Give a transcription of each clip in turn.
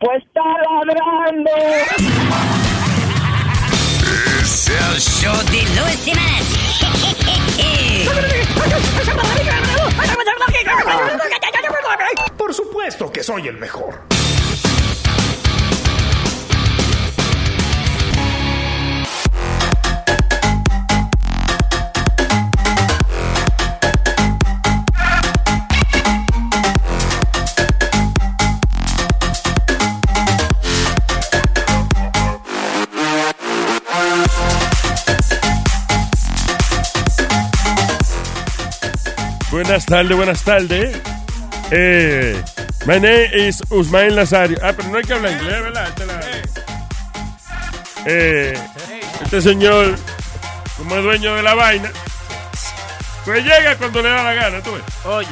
Pues está ladrando. Es el show de Luis Semanas. Por supuesto que soy el mejor. Buenas tardes, buenas tardes. Eh, my name is Usmail Nazario. Ah, pero no hay que hablar inglés, ¿verdad? Este, la- eh, este señor, como es dueño de la vaina, pues llega cuando le da la gana, tú ves. Oye,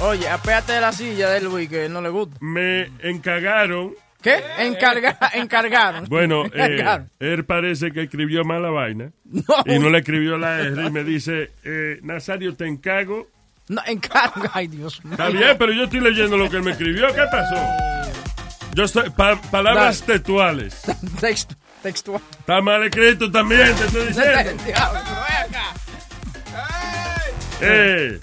oye, apéate de la silla de Luis que no le gusta. Me encargaron. ¿Qué? Encarga, encargaron. Bueno, eh, Encargaron. él parece que escribió mal la vaina. No. Y no le escribió la R y me dice, eh, Nazario, te encargo. No, encarga. Ay, Dios mío. Está bien, pero yo estoy leyendo lo que él me escribió. ¿Qué pasó? Yo estoy, pa- palabras textuales. Texto, textual. Está mal escrito también, te estoy diciendo. Eh,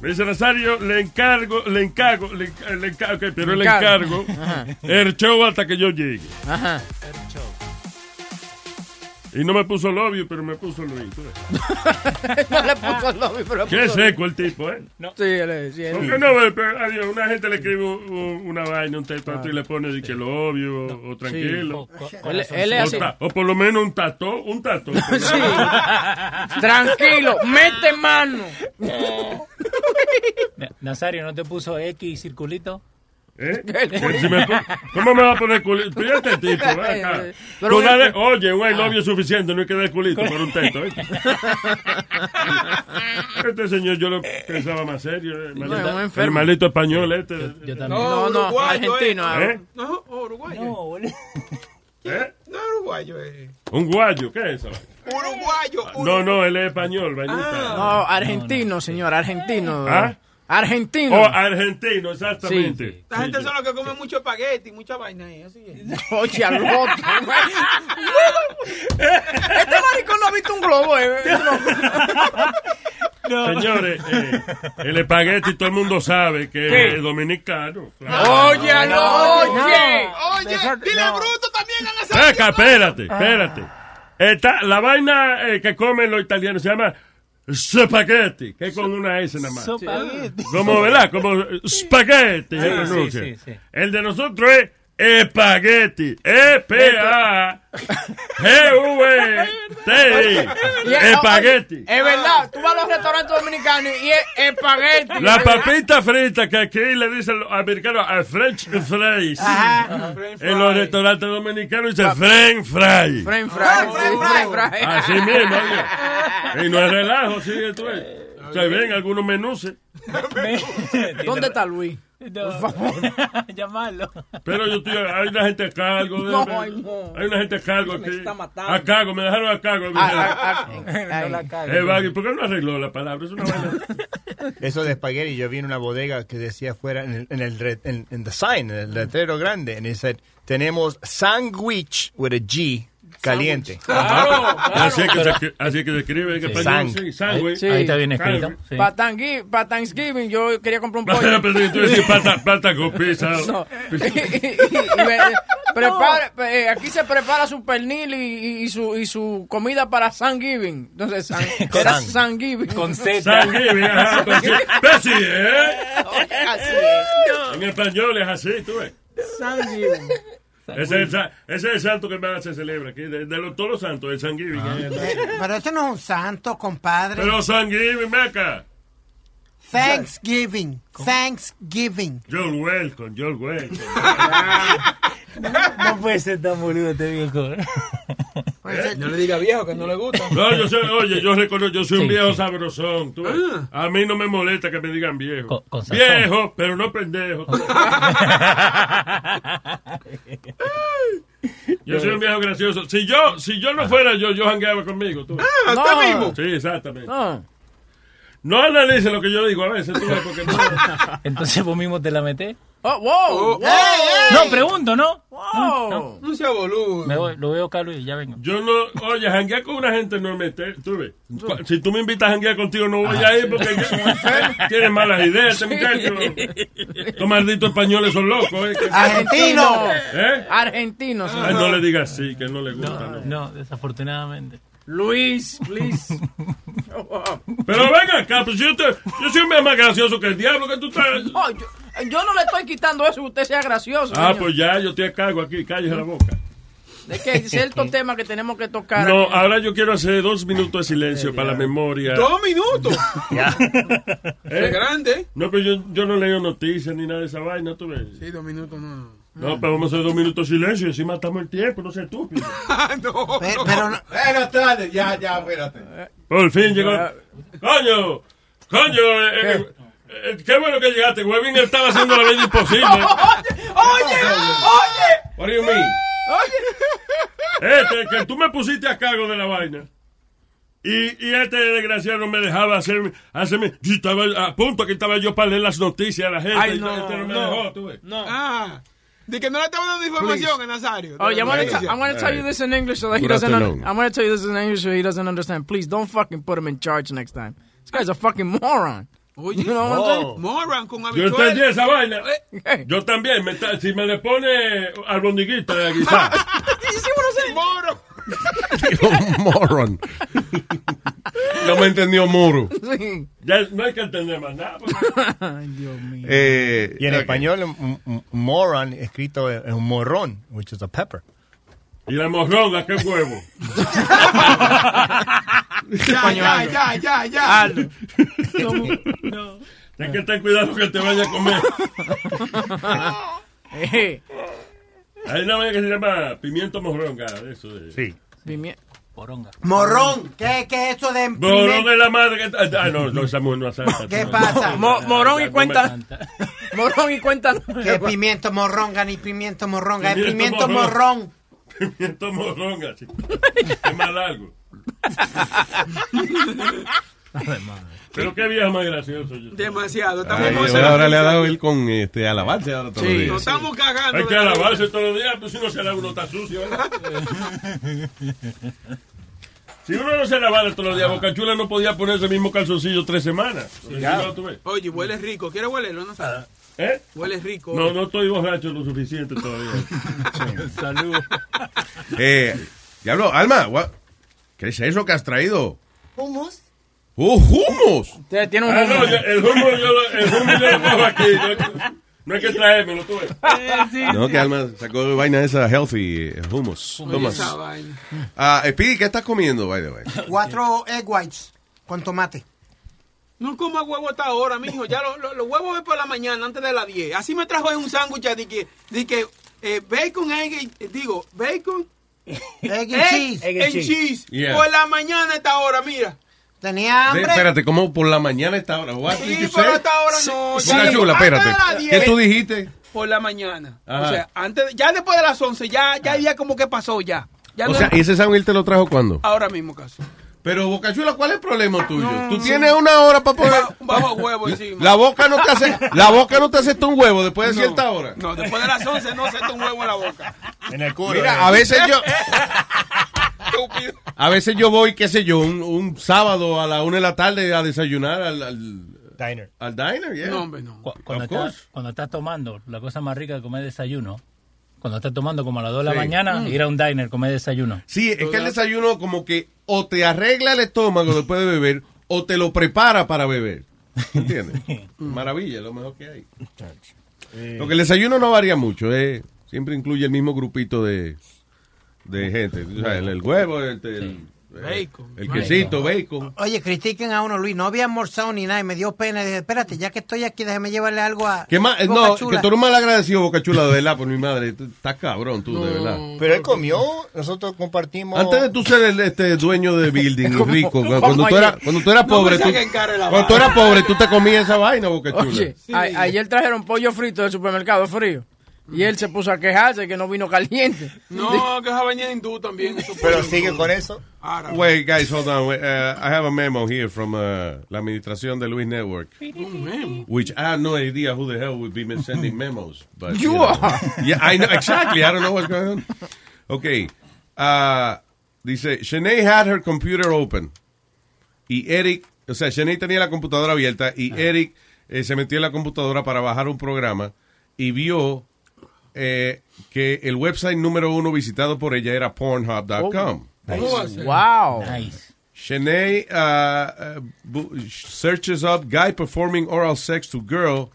me dice Nazario, le encargo, le encargo, le, enca- le encargo, pero Le le encargo. el show hasta que yo llegue. Ajá. Y no me puso lobby, pero me puso Luis. no le puso el lobby, pero le Qué puso- seco el tipo, ¿eh? Sí, él es. Sí, ¿Por qué no? Pero, adiós, una gente le escribe un- una vaina, un texto a otro y le pone de que lo obvio o, o tranquilo. Él, él es O así. O, por lo menos un tato, un tato. Sí. Tranquilo, mete mano. Na- Nazario, ¿no te puso X circulito? ¿Eh? Si me ¿Cómo me va a poner culito? Fíjate este tipo, ven acá. Tú dale- oye, I love you es suficiente, no hay que dar culito por un texto. ¿eh? Este señor yo lo pensaba más serio. eh, No, maldito- un el maldito español este. Yo también. No, no, uruguayo, argentino. ¿Eh? No, uruguayo. No, boludo. ¿Eh? No, uruguayo. Eh. Un guayo, ¿qué es eso? Uruguayo. No, no, él es español, vainita. No, argentino, señor, argentino. ¿Ah? Argentino. Oh, argentino, exactamente. Sí, Esta gente son los que comen mucho espagueti, mucha vaina ahí, así es. Oye, al güey. Este maricón no ha visto un globo, eh. Señores, eh, el espagueti todo el mundo sabe que ¿Qué? es dominicano. claro. Oye, al oye. Oye, dile bruto también a Nazario. espérate, espérate. Esta- la vaina eh, que comen los italianos se llama spaghetti, que es con una S nada más. Como, ¿verdad? Como spaghetti sí, sí, sí. El de nosotros es espagueti. Es- Espagueti. Es verdad, tú vas a los restaurantes dominicanos y es espagueti. La papita frita que aquí le dicen los americanos a French fries. En los restaurantes dominicanos dice French fry. French fry, sí, French fry. Así mismo, oye. Y no es relajo, sigue tú. Se ven algunos menús. ¿Dónde está Luis? Por favor. Llamarlo. Pero yo estoy, hay una gente a cargo. de- No, ay, no. Hay una gente a cargo Me aquí. está matando. A cargo, me dejaron a cargo. Ah, ah, ah, No. Eh, ¿por qué no arregló la palabra? Es una. Eso de espagueti, yo vi en una bodega que decía afuera en el, en el re- en, en the sign, en el letrero grande, and it said, tenemos sandwich with a G caliente. Así es que se, así es que se escribe en español. Sang. Sí, sangüe. Sí. Ahí está bien escrito. Sí. Para Thanksgiving, pa' Thanksgiving yo quería comprar un pollo. pedir, tú decís plata, plata con pizza. No. prepara- eh, aquí se prepara su pernil y, y- y su, y su comida para Thanksgiving. Entonces, san, era. Thanksgiving. Con Z. Sangüe, ajá, pues sí. Pues sí, ¿eh? Así es. En español es así, tú ves. Thanksgiving. Ese es, el, sa- ese es el santo que más se celebra aquí. De, de los, todos los santos, el San Giving. Pero eso no es un santo, compadre. Pero San Giving, acá. Thanksgiving. Thanksgiving. You're welcome, you're welcome. No puede ser tan boludo este viejo. No le diga viejo que no le gusta. No, yo soy, oye, yo reconozco, yo soy un viejo sí. sabrosón. tú ves. Ah. A mí no me molesta que me digan viejo. Con- con sazón. viejo, pero no pendejo. yo soy un viejo gracioso. Si yo, si yo no fuera yo, yo jangueaba conmigo. Tú. Ah, No. usted mismo. Sí, exactamente. No. No analice lo que yo digo a veces, tú porque no. Entonces vos mismo te la metés. Oh, wow. wow. No, pregunto, ¿no? wow. No sea boludo. Me voy, lo veo Carlos y ya vengo. Yo no, oye, janguear con una gente no es meter, tú ves. Si tú me invitas a janguear contigo, no voy a ir porque tienes malas ideas, este muchacho. Los malditos españoles son locos, ¿eh? Que- Argentino. ¿Eh? Argentino. sí. Ay, no le digas sí, que no le gusta. No, no. no, desafortunadamente. Luis, please. Pero venga acá, pues yo, te, yo soy más gracioso que el diablo que tú estás. Oh, yo, yo no le estoy quitando eso que usted sea gracioso. Ah, señor. pues ya, yo estoy a cargo aquí, cállese la boca. Es que hay ciertos temas que tenemos que tocar. No, aquí. ahora yo quiero hacer dos minutos de silencio para la memoria. Dos minutos. ¿Eh? Es grande. No, pero yo, yo no leo noticias ni nada de esa vaina, tú ves. Sí, dos minutos no. No, pero vamos a hacer dos minutos de silencio y así matamos el tiempo, no seas estúpido. Ah, no. Pe- no. Pero, no- Bueno, tarde, ya, ya, espérate. Por fin llegó. ¡Coño! ¡Coño! eh, eh, eh, ¡Qué bueno que llegaste! Webin estaba haciendo la vida imposible. Oye, oye, oye. What do you mean? Este, que tú me pusiste a cargo de la vaina. Y, y este desgraciado no me dejaba hacerme, hacerme. Yo estaba a punto que estaba yo para leer las noticias a la gente. Ay, y no, este no me no. dejó, tú ves. No. Ah. De que no le estaba dando información a Nazario. Oh, yeah, I'm gonna, Noticia. t- I'm gonna tell you this in English so that he Good doesn't. Un- afternoon. I'm gonna tell you this in English so he doesn't understand. Please don't fucking put him in charge next time. This guy's a fucking moron. Oye, You know what I'm saying? Moran con Yo habichuelas. entendí esa vaina. Eh. Hey. Yo también. me ta- si me le pone albondiguita de guisar. Did you see what I'm saying? Moro. Moron. No me entendió Moro. Sí. Ya no hay que entender más nada. Ay, Dios mío. Eh, Y en español, moron escrito es un morrón, which is a pepper. Y la morronga, qué huevo. Ya, ya, ya, ya, ya. No. Hay que tener cuidado que te vaya a comer. Eh, Hay una vaina que se llama pimiento morronga. Eso de... Sí. Poronga. morrón. ¿Qué, qué es eso de Morón de la madre que... Ah, no, no, esa mujer no asalta. ¿Qué pasa? Mo- morón y cuenta. Morón y cuenta. ¿Qué pimiento morronga ni pimiento morronga? Es Pimiento pimiento morrón. morrón. Pimiento morronga, chico. Es más largo. Pero qué viejo más gracioso. yo. Demasiado. Estamos Ay, emocionados. ahora le ha dado él con este, alabarse ahora todos los Sí. días. Nos estamos cagando. Hay que alabarse todos los días, pues si no se lava uno está sucio. ¿verdad? Si uno no se lavara todos los días, Bocachula no podía ponerse el mismo calzoncillo tres semanas. No, tú. Oye, huele rico. ¿Quieres huelerlo, Nazario? ¿Eh? Huele rico. No, no estoy borracho lo suficiente todavía. Salud. Eh, diablo, Alma, ¿qué es eso que has traído? Hummus. ¡Uh, humos! Usted tiene un Ah, no, el humo yo lo, el humo yo lo cojo aquí. No, no hay que traérmelo, tú ves. No, que Alma sacó vaina esa healthy, eh, hummus. Vaina. Ah, Speedy, ¿qué estás comiendo, by the way? Cuatro egg whites con tomate. No coma huevo hasta ahora, mijo. Ya lo- lo- los huevos es por la mañana, antes de las 10. Así me trajo en un sándwich de que, de que eh, bacon, egg, eh, digo, bacon, Egg and egg, cheese. Egg and cheese. cheese. Yeah. Por la mañana a esta hora, mira. Tenía De- espérate, ¿cómo por la mañana está ahora? What Sí, pero hasta ahora no. Sí. Boca Chula, espérate. las ¿Qué 10, tú dijiste? Por la mañana. Ajá. O sea, antes, ya después de las 11, ya, ya, ya como que pasó ya. Ya O no- sea, ¿y ese sándwich te lo trajo cuándo? ahora mismo casi. Pero, Bocachula, ¿cuál es el problema tuyo? Tú tienes una hora para poner... Bajo huevo encima. La boca no te hace... La boca no te acepta un huevo después de No. cierta hora. No, después de las 11 no se un huevo en la boca. En el culo. Mira, eh. a veces yo... Estúpido. A veces yo voy, qué sé yo, un, un sábado a la una de la tarde a desayunar al, al, Diner. al diner, yeah. No, hombre, no. Cu- Cuando estás, cuando estás tomando, la cosa más rica de comer desayuno, cuando estás tomando como a las 2 de la Sí. mañana, ir a un diner, comer desayuno. Sí, es que el desayuno como que o te arregla el estómago después de beber o te lo prepara para beber. ¿Entiendes? Maravilla, lo mejor que hay. Porque el desayuno no varía mucho, eh. siempre incluye el mismo grupito de, de gente. O sea, el, el huevo, el, el- Bacon. El quesito, bacon. Oye, critiquen a uno, Luis. No había almorzado ni nada y me dio pena. Y dije, espérate, ya que estoy aquí, déjame llevarle algo a. ¿Qué más? Boca No, Chula. que tú eres mal agradecido, Boca Chula, de verdad, por mi madre. Tú Estás cabrón, tú, de verdad. Pero él comió, nosotros compartimos. Antes de tú ser el este, dueño de building y rico, cuando, como tú eras, ayer. cuando tú eras No pobre, tú, cuando tú eras pobre, tú te comías esa vaina, Boca Chula. Oye, a- ayer trajeron pollo frito del supermercado frío. Y él se puso a quejarse que no vino caliente. No, que esa vaina hindú también. Pero sigue con eso. Wait, guys, hold on. Wait, uh, I have a memo here from uh, la administración de Luis Network. Un memo. Which I have no idea who the hell would be sending memos. But, You know. are. Yeah, I know, exactly. I don't know what's going on. Okay. Uh, dice, Shanae had her computer open. Y Eric, o sea, Shanae tenía la computadora abierta y Eric eh, se metió en la computadora para bajar un programa y vio eh, que el website número uno visitado por ella era pornhub.com. ¿Cómo va a ser? Wow. Shanae uh, uh, searches up guy performing oral sex to girl,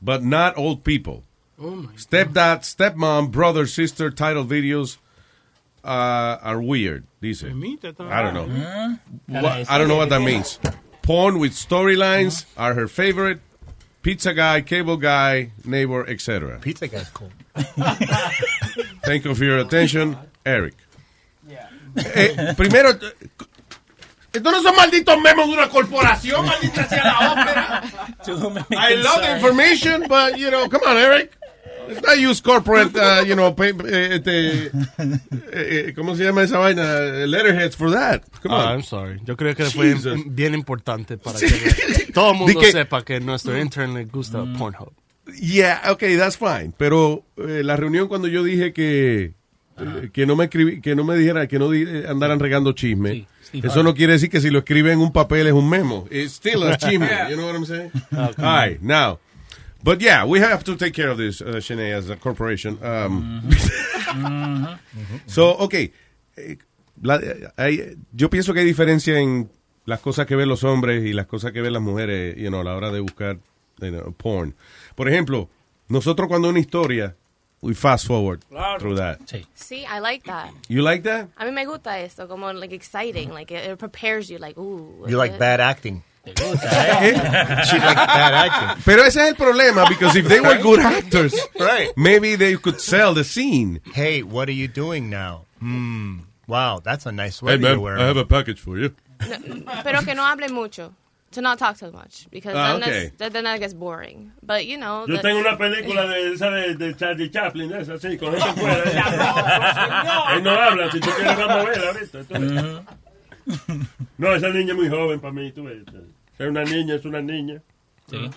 but not old people. Oh, my. Stepdad, stepmom, brother, sister title videos uh, are weird. Dice. I don't know. ¿Eh? What- I don't know what that means. Porn with storylines are her favorite. Pizza guy, cable guy, neighbor, etc. Pizza guy's cool. Thank you for your attention, Eric. Eh, primero, estos no son malditos memos de una corporación, maldita sea la ópera. I love the information, but, you know, come on, Eric. Not use corporate, uh, you know, pay- eh, este, eh, eh, ¿cómo se llama esa vaina? Letterheads for that. Come Ah, on. I'm sorry. Yo creo que fue bien importante para Sí. que todo el mundo que- sepa que nuestro intern le gusta Pornhub. Yeah, okay, that's fine. Pero eh, la reunión cuando yo dije que que no me escribí, que no me dijera, que no di- andaran regando chisme. Steve Eso no quiere decir que si lo escribe en un papel es un memo. It's still a chisme. You know what I'm saying? Okay. All right, now. But yeah, we have to take care of this, uh, Shanae, as a corporation. Um, so, okay. la- hay- yo pienso que hay diferencia en las cosas que ven los hombres y las cosas que ven las mujeres, you know, a la hora de buscar you know, porn. Por ejemplo, nosotros cuando una historia, we fast forward Claro. through that. Sí, I like that. You like that? A mí me gusta esto, como like exciting, like it, it prepares you, like ooh. You like eh, bad acting. Eh? She like bad acting. Pero ese es el problema, because if they were good actors, Right. maybe they could sell the scene. Hey, what are you doing now? Hmm. Wow, that's a nice sweater you're wearing. a package for you. no, pero que no hable mucho. To not talk too much because Ah, then, okay. that's, then, then that gets boring. But you know, Yo the- tengo una película de esa de, de Charlie Chaplin, esa así, con gente fuera. Él no habla, si tú quieres vamos a ver ahorita. No, esa niña es muy joven para mí, tú ves. Es una niña, es una niña.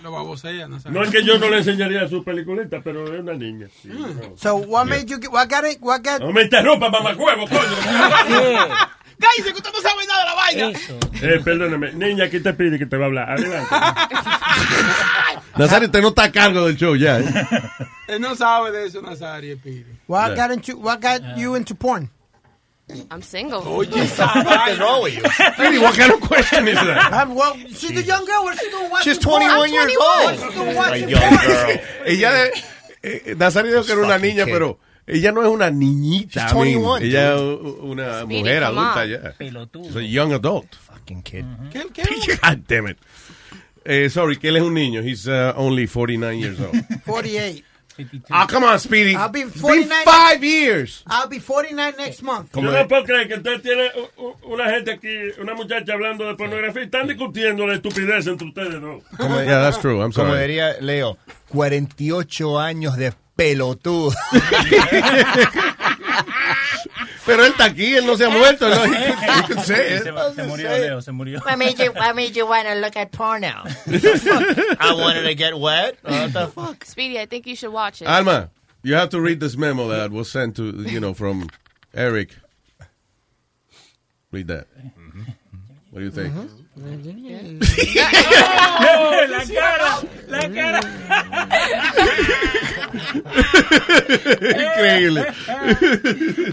Lo babosea, no sabe. No es que yo no le enseñaría su peliculita, pero es una niña. sí, no. So, what made you get, what got it, what got... No me interrumpa, mamacuevo, coño. Cállese que usted no sabe nada de la vaina. Eh, perdóname. Niña, aquí te pide que te va a hablar. Adelante. Nazario, usted no está a cargo del show ya. ¿eh? Él no sabe de eso, Nazario. Pide. What Yeah. got into, what got you into porn? I'm single. Oye, What's wrong with you? Really, what kind of question is that? Uh, well, she's a young girl. What's she doing watching She's porn? 21 I'm years 21. old. What's she doing A watching young porn? girl. Ella, eh, Nazario dijo que era una niña, kid. pero ella no es una niñita. She's I mean, 21, ella es una Speedy, mujer adulta ya. Pelotudo. She's a young adult. Fucking kid. ¿Qué, qué? God damn it. Eh, sorry, que él es un niño. He's uh, only 49 years old. 48. Ah, come on, Speedy. I'll be It's been 49. five years. I'll be 49 next month. Yo no puedo creer que usted tiene una gente aquí, una muchacha hablando de pornografía y están discutiendo la estupidez entre ustedes dos. Como, Yeah, that's true. I'm como sorry. diría Leo, 48 años de pelotudo. Pero él está aquí, él no se ha muerto. ¿no? He could- he could say it. Se, se murió, Leo, se murió. What made you What made you want to look at porno? I wanted to get wet. What the fuck? Speedy, I think you should watch it. Alma, you have to read this memo that was sent to, you know, from Eric. Read that. What do you think? La cara, la cara. Increíble.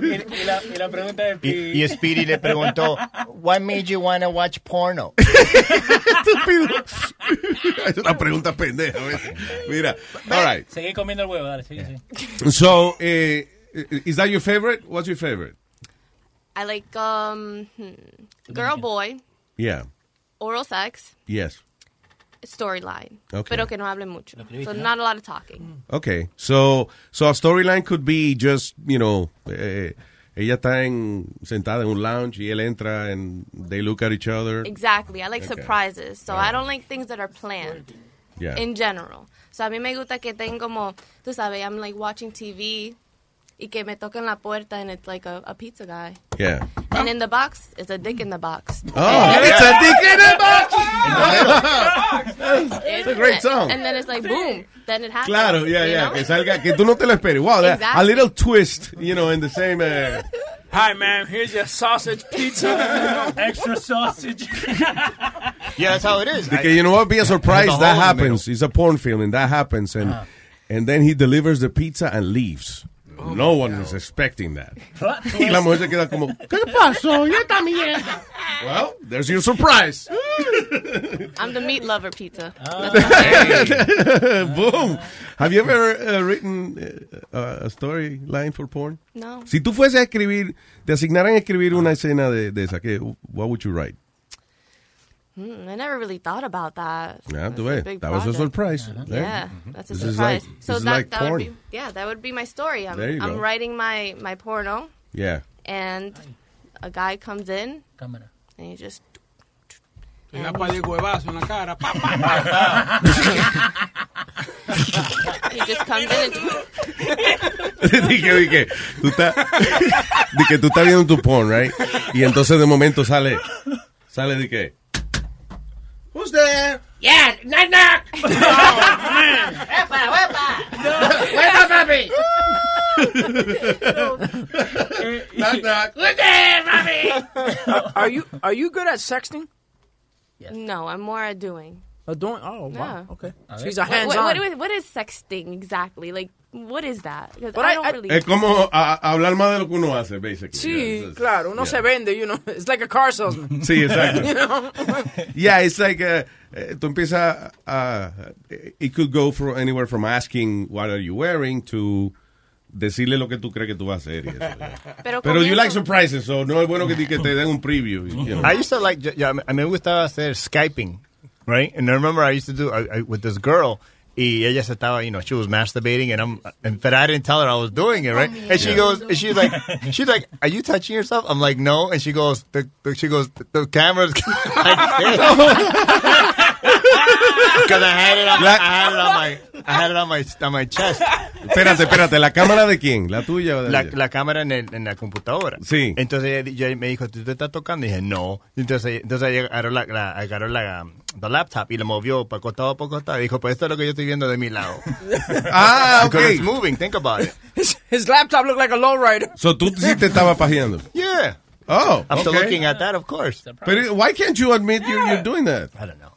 Y, y la, y la pregunta de Y, y Speedy le preguntó, What made you want to watch porno? Estúpido. Es una pregunta pendeja. Mira, all right. Seguí comiendo el huevo, dale, sigue, sigue. So, eh, is that your favorite? What's your favorite? I like um, hmm, girl boy, Yeah. Oral sex, Yes. storyline. Okay. Pero que no hable mucho. So not a lot of talking. Okay. So, so a storyline could be just, you know, eh, ella está en, sentada en un lounge y él entra and they look at each other. Exactly. I like Okay. surprises. So I don't like things that are planned Yeah. in general. So a mí me gusta que tenga como, tú sabes, I'm like watching TV y que me toquen la puerta and it's like a, a pizza guy. Yeah. And in the box, it's a dick in the box. Oh, it's a dick in the box. It's a great song. And then it's like, boom. Then it happens. Claro, yeah, yeah, know? que salga, que tú no te lo esperes. Wow, that, a little twist, you know, in the same. Uh, Hi, ma'am. Here's your sausage pizza. Extra sausage. Yeah, that's how it is. Because you know what? Be a surprise. That hole in the happens. It's a porn film, and that happens, and and then he delivers the pizza and leaves. No one is expecting that. y la mujer se queda como, ¿qué pasó? ¿Y esta mierda? Well, there's your surprise. I'm the meat lover pizza. Ah. Boom. Have you ever uh, written uh, a storyline for porn? No. Si tú fueses a escribir, te asignaran a escribir una escena de, de esa, ¿qué, what would you write? Hmm, I never really thought about that. Yeah, That's tú a ves, big that was a project. surprise. Yeah, There. that's a This is surprise. like- so that, like that porn. would be yeah, that would be my story. I'm There you I'm go. writing my my porno, Yeah. and a guy comes in, Cámara. and he just Le da par de huevazo en la cara. Pa, pa, pa. he just comes in and dije, dije, tú estás, dije, tú estás viendo tu porn, right? Y entonces de momento sale, sale de que, Who's there? Yeah, knock knock. oh man. Wepa, wepa. Wepa, papi. knock, knock. Who's there, papi? Are you are you good at sexting? no, I'm more at doing. Uh, doing? Oh wow. Yeah. Okay. She's ver. a hands-on. what, what, what is sexting exactly? Like, what is that? I I- don't I- really. Es como a- a hablar más de lo que uno hace, basically. Sí, Yeah, claro, uno yeah. se vende, you know. It's like a car salesman. Sí, exacto. you know? Yeah, it's like, uh, eh, tú empiezas a, it could go from anywhere from asking what are you wearing to decirle lo que tú crees que tú vas a hacer. y eso, yeah. Pero, Pero you like surprises, so no es bueno que, te- que te den un preview. you know. I used to like, yeah, a mí me gustaba hacer Skyping, right? And I remember I used to do I, I, with this girl. Y ella se estaba, you know, she was masturbating, and I'm, and, but I didn't tell her I was doing it, right? And she goes, and she's like, she's like, "Are you touching yourself?" I'm like, "No," and she goes, the, the, she goes, the camera's because I had it, on, I had it on my, I had it on my, on my chest. Espérate, espérate, ¿la cámara de quién? ¿La tuya o de La, ella? la cámara en, el- en la computadora. Sí. Entonces ella, me dijo, ¿tú te estás tocando? Y dije, no. Entonces, entonces ella agarró la, la, agarró la, the laptop y la movió para costado por costado. Y dijo, pues esto es lo que yo estoy viendo de mi lado. Ah, Because ok. it's moving, think about it. His, his laptop looked like a lowrider. So tú sí te estabas pajeando. Yeah. Oh, After okay. looking at that, of course. But why can't you admit you're, you're doing that? I don't know.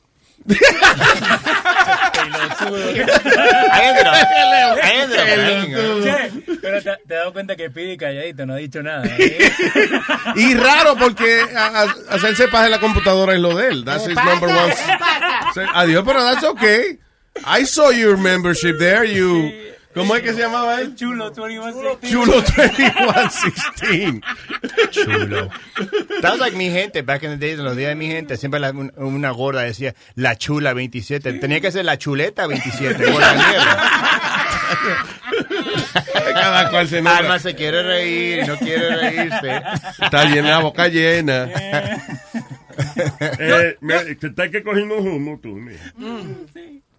Pero te, te has dado cuenta que pide calladito, no ha dicho nada. ¿eh? Y raro porque a- a- hacerse paja en la computadora es lo de él. That's his number one. Adiós, pero that's okay. I saw your membership there. You, ¿Cómo es que se llamaba él? Chulo 2116. Chulo 2116. Chulo. That was like mi gente, back in the days, en los días de mi gente, siempre la- un- una gorda decía la chula 27. Tenía que ser la chuleta 27, gorda mierda. Cada cual se nota. Alma se quiere reír, no quiere reírse. Está llena, la boca llena. Eh, me- que está que cogiendo un humo tú, mira.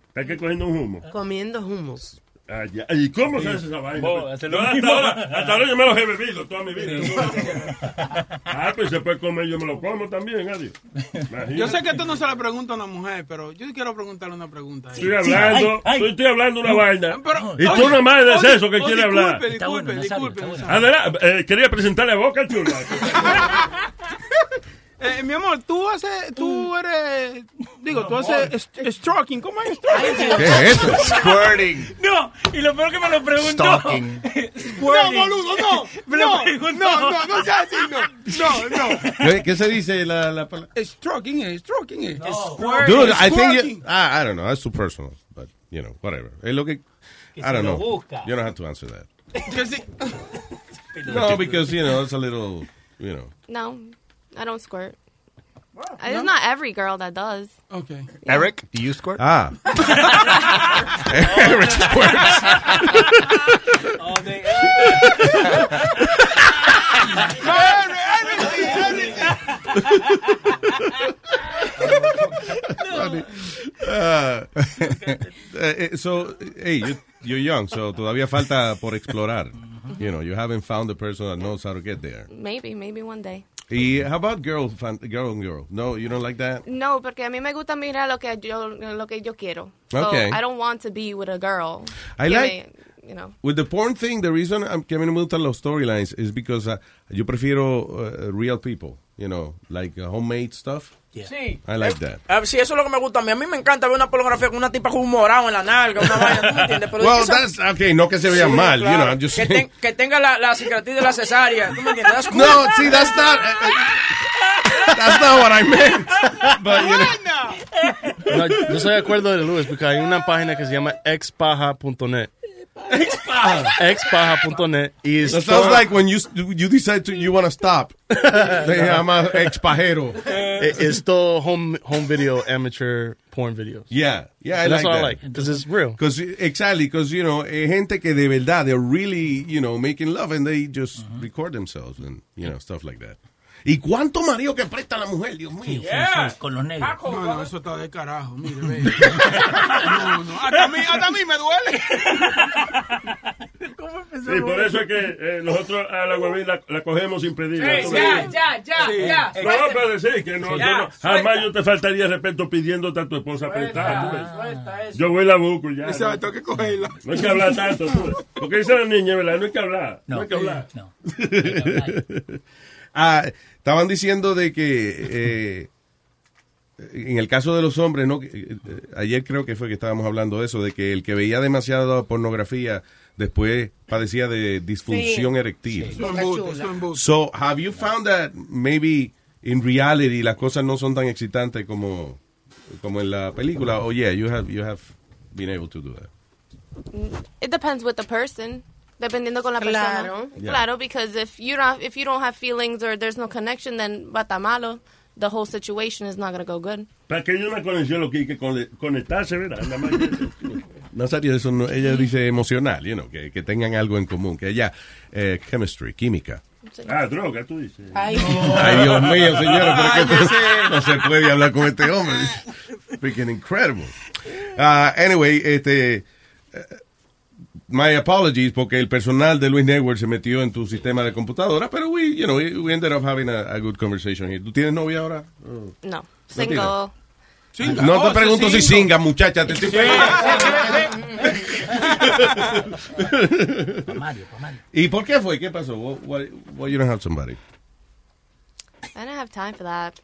Está que cogiendo un humo. Comiendo hummus. Ah, ya. ¿Y cómo se hace esa vaina? Vos, hace lo Yo hasta, mismo. ahora, hasta ahora yo me los he bebido toda mi vida. ah, pues se puede comer, yo me lo como también, adiós. Imagínate. Yo sé que esto no se le pregunta a una mujer, pero yo quiero preguntarle una pregunta. Estoy hablando, estoy, estoy hablando una vaina. Pero- y tú oye, nada más de oye, eso que quiere hablar. Disculpe, disculpe, disculpe. Adelante, eh, quería presentarle a Boca Chula. Eh, mi amor, tú haces, tú eres, digo, tú haces stroking, ¿cómo es stroking? ¿Qué es eso? Squirting. No, y lo peor que me lo preguntó. Stalking. No, boludo, no, Me lo no, preguntó. no, no, no sea así, no, no, no. ¿Qué, se dice la, la palabra? Stroking es, stroking es. Dude, I think Squirting. you, I, I don't know. That's too personal. But, you know, whatever. Es lo que, I don't lo know. busca. You don't have to answer that. No, because, you know, it's a little you know. No, I don't squirt. It's not every girl that does. Okay. Eric, do you squirt? Ah. Eric squirts all Funny. Ah, eh, eh, so, hey, you, you're young, so todavía falta por explorar. You know, you haven't found the person that knows how to get there. Maybe, maybe one day. Y how about girl, fan, girl and girl? No, you don't like that? No, porque a mí me gusta mirar lo que yo lo que yo quiero. So Okay. I don't want to be with a girl. I like- me- you know. With the porn thing, the reason um, que a mí no me gustan los storylines is because uh, yo prefiero uh, real people, you know, like uh, homemade stuff. Sí. I like that. Ah, sí, eso es lo que me gusta a mí. A mí me encanta ver una pornografía con una tipa con un morado en la nalga, una vaina, ¿tú me entiendes? Pero Well, es que that's okay. No que se vea Sí, mal, you know. claro. I'm just que, saying. ten- que tenga la, la cicatriz de la cesárea, ¿tú me entiendes? That's cool. No, see, that's not. uh, uh, that's not what I meant. But you know, No, yo estoy de acuerdo de Luis porque hay una página que se llama expaja.net. Expaja. Expaja.net. Y es that sounds todo- like when you you decide to you want to stop. They llama expajero. It- It's todo home home video amateur porn videos. Yeah, yeah, I that's like what I like because it's real. Cause, exactly, because, you know, eh, gente que de verdad, they're really, you know, making love and they just record themselves and, you know, stuff like that. ¿Y cuánto marido que presta la mujer, Dios mío? Yeah. Con los negros. No, no, eso está de carajo. Mire, ve. No, no. Hasta a mí, hasta a mí me duele. Sí, por eso es que eh, nosotros a la huevín la, la cogemos sin pedirla. Sí, ya, ya, ya, Sí. ya. No, para decir que no, Sí. yo Ya, no- jamás yo te faltaría respeto pidiéndote a tu esposa eso. Yo voy y la busco y ya. Exacto, hay que cogerla. No hay que hablar tanto. tú. Porque dice la niña, ¿verdad? No hay que hablar. No, No, hay que hablar. no. Ah, estaban diciendo de que eh, en el caso de los hombres, ¿no? Eh, eh, Ayer creo que fue que estábamos hablando de eso, de que el que veía demasiada pornografía después padecía de disfunción Sí. erectil. Embuste. So, have you found that maybe in reality las cosas no son tan excitantes como, como en la película? Oh yeah, you have, you have been able to do that. It depends with the person. Dependiendo con la Claro. persona. Yeah. Claro, because if you don't if you don't have feelings or there's no connection, then va a malo. The whole situation is not going to go good. Para que haya una conexión, lo que hay que conectarse, ¿verdad? Nada más. Nazario, eso no, ella dice emocional, you know, que, que tengan algo en común, que ella, eh, chemistry, química. Ah, droga, tú dices. Ay, Ay, Dios mío, señora, pero que no se puede hablar con este hombre. It's freaking incredible. Ah, anyway, este, eh, my apologies porque el personal de Luis Network se metió en tu sistema de computadora, pero we, you know, we, we ended up having a, a good conversation here. ¿Tú tienes novia ahora? Oh. No. Single. No te Oh, pregunto sí, si single. singa, muchacha, te estoy Pa' Mario, pa' Mario. ¿Y por qué fue? ¿Qué pasó? Why, why, why you don't have somebody? I don't have time for that.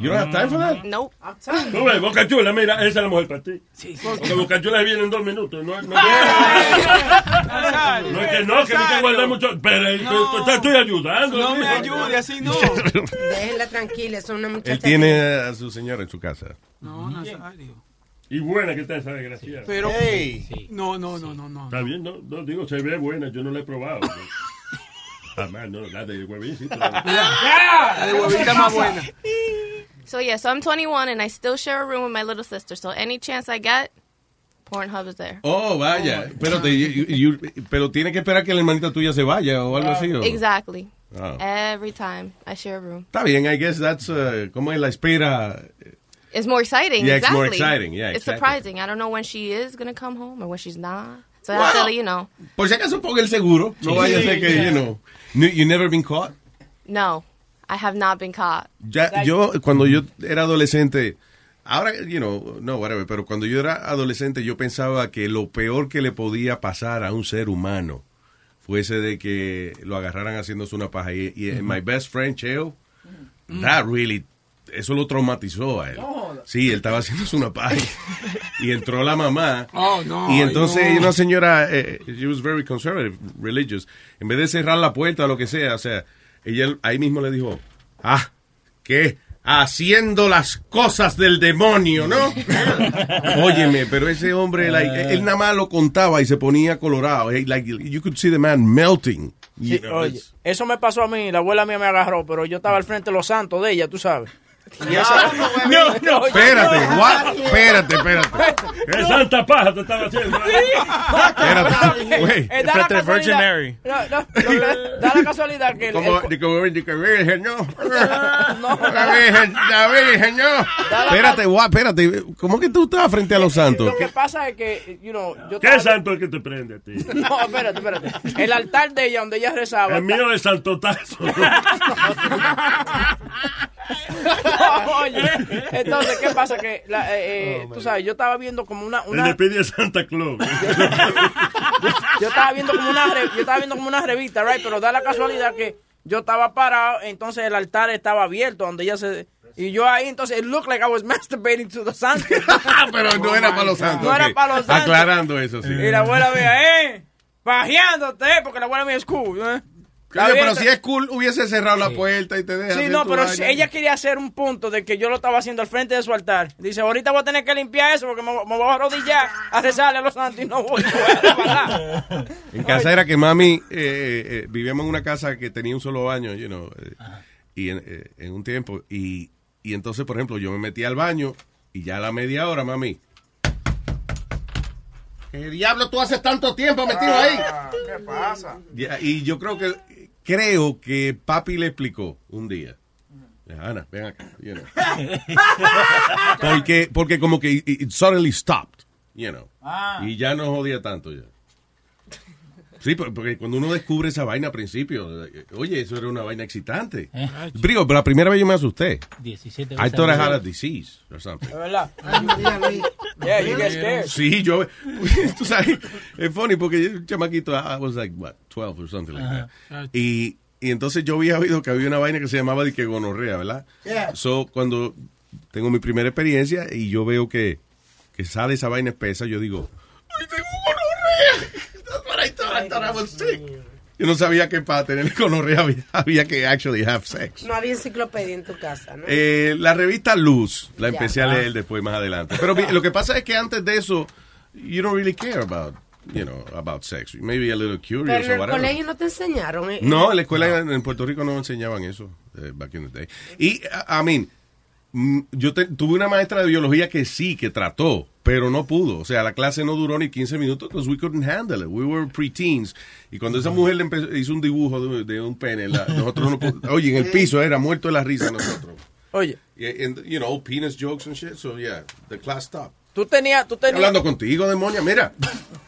You don't have time for that? Nope. Tú ves, Boca Chula, mira, esa es la mujer para ti. Porque Boca Chula viene en dos minutos. No, no, no, no es que no, que no te guardar mucho. Pero te, te estoy ayudando. No me ayude, así no. déjenla tranquila, es una muchacha. Él tiene a su señora en su casa. No, Nazario. Y buena que está esa desgraciada. Pero. Hey. No, no, no, no, no. Está bien, no, no digo, se ve buena, yo no la he probado. Jamás, no, la de huevín, sí. pero- La de huevita más buena. So yeah, so I'm 21 and I still share a room with my little sister. So any chance I get, Pornhub is there. Oh, vaya. Pero, te- you- you- pero tiene que esperar que la hermanita tuya se vaya o algo así. ¿o? Exactly. Ah. Every time I share a room. Está bien, I guess that's, uh, como es la espera. It's more exciting. Yeah, it's exactly. more exciting. Yeah, It's exactly. surprising. I don't know when she is gonna come home or when she's not. So I have Well- let you know. Por si acaso ponga el seguro. No vaya a ser que, you know. You never been caught. No, I have not been caught. Ya, yo, cuando yo era adolescente, ahora, you know, no, whatever, pero cuando yo era adolescente, yo pensaba que lo peor que le podía pasar a un ser humano fuese de que lo agarraran haciéndose una paja. Y, y my best friend, Cheo, that really, eso lo traumatizó a él. Sí, él estaba haciéndose una paja. y entró la mamá. Oh, no. Y entonces no. una señora, eh, she was very conservative, religious. En vez de cerrar la puerta o lo que sea, o sea, ella ahí mismo le dijo, ah, ¿qué? Haciendo las cosas del demonio, ¿no? Óyeme, pero ese hombre, like, él nada más lo contaba y se ponía colorado. Like, you could see the man melting. Sí, know, oye, eso me pasó a mí, la abuela mía me agarró, pero yo estaba al frente de los santos de ella, tú sabes. No, no, Espérate, no. what? Espérate, espérate. ¿Qué santa paja te estaba haciendo? Espérate, güey. Eh, da la Frente de Virgin casualidad- Mary. No, no, da la casualidad que Como, virgen, no. no, La virgen, la virgen, no. Espérate, what? Espérate. ¿Cómo que tú estabas frente a los santos? Lo que pasa es que, you know, yo ¿Qué estaba- santo es que te prende a ti? No, espérate, espérate. El altar de ella, donde ella rezaba. El mío es santotazo. Oye, entonces, ¿qué pasa? Que, la, eh, eh, tú sabes, yo estaba viendo como una... Una le pide a Santa Claus. yo estaba viendo como una yo estaba viendo como una revista, right? Pero da la casualidad que yo estaba parado, entonces el altar estaba abierto donde ella se y yo ahí entonces it looked like I was masturbating to the santos. Pero no era para los santos. No era para los santos. Aclarando eso, sí. Y la abuela mía, eh, pajeándote, porque la abuela mía es cool, ¿eh? Bien, pero si es cool, hubiese cerrado la puerta y te deja. Sí, no, pero si ella quería hacer un punto de que yo lo estaba haciendo al frente de su altar. Dice, ahorita voy a tener que limpiar eso porque me, me voy a arrodillar a rezarle a los santos y no voy, a. En casa era que mami, eh, eh, eh, vivíamos en una casa que tenía un solo baño, you know, eh, y en, eh, en un tiempo, y, y entonces, por ejemplo, yo me metí al baño y ya a la media hora, mami. ¿Qué diablo tú haces tanto tiempo metido ahí? ¿Qué pasa? Y yo creo que creo que papi le explicó un día. Ana, ven acá. you know. porque, porque como que it, it suddenly stopped, you know. Ah. Y ya no jodía tanto ya. Sí, por- porque cuando uno descubre esa vaina al principio, eh, oye, eso era una vaina excitante. Eh. Brigo, pero la primera vez yo me asusté. 17 I veces thought I had a disease or something. ¿Es verdad? Yeah, you get scared. Sí, yo, tú sabes, es funny porque yo, chamaquito, I was like, what, 12 or something like that. Y, y entonces yo había oído que había una vaina que se llamaba de que gonorrea, ¿verdad? Yeah. So, cuando tengo mi primera experiencia y yo veo que, que sale esa vaina espesa, yo digo, ¡ay, tengo gonorrea! I thought, I thought I was sick. Yo no sabía que para tener gonorrea había, había que actually have sex. No había enciclopedia en tu casa, ¿no? Eh, la revista Luz, la Ya. empecé a leer después más adelante. Pero lo que pasa es que antes de eso, you don't really care about, you know, about sex. Maybe a little curious Pero en or el whatever. colegio no te enseñaron. ¿eh? No, en la escuela en, en Puerto Rico no enseñaban eso, eh, back in the day. Y, I mean, yo te- tuve una maestra de biología que sí, que trató, pero no pudo. O sea, la clase no duró ni 15 minutos because we couldn't handle it. We were preteens. Y cuando esa mujer le empe- hizo un dibujo de, de un pene, la- nosotros no Oye, en el piso era muerto de la risa nosotros. Oye, and, you know, penis jokes and shit. So, yeah, the class stopped. Tú tenías, tú Estoy tenías... hablando contigo, demonia. Mira,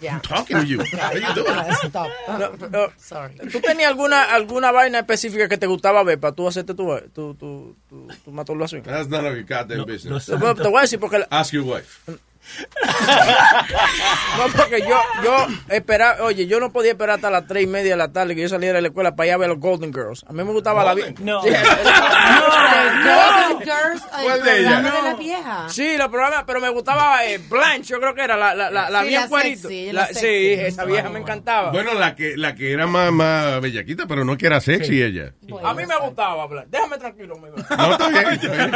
Ya. I'm talking to you. How you doing? Stop. No, no, Sorry. ¿Tú tenías alguna, alguna vaina específica que te gustaba ver para tú hacerte tu, tu, tu, tu, tu masturbación? That's none of your goddamn business. Te voy te voy a decir porque... la- Ask your wife. No, porque yo, yo esperaba, oye, yo no podía esperar hasta las tres y media de la tarde que yo saliera de la escuela para ir a ver a los Golden Girls. A mí me gustaba la vida. No. Golden Girls, el ¿Cuál de programa de la vieja. Sí, los programas, pero me gustaba eh, Blanche, yo creo que era la, la, la, la Sí, bien la cuerito. sexy, La- la sí, sexy. esa vieja me encantaba. Bueno, la que, la que era más, más bellaquita, pero no que era sexy ella. a mí me gustaba Blanche. Déjame tranquilo, amigo. No, está bien, está bien.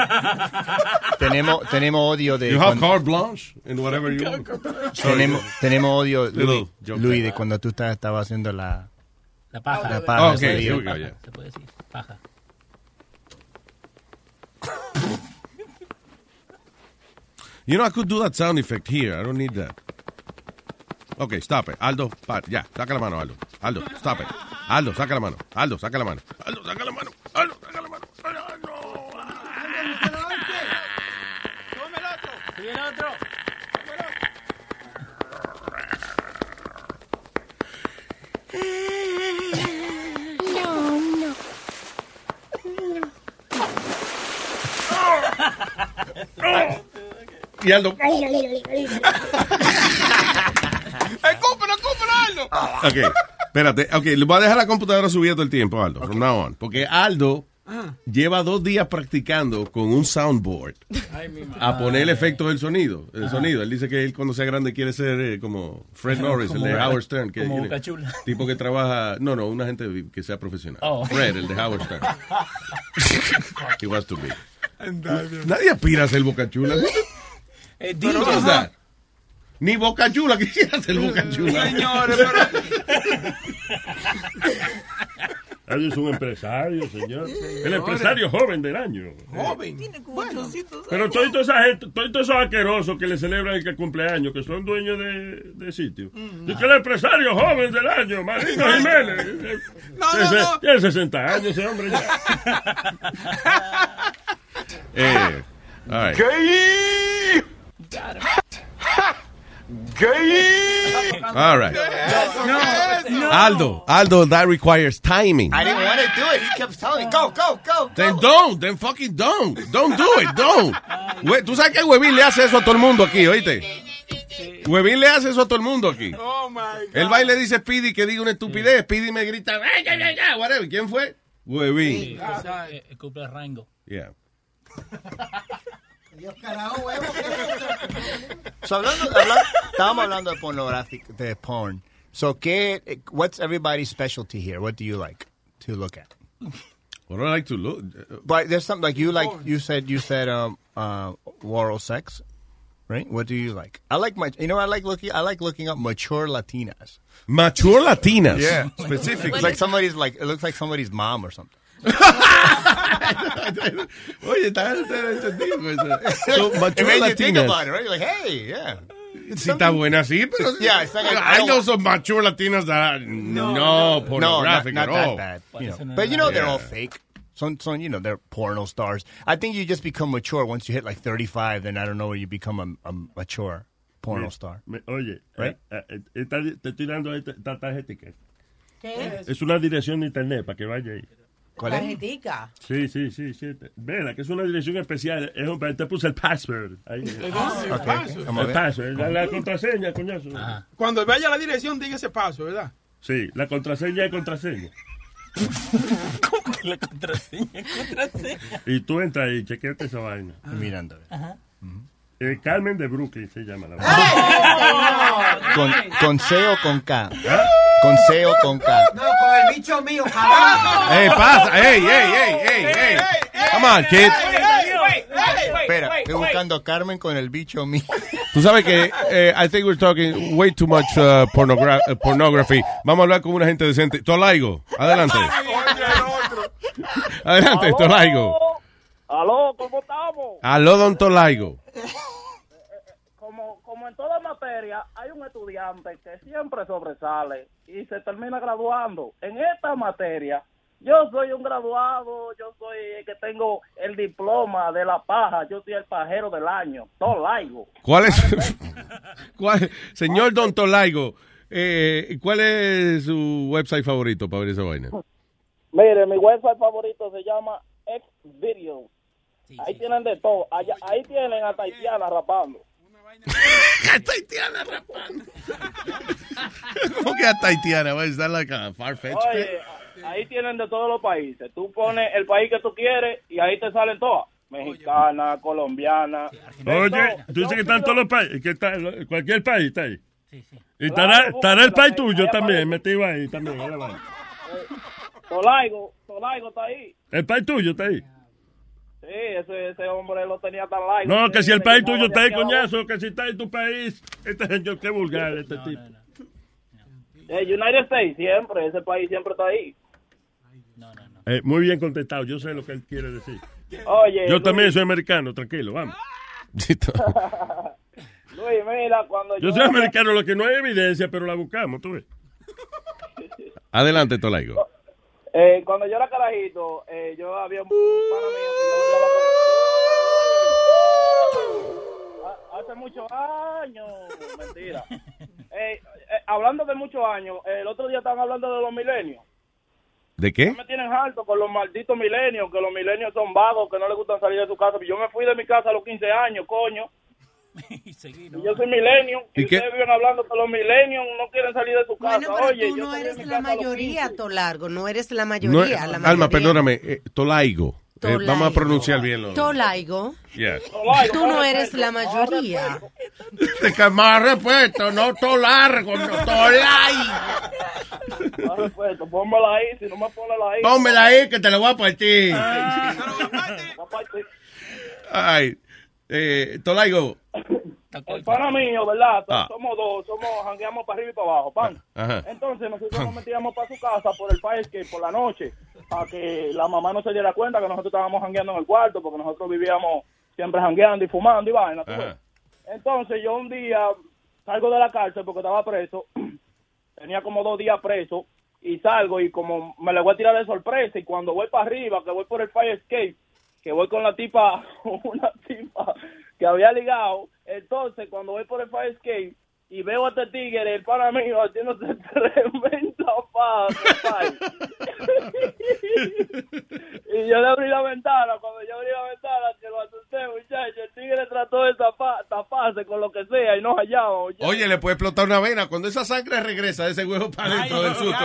tenemos, tenemos odio de. You have cuando- carte blanche in whatever you want. tenemos, tenemos odio, Luis. Luis, de cuando tú estabas, estabas haciendo la, La paja. la paja. Ok, ese here día. we go, yeah. Se puede decir. Paja. You know, I could do that sound effect here. I don't need that. Okay, stop it. Aldo, pa- ya, saca la mano, Aldo. Aldo, stop it. Aldo, saca la mano. Aldo, saca la mano. Aldo, saca la mano. Aldo, saca la mano. Viene otro. Y Aldo. ¡Escúpelo, escúpelo, Aldo! Ok, espérate. Ok, le voy a dejar la computadora subida todo el tiempo, Aldo, from now on. Porque Aldo lleva dos días practicando con un soundboard a poner el efecto del sonido. El sonido. Él dice que él cuando sea grande quiere ser eh, como Fred Norris, el de Howard Stern. Que, como Chula. tipo que trabaja... No, no, una gente que sea profesional. Oh. Fred, el de Howard Stern. He wants to be. Nadie aspira a ser Boca Chula. Eh, Pero? Ni Boca Chula quisiera ser Boca Chula. Señores, Él es un empresario, señor. El empresario joven del año. Joven. Bueno, Pero todos esa gente, todos esos asquerosos que le celebran el cumpleaños, que son dueños de, de sitio. Mm. Que el empresario joven del año, Marino Jiménez. No, no, Ese- no. Tiene 60 años ese hombre ya. Eh, all right. All right. Aldo, Aldo, that requires timing. I didn't want to do it. He kept telling me, go, go, go. Then don't, then fucking don't. Don't do it, don't. Hue- Tú sabes que Huevín le hace eso a todo el mundo aquí, ¿oíste? Huevín le hace eso a todo el mundo aquí. Oh my God. El baile dice Speedy que diga una estupidez. Speedy me grita, "Ay, ay, ay, ay", whatever. ¿Quién fue? Huevín. Eh, El cumple de Rango. Yeah. Dios carajo, huevo, ¿qué es eso? So hablando, habla- estábamos hablando de pornographic, de porn. So, ¿qué, what's everybody's specialty here? What do you like to look at? What do I like to look? But there's something like you like. You said you said um uh oral sex, right? What do you like? I like my. You know, I like looking. I like looking up mature Latinas. Mature Latinas. Yeah, Specific. It's like somebody's like. It looks like somebody's mom or something. Oye, está entendido eso. So, it mature made you think Latinas. about it, right? You're like, hey, yeah. Sí, está buena, sí, pero... Yeah, it's like I, I know some mature Latinas that are no, pornographic no, not, at not all. that bad. You know. But you know they're all Yeah. fake. Some, some, you know, they're porno stars. I think you just become mature once you hit like 35. Then I don't know, you become a, a mature porno Me- star. me- oye, Right? eh, eh, te estoy dando esta, esta tarjetica. ¿Qué Es una dirección de internet para que vaya ahí. Tarjetica. Sí, sí, sí, sí. Vela, que es una dirección especial. Es un, te puse el password. Ahí. ¿El password? El password, la, la contraseña, coñazo. Cuando vaya a la dirección, diga ese paso, ¿verdad? Sí, la contraseña es contraseña. La contraseña, contraseña. Y tú entras ahí, chequeate esa vaina. Mirando. Eh, Carmen de Brooklyn se llama la vaina. Con, con C o con K. Con C o con K. No, con el bicho mío, cabrón. Hey, pasa. Hey, hey, hey, hey, hey. Come on, kid. Espera, estoy buscando a Carmen con el bicho mío. Tú sabes que eh, I think we're talking way too much uh, pornogra- uh, pornography. Vamos a hablar con una gente decente. Tolaigo, adelante. Adelante, Tolaigo. Aló, ¿cómo estamos? Aló, don Tolaigo. Como, en toda materia, hay un estudiante que siempre sobresale y se termina graduando. En esta materia, yo soy un graduado, yo soy el que tengo el diploma de la paja, yo soy el pajero del año, Tolaigo. ¿Cuál es? cuál- señor Don Tolaigo, eh, ¿cuál es su website favorito para ver esa vaina? Mire, mi website favorito se llama Xvideos. ahí tienen de todo. Allá, ahí tienen a Taitiana rapando. Taitiana rapando. ¿Cómo que a Taitiana? Va a estar like a Farfetch. Oye, ahí tienen de todos los países. Tú pones el país que tú quieres y ahí te salen todas. Mexicana, colombiana. Oye, tú dices que están todos los países, que está, cualquier país está ahí. Y estará, estará el país tuyo también, metido ahí también. Tolaigo, Tolaigo está ahí. El país tuyo está ahí. Sí, ese, ese hombre lo tenía tan largo. No, que si el país tuyo está ahí, coñazo, que si está en tu país, este señor, qué vulgar este tipo. El United States siempre, ese país siempre está ahí. Eh, muy bien contestado, yo sé lo que él quiere decir. Oye, Yo Luis, también soy americano, tranquilo, vamos. Luis, mira, cuando yo... Yo soy americano, lo que no hay evidencia, pero la buscamos, tú ves. Adelante, Tolaigo. Eh, cuando yo era carajito, eh, yo había un pana mío que yo lo llamaba como- Ha- Hace muchos años, mentira. Eh, eh, hablando de muchos años, eh, el otro día estaban hablando de los milenios. ¿De qué? Me tienen harto con los malditos milenios, que los milenios son vagos, que no les gustan salir de su casa. Yo me fui de mi casa a los 15 años, coño. Y yo soy milenio. Y, ¿Y qué? ustedes viven hablando que los milenios no quieren salir de su casa. Bueno, pero Oye, tú no eres la mayoría, 15. Tolargo. No eres la No, mayoría. la mayoría. Alma, perdóname, eh, Tolaigo. Eh, Tolaigo. vamos a pronunciar bien lo. Tolaigo. Yeah. Tú no eres la mayoría. Te que más respeto, no to largo, no Tolaigo. Más respeto, pónmela ahí, si no me pones la ahí. Pónmela ahí que te lo voy a partir. Va a partir. Ay, eh, Tolaigo, el pana mío, ¿verdad? Ah. Somos dos, somos, jangueamos para arriba y para abajo, pan. Ajá. Entonces nosotros nos metíamos para su casa por el país que por la noche, para que la mamá no se diera cuenta que nosotros estábamos jangueando en el cuarto, porque nosotros vivíamos siempre jangueando y fumando y vaina. Entonces yo un día salgo de la cárcel porque estaba preso, tenía como dos días preso, y salgo y como me le voy a tirar de sorpresa, y cuando voy para arriba, que voy por el fire escape, que voy con la tipa, una tipa que había ligado, entonces cuando voy por el fire escape, y veo a este tigre, el pana mío, haciéndose tremenda paja, compadre. y yo le abrí la ventana, cuando yo abrí la ventana, que lo asusté, muchacho, el tigre trató de tapa- taparse con lo que sea y no hallaba, muchacho. Oye, le puede explotar una vena. Cuando esa sangre regresa de ese huevo para adentro del susto.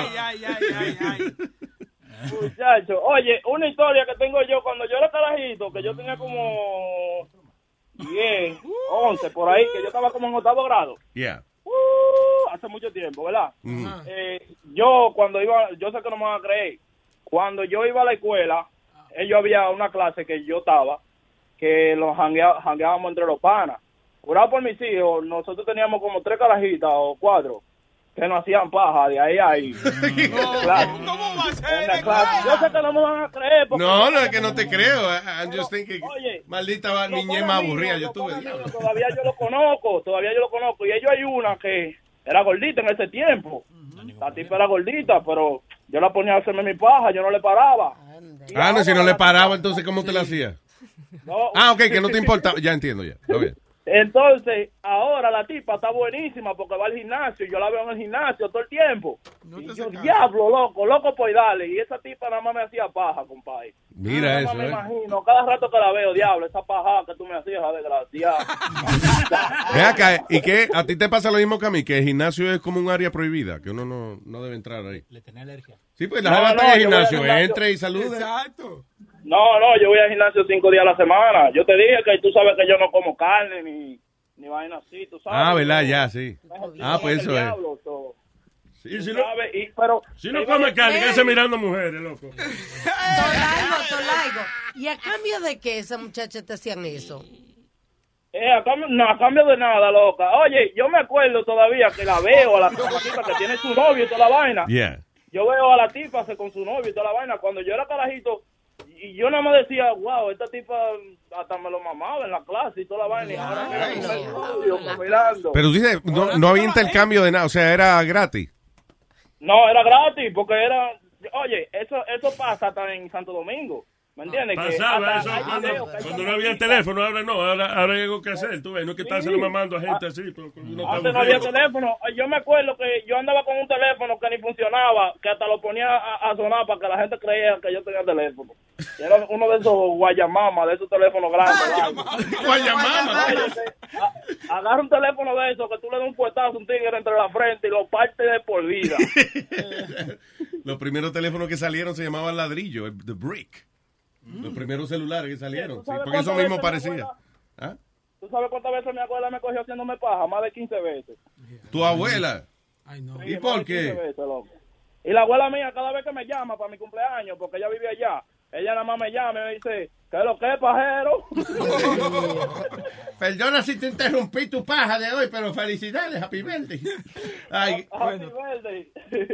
Muchacho, oye, una historia que tengo yo cuando yo era carajito, que yo tenía como 10, 11, por ahí, que yo estaba como en octavo grado. Yeah. Uh, hace mucho tiempo, ¿verdad? Mm. Eh, yo cuando iba, yo sé que no me van a creer, cuando yo iba a la escuela, ellos había una clase que yo estaba, que los jangueábamos entre los panas. Jurado por mis hijos, nosotros teníamos como tres carajitas o cuatro que nos hacían paja de ahí a ahí. Claro. En la clase. Yo sé que no me van a creer. porque- No, no, es que no te creo. I- I'm just thinking. Oye, Maldita va- niñez más aburrida. Yo tuve. Todavía yo lo conozco, todavía yo lo conozco. Y ellos hay una que era gordita en ese tiempo. La tipa era gordita, pero yo la ponía a hacerme mi paja, yo no le paraba. Y Ah, no, si no le paraba, entonces, ¿cómo te la hacía? No. Ah, ok, que no te importaba. Ya entiendo, ya. Está bien. Entonces, ahora la tipa está buenísima porque va al gimnasio. Yo la veo en el gimnasio todo el tiempo. y yo, diablo, loco, loco por darle. Y esa tipa nada más me hacía paja, compadre. Mira Nada más eso, me ¿eh? imagino, cada rato que la veo, diablo, esa paja que tú me hacías, desgraciada. Ve acá, ¿y qué? ¿A ti te pasa lo mismo que a mí? Que el gimnasio es como un área prohibida, que uno no, no debe entrar ahí. Le tenía alergia. Sí, pues la No, no, en el gimnasio. entre y saluda. Exacto. No, no, yo voy al gimnasio cinco días a la semana. Yo te dije que tú sabes que yo no como carne ni, ni vaina así, tú sabes. Ah, ¿verdad? Ya, sí. Ah, pues eso es. Diablo, so, Sí, si no, sabes, y- pero, si no come carne, mirando mujeres, loco. Tolaigo, Tolaigo. ¿Y a cambio de qué esa muchacha te hacían eso? Eh, a cambio, no, a cambio de nada, loca. Oye, yo me acuerdo todavía que la veo a la tipa que tiene su novio y toda la vaina. Yeah. Yo veo a la tipa se- con su novio y toda la vaina. Cuando yo era carajito, y yo nada más decía, wow, esta tipa hasta me lo mamaba en la clase y toda la vaina. Y ahora mirando. Pero dice, no, no había intercambio de nada, o sea, era gratis. No, era gratis, porque era... Oye, eso eso pasa hasta en Santo Domingo. ¿Me entiendes? Que Pasaba eso cuando, no había teléfono, ahora no, ahora, ahora hay algo que hacer, tú ves, no es que estárselo mamando a gente así, pero uno está Antes no había teléfono. Yo me acuerdo que yo andaba con un teléfono que ni funcionaba, que hasta lo ponía a, a sonar para que la gente creía que yo tenía teléfono. Y era uno de esos guayamamas, de esos teléfonos grandes. Guayamama. Agarra un teléfono de esos que tú le das un puestazo a un tigre entre la frente y lo parte de por vida. Los primeros teléfonos que salieron se llamaban ladrillo, el- The Brick. Los primeros celulares que salieron. ¿Tú Sí, sabes porque eso mismo parecía. ¿Ah? ¿Tú sabes cuántas veces mi abuela me cogió haciéndome paja? Más de 15 veces. Tu abuela. ¿Y por de 15 qué? veces. Y la abuela mía, cada vez que me llama para mi cumpleaños, porque ella vive allá, ella nada más me llama y me dice, ¿qué es lo que es, pajero? Perdona si te interrumpí tu paja de hoy, pero felicidades, happy birthday. Ay, Happy birthday.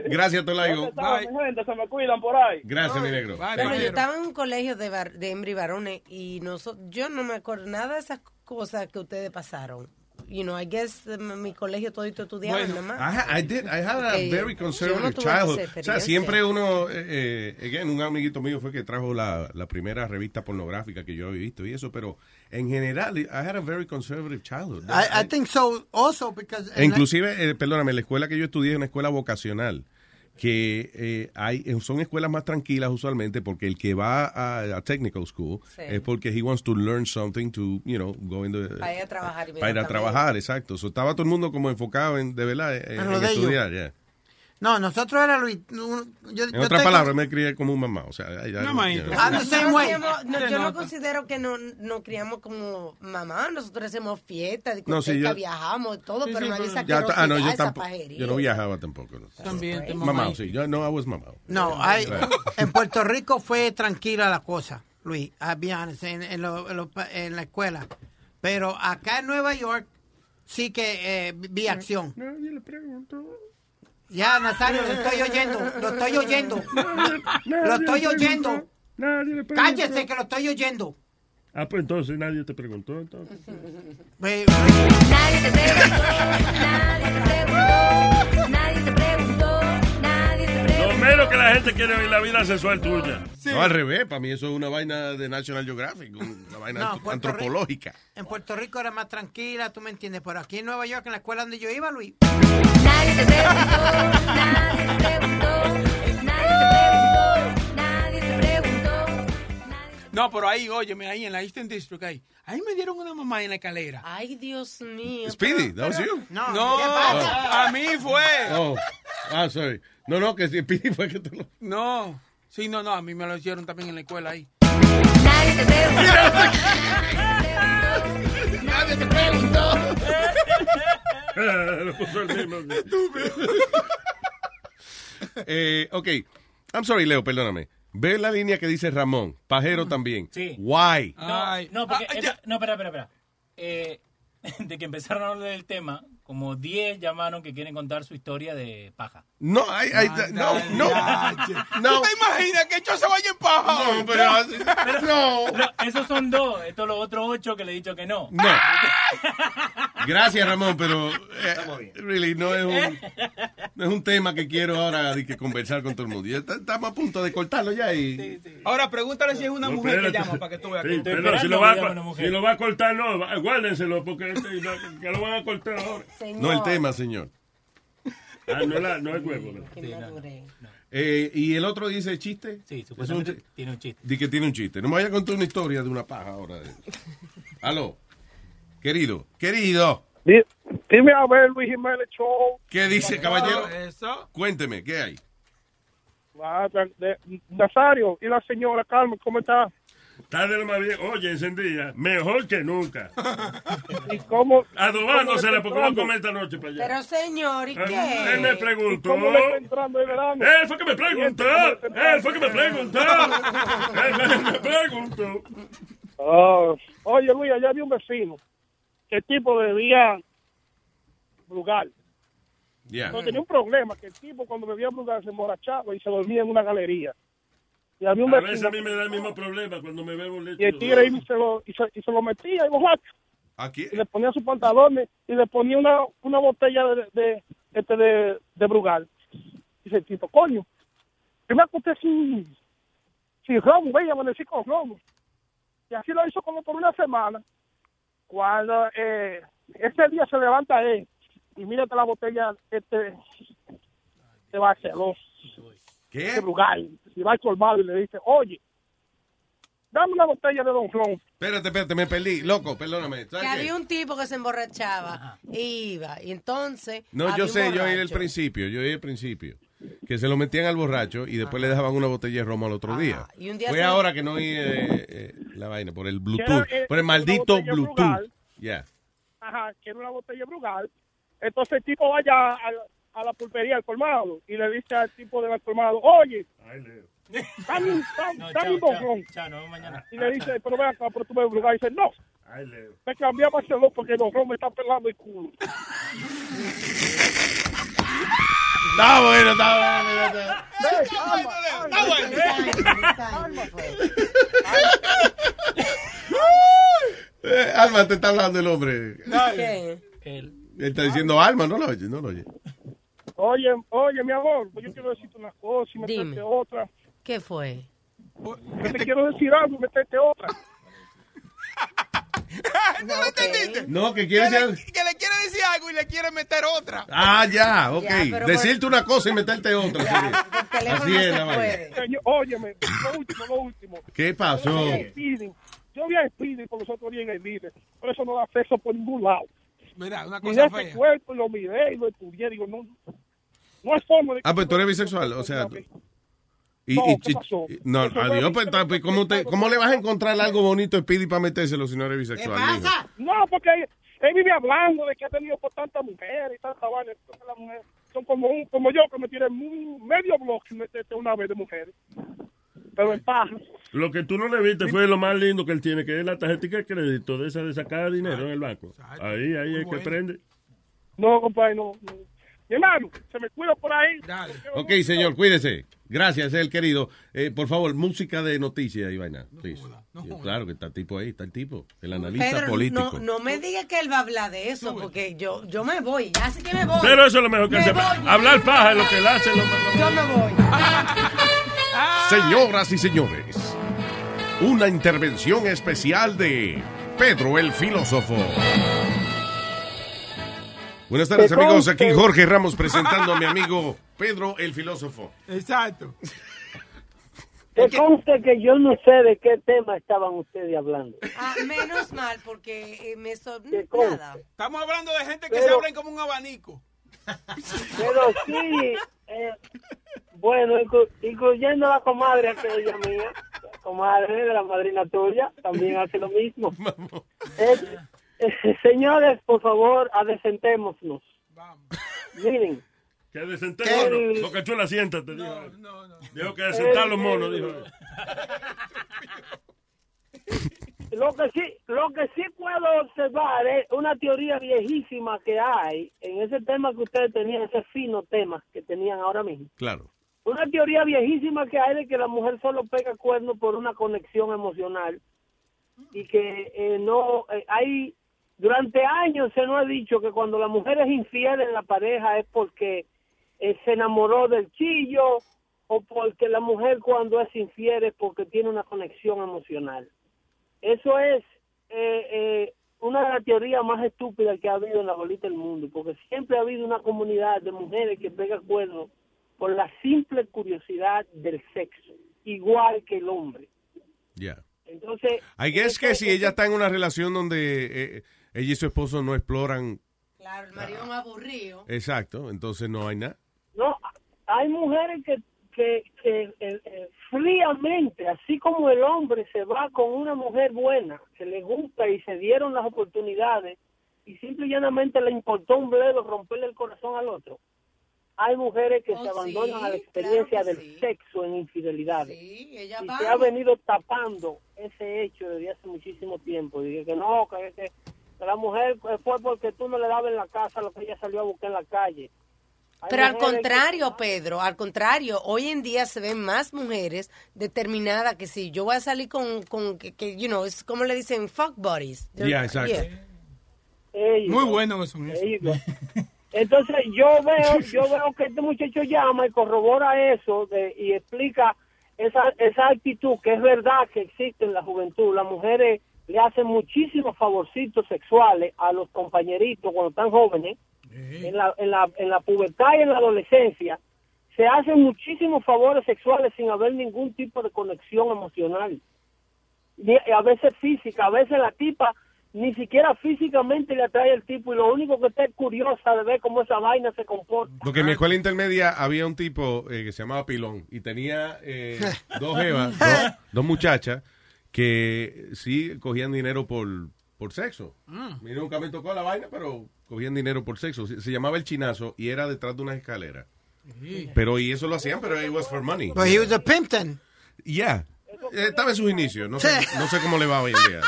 gracias, Tolaigo. ¿Dónde están, mi gente? Se me cuidan por ahí. Gracias, mi negro. Bueno, yo estaba en un colegio de, bar- de hembra y varones y noso- yo no me acuerdo nada de esas cosas que ustedes pasaron. You know, I guess eh, mi colegio todito estudiaban nada más. I, I did. I had a Porque very no conservative tuve childhood. O sea, siempre uno, eh, eh, again, un amiguito mío fue que trajo la, la primera revista pornográfica que yo había visto y eso, pero en general, I had a very conservative childhood. I, I think so also because E inclusive, eh, perdóname, la escuela que yo estudié es una escuela vocacional que eh, hay eh, son escuelas más tranquilas usualmente porque el que va a, a technical school Sí. es porque he wants to learn something to, you know, go in the, Para ir a trabajar para ir a trabajar, exacto. So, estaba todo el mundo como enfocado en, de verdad, en, En estudiar, yeah. No, nosotros era Luis. Yo, En yo otras palabras, me crié como un mamá, o sea, same way. Hacíamos- no, yo no considero que no- nos criamos como mamá, nosotros hacemos fiestas, No, sí, yo- viajamos, todo, Sí, pero sí, no hay esa Ya, ah, no, yo esa tampoco, pajería. yo no viajaba tampoco. no. También te Mamá, mamá. sí, yo no, I was mamá. No, hay- Right. en Puerto Rico fue tranquila la cosa, Luis, I'll be honest, en, en lo- en lo- en la escuela. Pero acá en Nueva York, sí que eh, vi acción. Nadie le preguntó. Ya, Nazario, lo estoy oyendo, lo estoy oyendo. Lo estoy oyendo. Cállese que lo estoy oyendo. Ah, pues entonces nadie te preguntó. Entonces. Nadie te preguntó, nadie te preguntó, menos que la gente quiere oír la vida sexual tuya. No, al revés, para mí eso es una vaina de National Geographic, una vaina No, ant- Puerto Rico. antropológica. En Puerto Rico era más tranquila, tú me entiendes. Pero aquí en Nueva York, en la escuela donde yo iba, Luis. Nadie te preguntó, nadie te preguntó, No, pero ahí, óyeme, ahí en la Eastern District, ahí. Ahí me dieron una mamá en la escalera. Ay, Dios mío. Speedy, that was you. No, No, a mí fue. Oh, ah, sorry. No, no, que si Speedy fue que te lo... No. Sí, no, no, a mí me lo hicieron también en la escuela ahí. Nadie te preguntó. Nadie te preguntó. Lo puso el mismo. Eh, ok, I'm sorry, Leo, perdóname. Ve la línea que dice Ramón, pajero también. Sí. Why? No, no, porque, Ah, no, espera, espera, espera. Eh, de que empezaron a hablar del tema, como 10 llamaron que quieren contar su historia de paja. No, ay, ay, no, no, no. ¿Tú te imaginas que yo se vaya en paja? No, pero, Pero- no. Esos son dos, estos los otros ocho que le he dicho que no. No. Gracias, Ramón, pero eh, really, no es un no es un tema que quiero ahora de que conversar con todo el mundo. Ya está- estamos a punto de cortarlo ya y Ahora pregúntale si es una No, mujer que llama para que tú veas. Sí, pero si lo, va a, si lo va a cortar, no, guárdenselo, porque este- que lo van a cortar ahora. No el tema, señor. Ah, no, la- no es huevo. Eh, y el otro dice chiste. Sí, Es un supuestamente chi- tiene un chiste. Di que tiene un chiste. No me vaya a contar una historia de una paja ahora. Aló. Querido, querido. Di- Dime a ver, Luis Jiménez Show. ¿Qué dice, caballero? Eso. Cuénteme, ¿qué hay? Ah, Nazario y la señora Carmen, ¿cómo está? Está de lo más bien. Oye, encendida. Mejor que nunca. ¿Y cómo? Adobándosela porque va a ¿Cómo le está comer esta noche para allá. Pero señor, ¿y Ah, Él me qué? preguntó. ¿Cómo le está entrando el verano? Él fue que me preguntó. Él fue que me preguntó. Él me preguntó. Ah, oye, Luis, allá había un vecino. ¿Qué tipo bebía Brugal? Ya. No tenía un problema, que el tipo cuando bebía Brugal se emborrachaba y se dormía en una galería. Y había un A veces a mí me da el mismo problema cuando me bebo leche. y el tigre y se lo, y se, y se lo metía y borracho. Aquí. Y le ponía sus pantalones y le ponía una, una botella de, de, este de, de Brugal. Dice el tipo, coño, yo me acosté sin, sin romo, veía, amanecí con romo. Y así lo hizo como por una semana. Cuando eh, ese día se levanta él y mírate la botella este de Barcelona, ¿Qué? de Brugal. Y va al colmado y le dice, oye, dame una botella de Don Ron. Espérate, espérate, me perdí. Loco, perdóname. Que había un tipo que se emborrachaba, iba, y entonces... No, yo sé, yo oí el principio, yo oí el principio. Que se lo metían al borracho y después le dejaban una botella de romo al otro día. y un día Fue se- ahora que no oí eh, eh, la vaina, por el Bluetooth, Era, eh, por el maldito Bluetooth. Ya. ajá, quiere una botella Brugal. Entonces el tipo vaya a, a la pulpería, al colmado, y le dice al tipo del colmado, oye, dame, un- dame, mañana. Y le dice, pero ven acá, pero tú bebes Brugal. Y dice, no, Ay, Leo. me cambié a Barcelona porque Don Ron me está pelando el culo. Está bueno, está bueno. Ve, alma, alma, alma. Eh, te está hablando el hombre. ¿Qué? Él. Él está diciendo Alma, no lo oye, no lo oye. Oye, oye, mi amor, pues yo quiero decirte una cosa y meterte Dime. otra. ¿Qué fue? Que te quiero decir algo y meterte otra. ¿No lo entendiste? No, que Que quiere le, decir... que le quiere decir algo y le quiere meter otra. Ah, ya, ok. Ya, Decirte una cosa y meterte otra. sí. Así no es la puede. Óyeme, lo último, lo último. ¿Qué pasó? Yo vi a Speedy, yo vi a Speedy por los otros días en el líder, por eso no da acceso por ningún lado. Mira, una cosa ese fea. cuerpo y lo miré y lo estudié, digo, no, no hay forma de... Ah, pues tú eres bisexual, o sea... Y, No, y- ¿qué pasó? no, adiós, pues, pues, ¿cómo, te- ¿cómo le vas a encontrar algo bonito a Speedy para metérselo si no eres bisexual? No, porque él, vive hablando de que ha tenido por tantas mujeres y tantas vainas. Entonces, las mujeres son como un, como yo, que me tiene un medio bloque y meterte una vez de mujeres. pero en paja. Lo que tú no le viste fue lo más lindo que él tiene, que es la tarjeta de crédito de esa de sacar dinero en el banco. Ahí, ahí es que prende. No, compadre, no. no. Mi hermano, se me cuida por ahí. Ok, señor, cuídese. Gracias, el querido. Eh, por favor, música de noticias y vaina. claro que está el tipo ahí, está el tipo, el analista Pedro, político. no, no me diga que él va a hablar de eso, porque yo, yo me voy, ya sé que me voy. Pero eso es lo mejor que Me hace. voy, Hablar paja es lo que él hace. Lo, Yo me voy. Señoras y señores, una intervención especial de Pedro el Filósofo. Buenas tardes amigos, aquí Jorge Ramos presentando a mi amigo Pedro el Filósofo. Exacto. Que conste que yo no sé de qué tema estaban ustedes hablando. Ah, menos mal, porque eh, me so... conste. nada. Estamos hablando de gente que Pero- se abren como un abanico. Pero sí, eh, bueno, inclu- incluyendo a la comadre aquella mía, la comadre de la madrina tuya, también hace lo mismo. señores, por favor, adecentémonos. Miren, Que decente mono. Boca chula, siéntate. dijo. Dijo que sentar los monos, dijo. lo que sí, lo que sí puedo observar es una teoría viejísima que hay en ese tema que ustedes tenían, ese fino tema que tenían ahora mismo. Claro. Una teoría viejísima que hay de que la mujer solo pega cuernos por una conexión emocional y que eh, no eh, hay durante años se nos ha dicho que cuando la mujer es infiel en la pareja es porque eh, se enamoró del chillo o porque la mujer cuando es infiel es porque tiene una conexión emocional. Eso es eh, eh, una de las teorías más estúpidas que ha habido en la bolita del mundo, porque siempre ha habido una comunidad de mujeres que pega cuernos por la simple curiosidad del sexo, igual que el hombre. Ya. Entonces, I guess que si ella está en una relación donde eh, ella y su esposo no exploran, Claro, el marido es un aburrido. exacto, entonces no hay nada. no, hay mujeres que, que, que eh, eh, fríamente, así como el hombre se va con una mujer buena, que le gusta y se dieron las oportunidades y simple y llanamente le importó un bledo romperle el corazón al otro. Hay mujeres que Oh, se abandonan sí, a la experiencia claro del sexo en infidelidades. ella y va. se ha venido tapando ese hecho desde hace muchísimo tiempo. Dije que no, que la mujer fue porque tú no le dabas en la casa lo que ella salió a buscar en la calle. Hay Pero al que- contrario, Pedro, al contrario, hoy en día se ven más mujeres determinadas que si yo voy a salir con, con que, que, you know, es como le dicen, fuck buddies. Yeah, exacto. Ey, Muy no. bueno eso. Entonces yo veo, yo veo que este muchacho llama y corrobora eso de- y explica esa, esa actitud que es verdad que existe en la juventud. Las mujeres le hacen muchísimos favorcitos sexuales a los compañeritos cuando están jóvenes, en, la, en, la, en la pubertad y en la adolescencia. Se hacen muchísimos favores sexuales sin haber ningún tipo de conexión emocional. Ni- a veces física, a veces la tipa ni siquiera físicamente le atrae el tipo y lo único que está es curiosa de ver cómo esa vaina se comporta. Porque en mi escuela intermedia había un tipo eh, que se llamaba Pilón y tenía eh, dos jevas, dos, dos muchachas que sí cogían dinero por, por sexo. A mí nunca me tocó la vaina, pero cogían dinero por sexo. Se, se llamaba El Chinazo y era detrás de una escalera. Pero y eso lo hacían, pero it was for money. But he was a pimpton. Yeah. Eh, Estaba en sus inicios. No sé, no sé cómo le va hoy en día.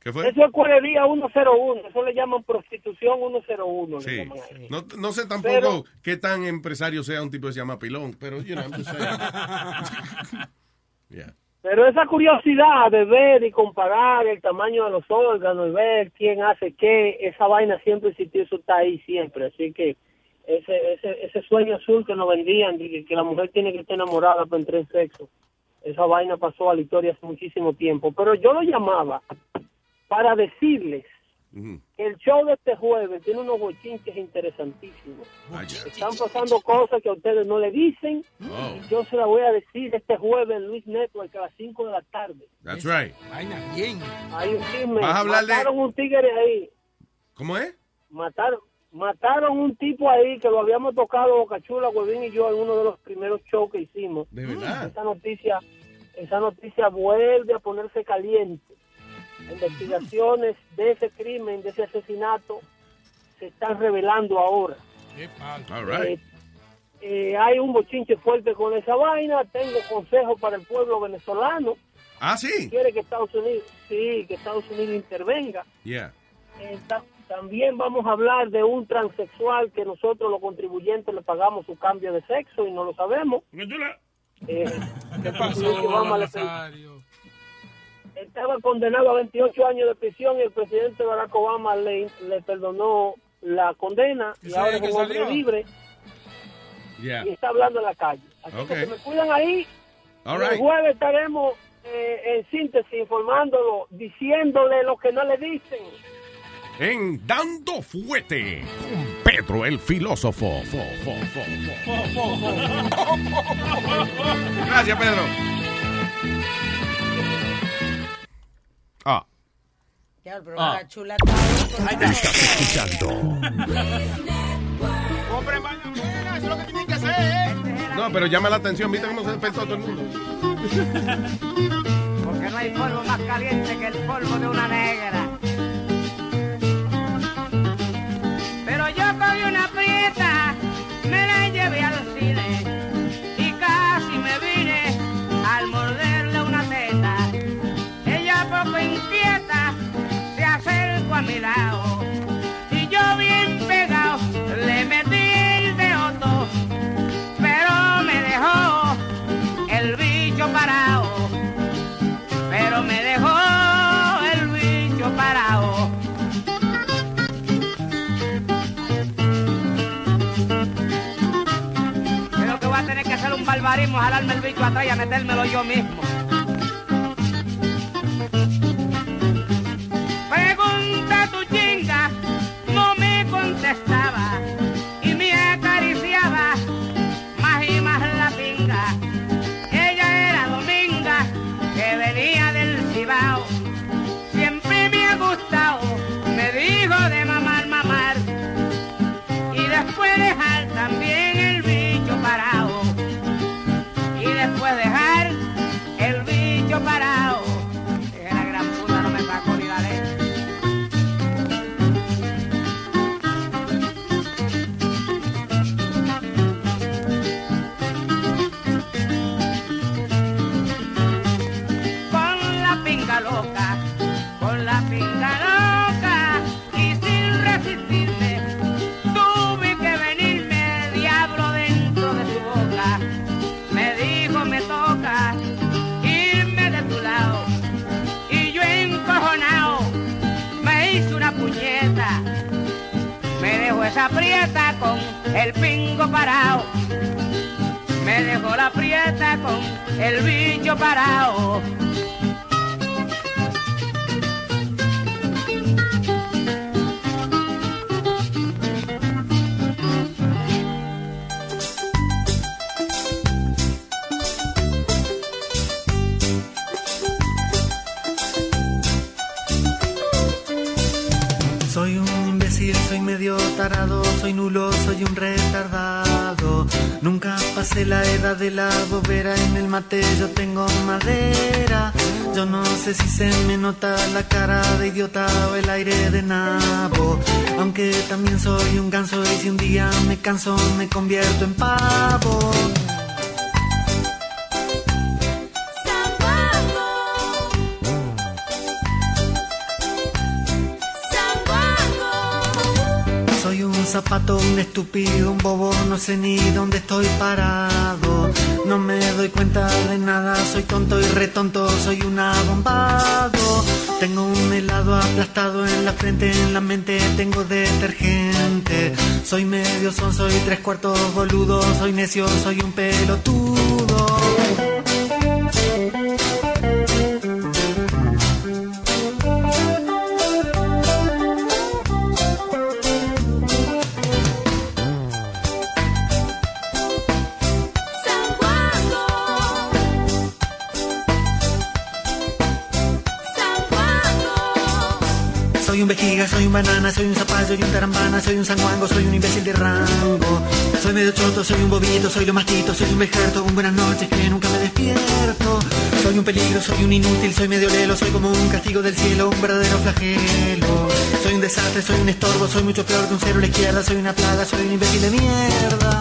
¿Qué fue? Eso es cuerería 101, eso le llaman prostitución 101. le Sí. llaman. No, no sé tampoco Pero- qué tan empresario sea un tipo que se llama Pilón, pero you know, I'm just saying. Yeah. Pero esa curiosidad de ver y comparar el tamaño de los órganos y ver quién hace qué, esa vaina siempre existió, eso está ahí siempre. Así que ese, ese, ese sueño azul que nos vendían, de que, la mujer tiene que estar enamorada para entrar en sexo, esa vaina pasó a la historia hace muchísimo tiempo. Pero yo lo llamaba para decirles que el show de este jueves tiene unos bochinches interesantísimos. Están pasando cosas que a ustedes no le dicen Oh. y yo se las voy a decir este jueves en Luis Network a las 5 de la tarde. That's right. Vaina bien. Hay un chisme. Vas a hablar de- Mataron un tigre ahí. ¿Cómo es? Mataron, mataron un tipo ahí que lo habíamos tocado Bocachula, Huevín y yo en uno de los primeros shows que hicimos. De verdad. Esa noticia, esa noticia vuelve a ponerse caliente. Investigaciones de ese crimen, de ese asesinato, se están revelando ahora. All right. Eh, eh, hay un bochinche fuerte con esa vaina. Tengo consejos para el pueblo venezolano. Ah, sí. Quiere que Estados Unidos, sí, que Estados Unidos intervenga. Yeah. Eh, ta- también vamos a hablar de un transexual que nosotros los contribuyentes le pagamos su cambio de sexo y no lo sabemos. Eh, ¿Qué pasó? Estaba condenado a 28 años de prisión y el presidente Barack Obama le, le perdonó la condena y ahora es un hombre libre Yeah. y está hablando en la calle. Así que se me cuidan ahí. All el right. jueves estaremos eh, en síntesis informándolo, diciéndole lo que no le dicen. En Dando Fuete con Pedro el filósofo. Fo, fo, fo, fo, fo. Gracias, Pedro. Pero Ah. la chula está ahí. Estás escuchando. Compren baño nena, eso es lo que tienen que hacer. ¿eh? No, pero llama la atención. ¿Viste cómo se despertó todo el mundo? Porque no hay polvo más caliente que el polvo de una negra. Pero yo cogí una prieta, me la llevé al cine jalarme el bicho atrás y a metérmelo yo mismo. Me convierto en pavo. Soy un zapato, un estúpido, un bobo, no sé ni dónde estoy parado. No me doy cuenta de nada, soy tonto y retonto, soy un abombado. Tengo un helado aplastado en la frente, en la mente tengo detergente. Soy medio son, soy tres cuartos boludo, soy necio, soy un pelotudo. Banana, soy un zapallo y un tarambana, soy un sanguango, soy un imbécil de rango. Soy medio choto, soy un bobito, soy lo mastito, soy un vejerto, un buenas noches que nunca me despierto. Soy un peligro, soy un inútil, soy medio lelo, soy como un castigo del cielo, un verdadero flagelo. Soy un desastre, soy un estorbo, soy mucho peor que un cero a la izquierda, soy una plaga, soy un imbécil de mierda.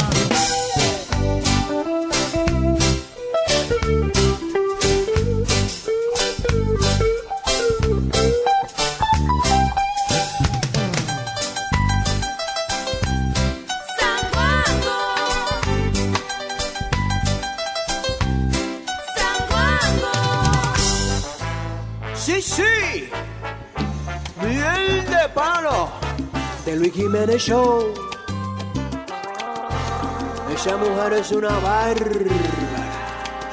Jiménez Show. Esa mujer es una bárbara.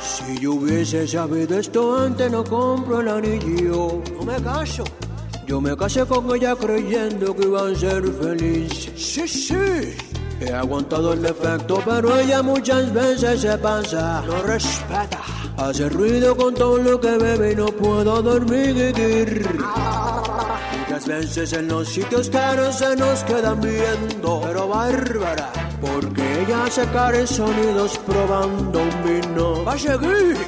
Si yo hubiese sabido esto antes, no compro el anillo. No me caso. Yo me casé con ella creyendo que iban a ser felices. Sí, sí. He aguantado el defecto, pero ella muchas veces se pasa. No respeta. Hace ruido con todo lo que bebe y no puedo dormir. Veces en los sitios caros se nos quedan viendo. Pero bárbara, porque ella se en sonidos probando un vino. Va a seguir.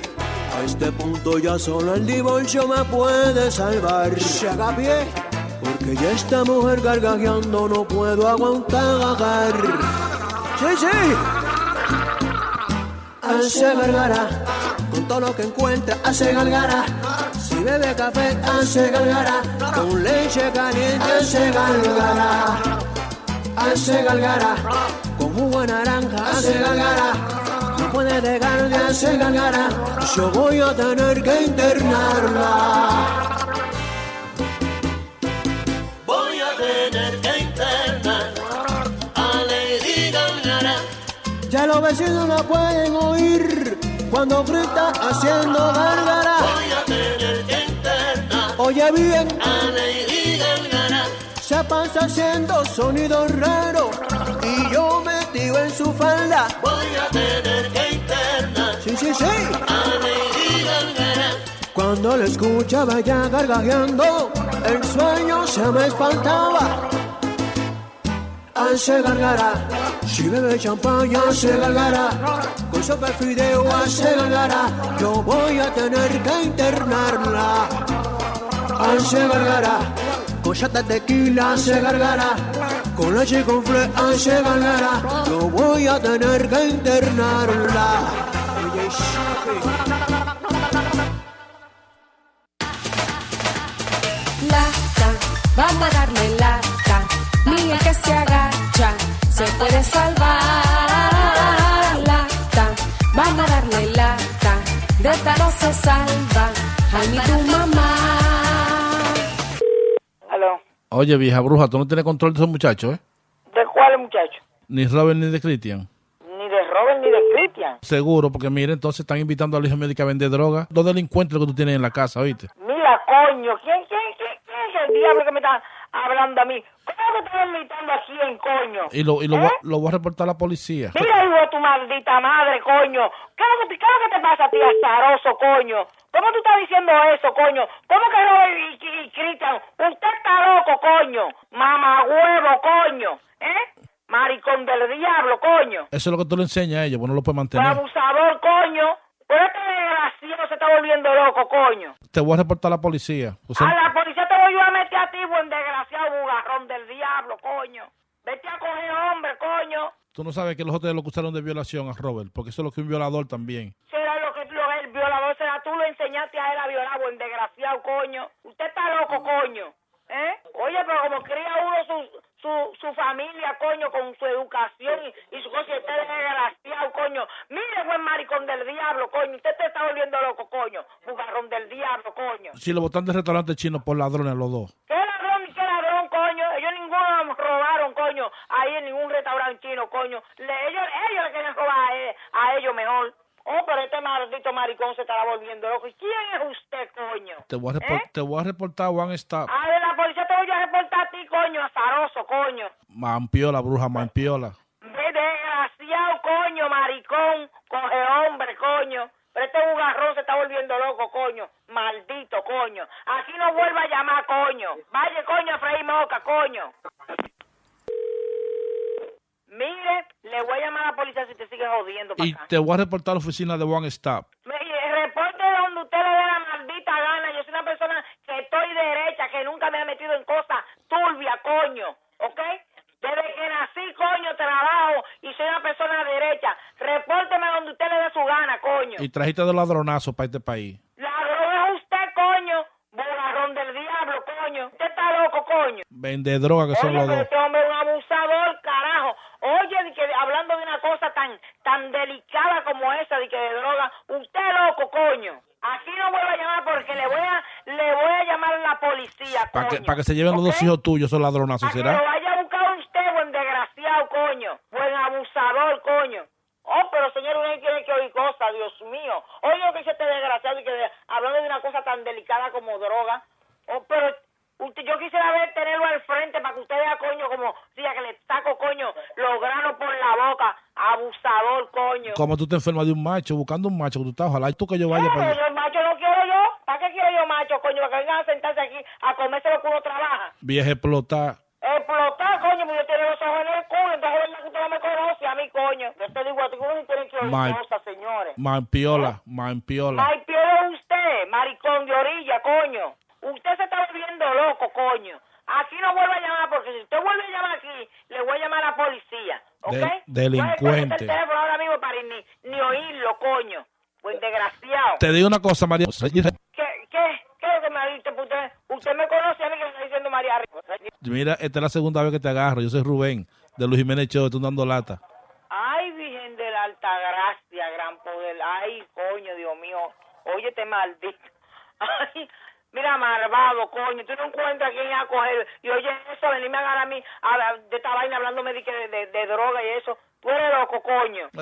A este punto ya solo el divorcio me puede salvar. Se haga pie. Porque ya esta mujer gargajeando no puedo aguantar. Sí, sí. Hace gargara. Con todo lo que encuentra hace gargara. Bebe café hace gargara. Con leche caliente hace gargara. Hace gargara. Con jugo de naranja hace gargara. No puede dejar de hacer gargara. Yo voy a tener que internarla. Voy a tener que internar a Lady Gaga. Ya los vecinos la pueden oír cuando grita haciendo gárgara. Voy a tener. Oye bien, Gaga. Se pasa haciendo sonidos raros y yo metido en su falda. Voy a tener que internar. Sí, sí, sí. A Lady Gaga. Cuando la escuchaba ya gargajeando, el sueño se me espantaba. Hace gargara, si bebe champaña hace gargara, con sopa de fideo hace gargara, yo voy a tener que internarla. Hace gargara, con chata tequila hace gargara, con leche y con fle hace gargara, yo voy a tener que internarla. Lata, vamos a darle lata. Ni el que se agacha se puede salvar. Lata, vamos a darle lata. De esta no se salva. Ay, ni tu Oye, vieja bruja, tú no tienes control de esos muchachos, ¿eh? ¿De cuál muchacho? Ni Robert ni de Christian. Ni de Robert ni de Christian. Seguro, porque mire, entonces están invitando al hijo que a vender droga. Dos delincuentes que tú tienes en la casa, ¿oíste? Mira, coño, ¿quién, quién, quién, quién es el diablo que me está hablando a mí? ¿Cómo te están invitando a quién, coño? Y lo, y lo, ¿Eh? voy lo voy a reportar a la policía. Mira, hijo de tu maldita madre, coño. ¿Qué es lo que, qué es lo que te pasa a ti, azaroso, coño? ¿Cómo tú estás diciendo eso, coño? ¿Cómo que Robert y, Cristian? Usted está loco, coño. Mamá huevo, coño. ¿Eh? Maricón del diablo, coño. Eso es lo que tú le enseñas a ellos, pues no lo puedes mantener. abusador, coño. Por este desgraciado se está volviendo loco, coño. Te voy a reportar a la policía. A la policía te voy a meter a ti, buen desgraciado bugarrón del diablo, coño. Vete a coger hombre, coño. Tú no sabes que los otros lo acusaron de violación a Robert, porque eso es lo que un violador también. Lo, el violador será tú lo enseñaste a él a violar, buen desgraciado, coño. Usted está loco, coño. ¿Eh? Oye, pero como cría uno su, su, su familia, coño, con su educación y, y su cosa, y usted es desgraciado, coño. Mire, buen maricón del diablo, coño. Usted te está volviendo loco, coño. Bugarrón del diablo, coño. Si lo botan del restaurante chino por ladrones los dos. ¿Qué ladrón y qué ladrón, coño? Ellos ninguno nos robaron, coño, ahí en ningún restaurante chino, coño. Le- ellos, ellos le querían robar a, e- a ellos mejor. Oh, pero este maldito maricón se estará volviendo loco. ¿Y quién es usted, coño? Te voy a, ¿Eh? te voy a reportar One Stop. A ver, la policía te voy a reportar a ti, coño, azaroso, coño. Mampiola, bruja, mampiola. Desgraciado, coño, maricón, coge hombre, coño. Pero este bugarrón se está volviendo loco, coño. Maldito, coño. Aquí no vuelva a llamar, coño. Vaya, coño, a freír moca, coño. Mire, le voy a llamar a la policía si te sigue jodiendo para Y acá. te voy a reportar a la oficina de One Stop. Eh, reporte donde usted le dé la maldita gana. Yo soy una persona que estoy derecha, que nunca me ha metido en cosas turbias, coño. ¿Ok? Desde que nací, coño, trabajo y soy una persona derecha. Repórteme donde usted le dé su gana, coño. Y trajiste de ladronazo para este país. Ladrón es usted, coño. Bogarrón del diablo, coño. Usted está loco, coño. Vende droga que son los pero dos. este hombre es un abusador. Oye, de que hablando de una cosa tan tan delicada como esa, de que de droga, usted loco, coño. Aquí no vuelva a llamar porque le voy a, le voy a llamar a la policía, Para que, pa' que se lleven los dos hijos tuyos, esos ladronazos, Que lo ¿será? vaya a buscar usted, buen desgraciado, coño. Buen abusador, coño. Oh, pero señor, usted tiene que oír cosas, Dios mío. Oye lo que dice este desgraciado y que hablando de una cosa tan delicada como droga. Oh, pero usted, yo quisiera ver tenerlo al frente para que usted vea, coño, como si a que le saco, coño, los granos por la boca. Abusador, coño. Como tú te enfermas de un macho, buscando un macho que tú estás, ojalá y tú que yo vaya para allá. yo macho no quiero yo. ¿Para qué quiero yo macho, coño? Para que vengan a sentarse aquí a comerse lo que uno trabaja. Vieja explotar. Explotar, coño, porque yo tengo los ojos en el culo, entonces es verdad que usted no me conoce a mí, coño. Yo te digo a ti uno tiene que oír cosas, señores. Mampiola, mampiola. Es usted, maricón de orilla, coño. Usted se está volviendo loco, coño. Aquí no vuelve a llamar, porque si usted vuelve a llamar aquí, le voy a llamar a la policía, ¿ok? De- delincuente. el teléfono ahora mismo para ni, ni oírlo, coño. Buen desgraciado. Te digo una cosa, María. ¿Qué, qué, qué es lo que me ha dicho? Usted, usted me conoce a mí que me está diciendo María Rico. Mira, esta es la segunda vez que te agarro. Yo soy Rubén, de Luis Jiménez Show, tú dando lata. Ay, Virgen de la Alta Gracia, gran poder. Ay, coño, Dios mío. Óyete, maldito. Ay, mira, malvado, coño. Tú no encuentras quién a coger. Y oye, eso, venirme a agarrar a mí a la- de esta vaina hablándome de, de, de- de droga y eso. Tú eres loco, coño.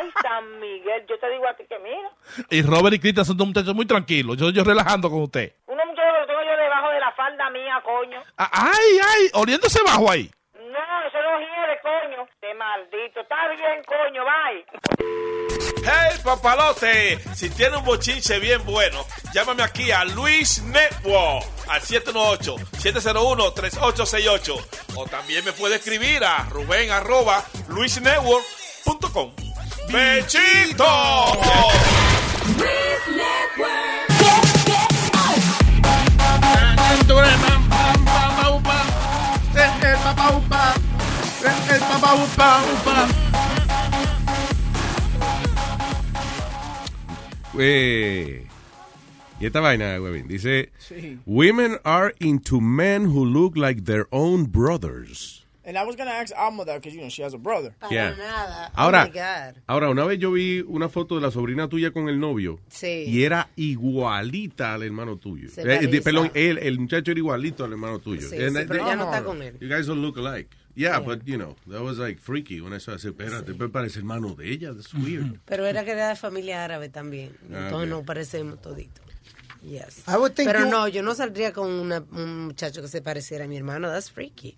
Ay, San Miguel, yo te digo a ti que mira. Y Robert y Cristian son dos muchachos muy tranquilos. Yo, yo relajando con usted. Uno muchacho que lo tengo yo debajo de la falda mía, coño. Ah, Ay, ay, oriéndose bajo ahí. No, eso no hiere, coño. Este maldito. Está bien, coño, bye. Hey, papalote, si tiene un bochinche bien bueno, llámame aquí a Luis Network al 718-701-3868. O también me puede escribir a Rubén arroba luisnetwork.com. ¡Bechito! El papá upa. El papá upa upa. Eh, y esta vaina, huevín, dice: Sí. Women are into men who look like their own brothers. And I was gonna ask Alma that because you know she has a brother. Yeah. nada. Ahora, Oh, my God. ahora, una vez yo vi una foto de la sobrina tuya con el novio. Sí. Y era igualita al hermano tuyo. Eh, de- perdón, él, el muchacho era igualito al hermano tuyo. Sí, And sí, they- pero ya no está con él. You guys don't look alike. Yeah, but you know, that was like freaky when I saw, espérate, pero parece hermano de ella, that's weird. Pero era que era de familia árabe también. Ah, Entonces ok. no parecemos toditos. Yes. I would think Pero you- no, yo no saldría con una- un muchacho que se pareciera a mi hermano. That's freaky.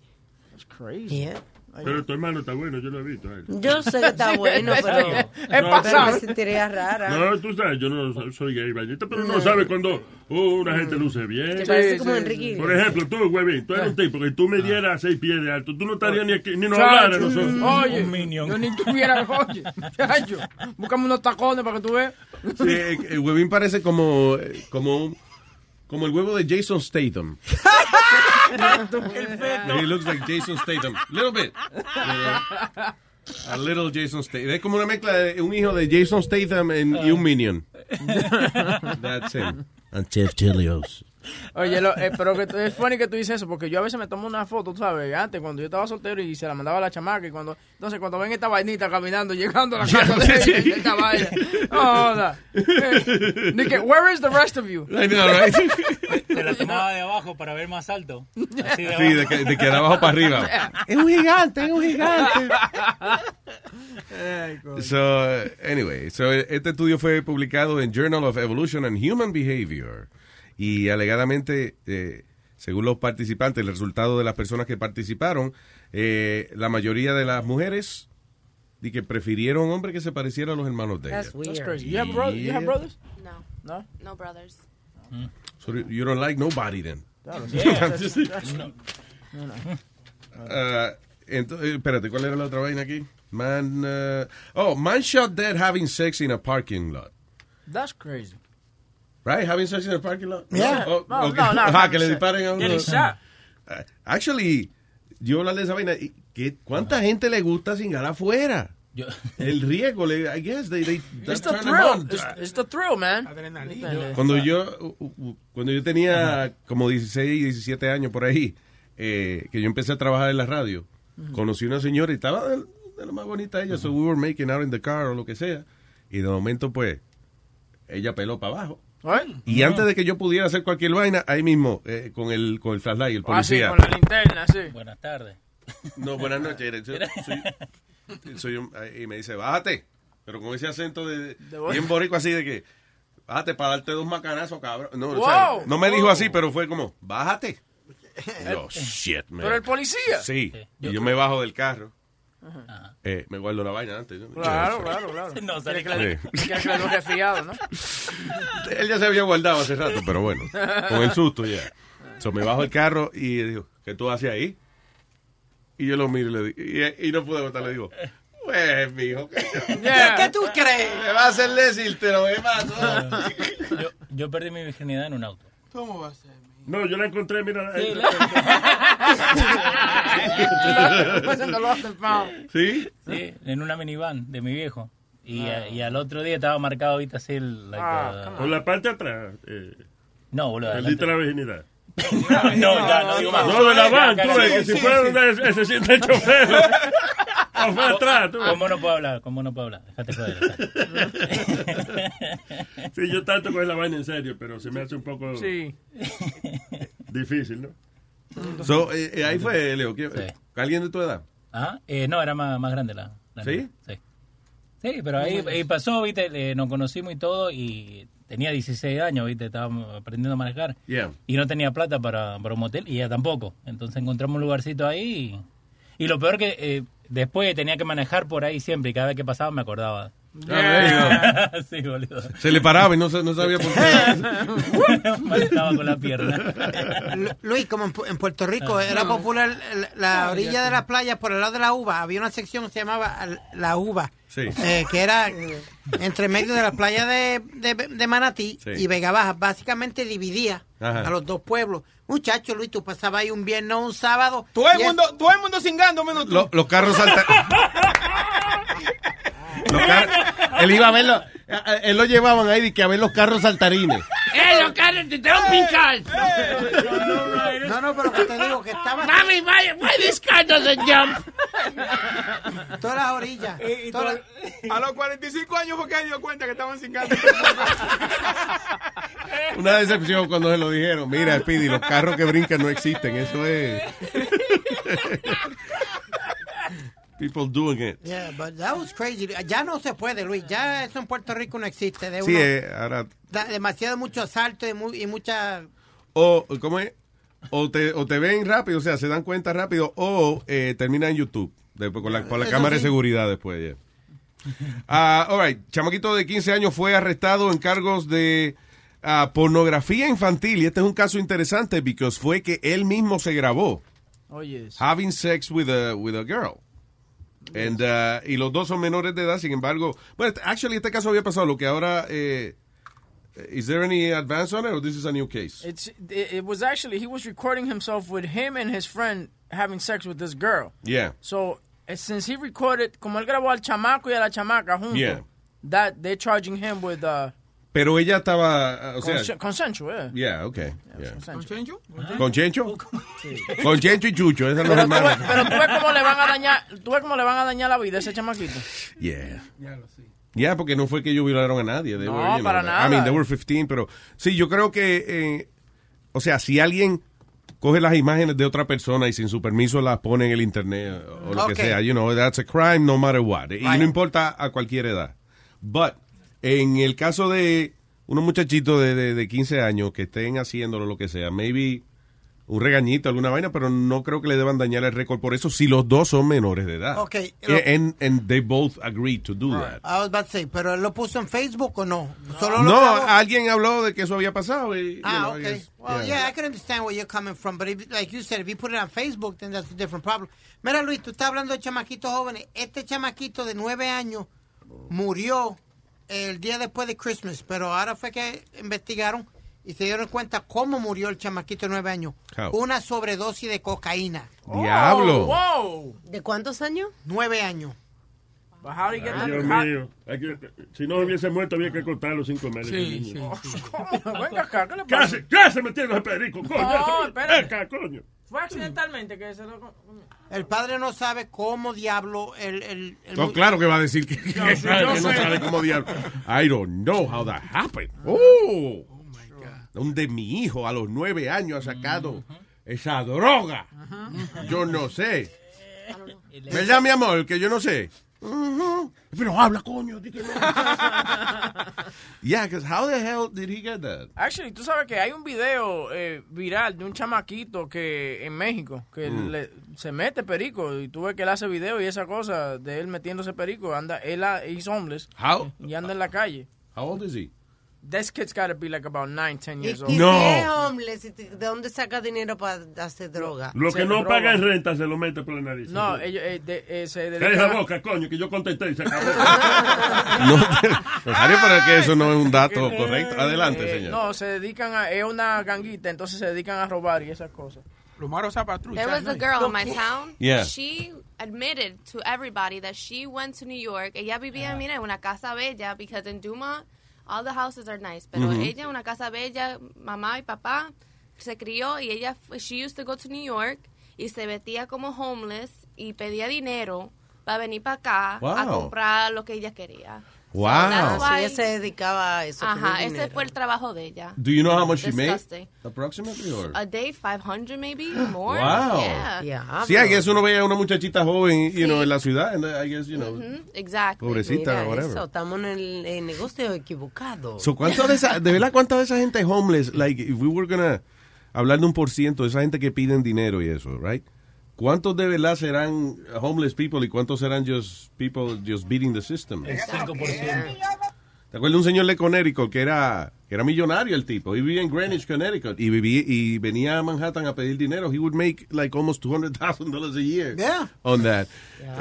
That's crazy. Yeah. Pero tu hermano está bueno, yo lo he visto. a él. Yo sé que está bueno, pero, Es pero pasado. me sentiría rara. No, tú sabes, yo no soy- gay, vainita, pero no sabes cuando uh, una gente luce bien. Que parece como Enrique Por Iglesias. ejemplo, tú, huevín, tú eres un tipo que tú me dieras seis pies de alto, tú no estarías ni aquí, ni nos hablaras nosotros. Oye, yo ni tuviera, oye, chacho, búscame unos tacones para que tú veas. Sí, eh, el huevín parece como, eh, como, como el huevo de Jason Statham. He looks like Jason Statham. Little bit. Yeah. A little Jason Statham. Es como una mezcla de un hijo de Jason Statham en- y un minion. That's him. And Jeff Chilios. Oye, lo, eh, pero que es funny que tú dices eso, porque yo a veces me tomo una foto, tú sabes, antes cuando yo estaba soltero y se la mandaba a la chamaca, y cuando, entonces cuando ven esta vainita caminando, llegando a la casa de ella, esta vaina, no joda. Eh, ni que, where is the rest of you? I know, right? Te la tomaba de abajo para ver más alto. Así de Sí, de que, de que de abajo para arriba. Es un gigante, es un gigante. So, anyway, so este estudio fue publicado en Journal of Evolution and Human Behavior y alegadamente, eh, según los participantes, el resultado de las personas que participaron, eh, la mayoría de las mujeres di que prefirieron hombres que se parecieran a los hermanos de That's weird. That's crazy. You have, bro you have Yeah. brothers? No. No? No brothers. So you don't like nobody then. That's- that's- no. No, no. Uh, ento- eh, espérate, ¿cuál era la otra vaina aquí? Man, uh, oh, man shot dead having sex in a parking lot. That's crazy. Right? Having sex in a parking lot? Yeah. Oh, No, okay. no, no, Ajá, having que le disparen a uno. Getting shot. Uh, Actually, yo hablar de esa vaina. y ¿qué- ¿Cuánta gente le gusta cingar afuera? El riesgo, le, I guess, they, they, It's the thrill. It's, it's the thrill, man. Cuando yo, cuando yo tenía como 16, 17 años por ahí, eh, que yo empecé a trabajar en la radio, Ujú. conocí una señora y estaba de, de lo más bonita ella, so we were making out in the car o lo que sea, y de momento pues, ella peló para abajo. ¿Eh? Y antes de que yo pudiera hacer cualquier vaina, ahí mismo, eh, con el con el flashlight, el Ah, sí, policía. con la linterna, sí. Buenas tardes. No, buenas noches. Soy, soy- soy un- y me dice, bájate. Pero con ese acento de, De- bien borico así de que, bájate para darte dos macanazos, cabrón. No, o sea, Wow. no me dijo así, pero fue como, bájate. Y yo, shit, man. Pero el policía. Sí. Y yo me bajo del carro. Eh, me guardo la vaina antes. ¿no? Claro, claro, claro. No, sale que fiado, ¿no? Él ya se había guardado hace rato, pero bueno, con el susto ya. So, me bajo el carro y digo, ¿qué tú haces ahí? Y yo lo miro y le digo, y, y no pude aguantar, le digo, pues, mijo, ¿qué, ¿Qué tú crees? me va a hacer decírtelo, ¿qué pasa? Yo, yo perdí mi virginidad en un auto. ¿Cómo va a ser? No, yo la encontré, mira. Sí. ¿Sí? Sí, en una minivan de mi viejo. Y, a- y al otro día estaba marcado, viste, así el... like, uh, Por la parte de atrás. Eh, no, boludo. perdiste la virginidad. no, ya, no digo más. No, de la van, tú que si fuera donde se- se siente el chofer. Fue atrás, tú. ¿Cómo no puedo hablar? ¿Cómo no puedo hablar? Déjate joder. Sí, yo tanto con la vaina en serio, pero se me hace un poco Sí. difícil, ¿no? So, eh, eh, ahí fue, Leo, ¿quién- ¿alguien de tu edad? Ah, eh, no, era más, más grande la, la ¿Sí? niña. Sí. Sí, pero ahí, ahí pasó, viste, eh, nos conocimos y todo, y tenía 16 años, viste, estábamos aprendiendo a manejar. Yeah. Y no tenía plata para, para un motel, y ella tampoco. Entonces encontramos un lugarcito ahí, y, y lo peor que eh, después tenía que manejar por ahí siempre, y cada vez que pasaba me acordaba. Ah, there sí, boludo. Se le paraba y no, no sabía por qué. Manejaba con la pierna. Lu- Luis, como en, Pu- en Puerto Rico Ah. era No. popular la, la Ah, orilla de sé. la playa por el lado de la uva, había una sección que se llamaba la uva, Sí. eh, que era entre medio de la playa de, de, de Manatí Sí. y Vega Baja, básicamente dividía Ajá. a los dos pueblos. Muchacho, Luis, tú pasabas ahí un viernes o un sábado. Todo el mundo, todo el mundo cingando menos tú. Lo- los carros saltan. Él iba a verlo, eh, eh, él lo llevaban ahí que a ver los carros saltarines. ¡Eh, los carros te tengo un pinchar! No, no, pero que te digo que estaba... Mami, why, why this car doesn't jump? Todas las orillas. A los 45 años fue que dio cuenta que estaban cingando. Una decepción cuando se lo dijeron. Mira, Speedy, los carros que brincan no existen. Eso es. People doing it. Yeah, but that was crazy. Ya no se puede, Luis. Ya eso en Puerto Rico no existe. De Sí, uno- eh, ahora. da- demasiado mucho asalto y, mu- y mucha... O, ¿cómo es? O te, o te ven rápido, o sea, se dan cuenta rápido, o eh, termina en YouTube, después, con la, con la Eso cámara de seguridad después. yeah. Ah, all right. Chamaquito de 15 años fue arrestado en cargos de ah, pornografía infantil. Y este es un caso interesante porque fue que él mismo se grabó Oye, having sex with a, with a girl. And, uh, y los dos son menores de edad, sin embargo. Bueno, actually, este caso había pasado. Lo que ahora. Eh, is there any advance on it or this is a new case? It's it, it was actually he was recording himself with him and his friend having sex with this girl. Yeah. So eh, since he recorded, como él grabó al chamaco y a la chamaca juntos, Yeah. that they're charging him with uh, Pero ella estaba. uh, O sea. consen- consensual. Yeah. Yeah, okay. yeah. ¿Con Chencho? ¿Con Chencho? Con Chencho y Chucho, esas son los hermanos. Pero tú ves cómo le van a dañar, tú ves cómo le van a dañar la vida a ese chamaquito. Yeah. Ya, porque no fue que ellos violaron a nadie. They No, were, you know, para I nada. mean, they were 15, pero sí, yo creo que, eh, o sea, si alguien coge las imágenes de otra persona y sin su permiso las pone en el internet o lo Ok. que sea, you know, that's a crime no matter what. Y no importa a cualquier edad. But, en el caso de unos muchachitos de, de, de 15 años que estén haciéndolo lo que sea, maybe un regañito, alguna vaina, pero no creo que le deban dañar el récord por eso si los dos son menores de edad. Ok, Eh, And, and they both agreed to do that. I was about to say, pero él lo puso en Facebook o no? Solo No, alguien habló de que eso había pasado. Y, you Ah, know, guess, Well, yeah. yeah. I can understand where you're coming from, but if, like you said, if you put it on Facebook, then that's a different problem. Mira, Luis, tú estás hablando de chamaquitos jóvenes. Este chamaquito de nueve años murió el día después de Christmas, pero ahora fue que investigaron y se dieron cuenta cómo murió el chamaquito de nueve años. How? Una sobredosis de cocaína. Diablo. Wow. ¿De cuántos años? Nueve años. Ay, Dios mío. Que- si no hubiese muerto, había que ese Sí, niño. sí. ¿Cómo? Venga acá, ¿qué le ¿Qué pasa? hace? ¿Qué hace metiendo ese perico? Coño, No, ese- espérate. Venga, coño. Fue accidentalmente que se lo... El padre no sabe cómo diablo el... el, el No, claro que va a decir que, que- Yo que sé, yo no sabe cómo diablo. I don't know how that happened. Oh, ¿Dónde mi hijo a los nueve años ha sacado esa droga? Yo no sé. ¿Verdad, mi amor? Que yo no sé. Pero habla, coño. di que no. yeah, because how the hell did he get that? Actually, tú sabes que hay un video eh, viral de un chamaquito que en México que Mm. le- se mete perico y tú ves que él hace video y esa cosa de él metiéndose perico, anda él he's homeless How? y anda en la calle. How old is he? This kid's got to be like about 9, 10 Y, years old. es homeless, ¿y ¿de dónde saca dinero para hacer droga? Lo que no paga en renta se lo mete por la nariz. No, ellos eh, de- eh, se Cállate dedican la a- boca, coño, que yo contesté y se acabó. No, Rosario, pero es que eso no es un dato correcto. Adelante, Eh, señor. No, se dedican a es una ganguita, entonces se dedican a robar y esas cosas. Lumaro Zapatrucha. There was a girl in my town. Yeah. She admitted to everybody that she went to New York. Ella vivía, mira, en una casa bella, because in Dumont, all the houses are nice. Pero ella, una casa bella, mamá y papá, se crió y ella, she used to go to New York y se vestía como homeless y pedía dinero para venir para acá a Wow. comprar lo que ella quería. Wow. that's So why- ella se dedicaba a eso. Ajá, ese dinero. fue el trabajo de ella. Do you know how much she made? Disgusting. Approximately or? A day, 500 maybe, more. Wow. Yeah. Sí, I guess uno ve a una muchachita joven, you know, en la ciudad, and I guess, you know, Mhm, Exactly. pobrecita, Mira whatever. eso, estamos en el, el negocio equivocado. So, ¿cuánto de esa, de verdad, cuánta de esa gente homeless, like, if we were gonna hablar de un por ciento de esa gente que piden dinero y eso, right? ¿Cuántos de verdad serán homeless people y cuántos serán just people just beating the system? El 5%. ¿Te acuerdas de un señor de Connecticut que era, que era millonario el tipo? Y vivía en Greenwich, Connecticut. Y, vivía, y venía a Manhattan a pedir dinero. He would make like almost $200,000 a year Yeah. on that.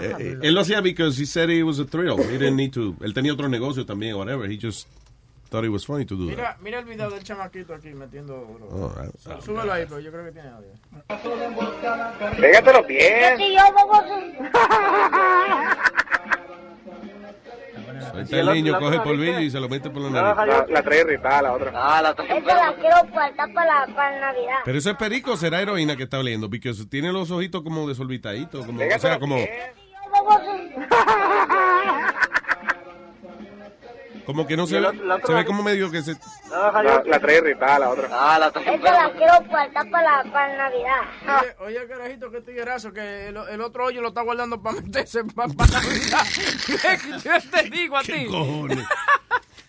Eh, eh, él lo hacía because he said it was a thrill. He didn't need to. Él tenía otro negocio también, whatever. He just thought it was funny to do that. Mira, mira el video del chamaquito aquí metiendo droga. Oh, right. Súbelo ahí, pero yo creo que tiene audio. Pégatelo bien. Ahí está el niño, coge el polvillo y se lo mete por la nariz. La, la trae irritada, la otra. Ah, la trae Esa la quiero guardar para, para Navidad. Pero eso es perico será heroína que está oliendo, porque tiene los ojitos como desorbitaditos, como, o sea, como, como que no se ve, se ve como medio que se... La, la trae irritada, la otra. Ah, la trae Esa la quiero guardar para, para Navidad. Oye, oye, carajito, qué tiguerazo, que el, el otro hoyo lo está guardando para meterse para Navidad. ¿Qué te digo a ti? cojones?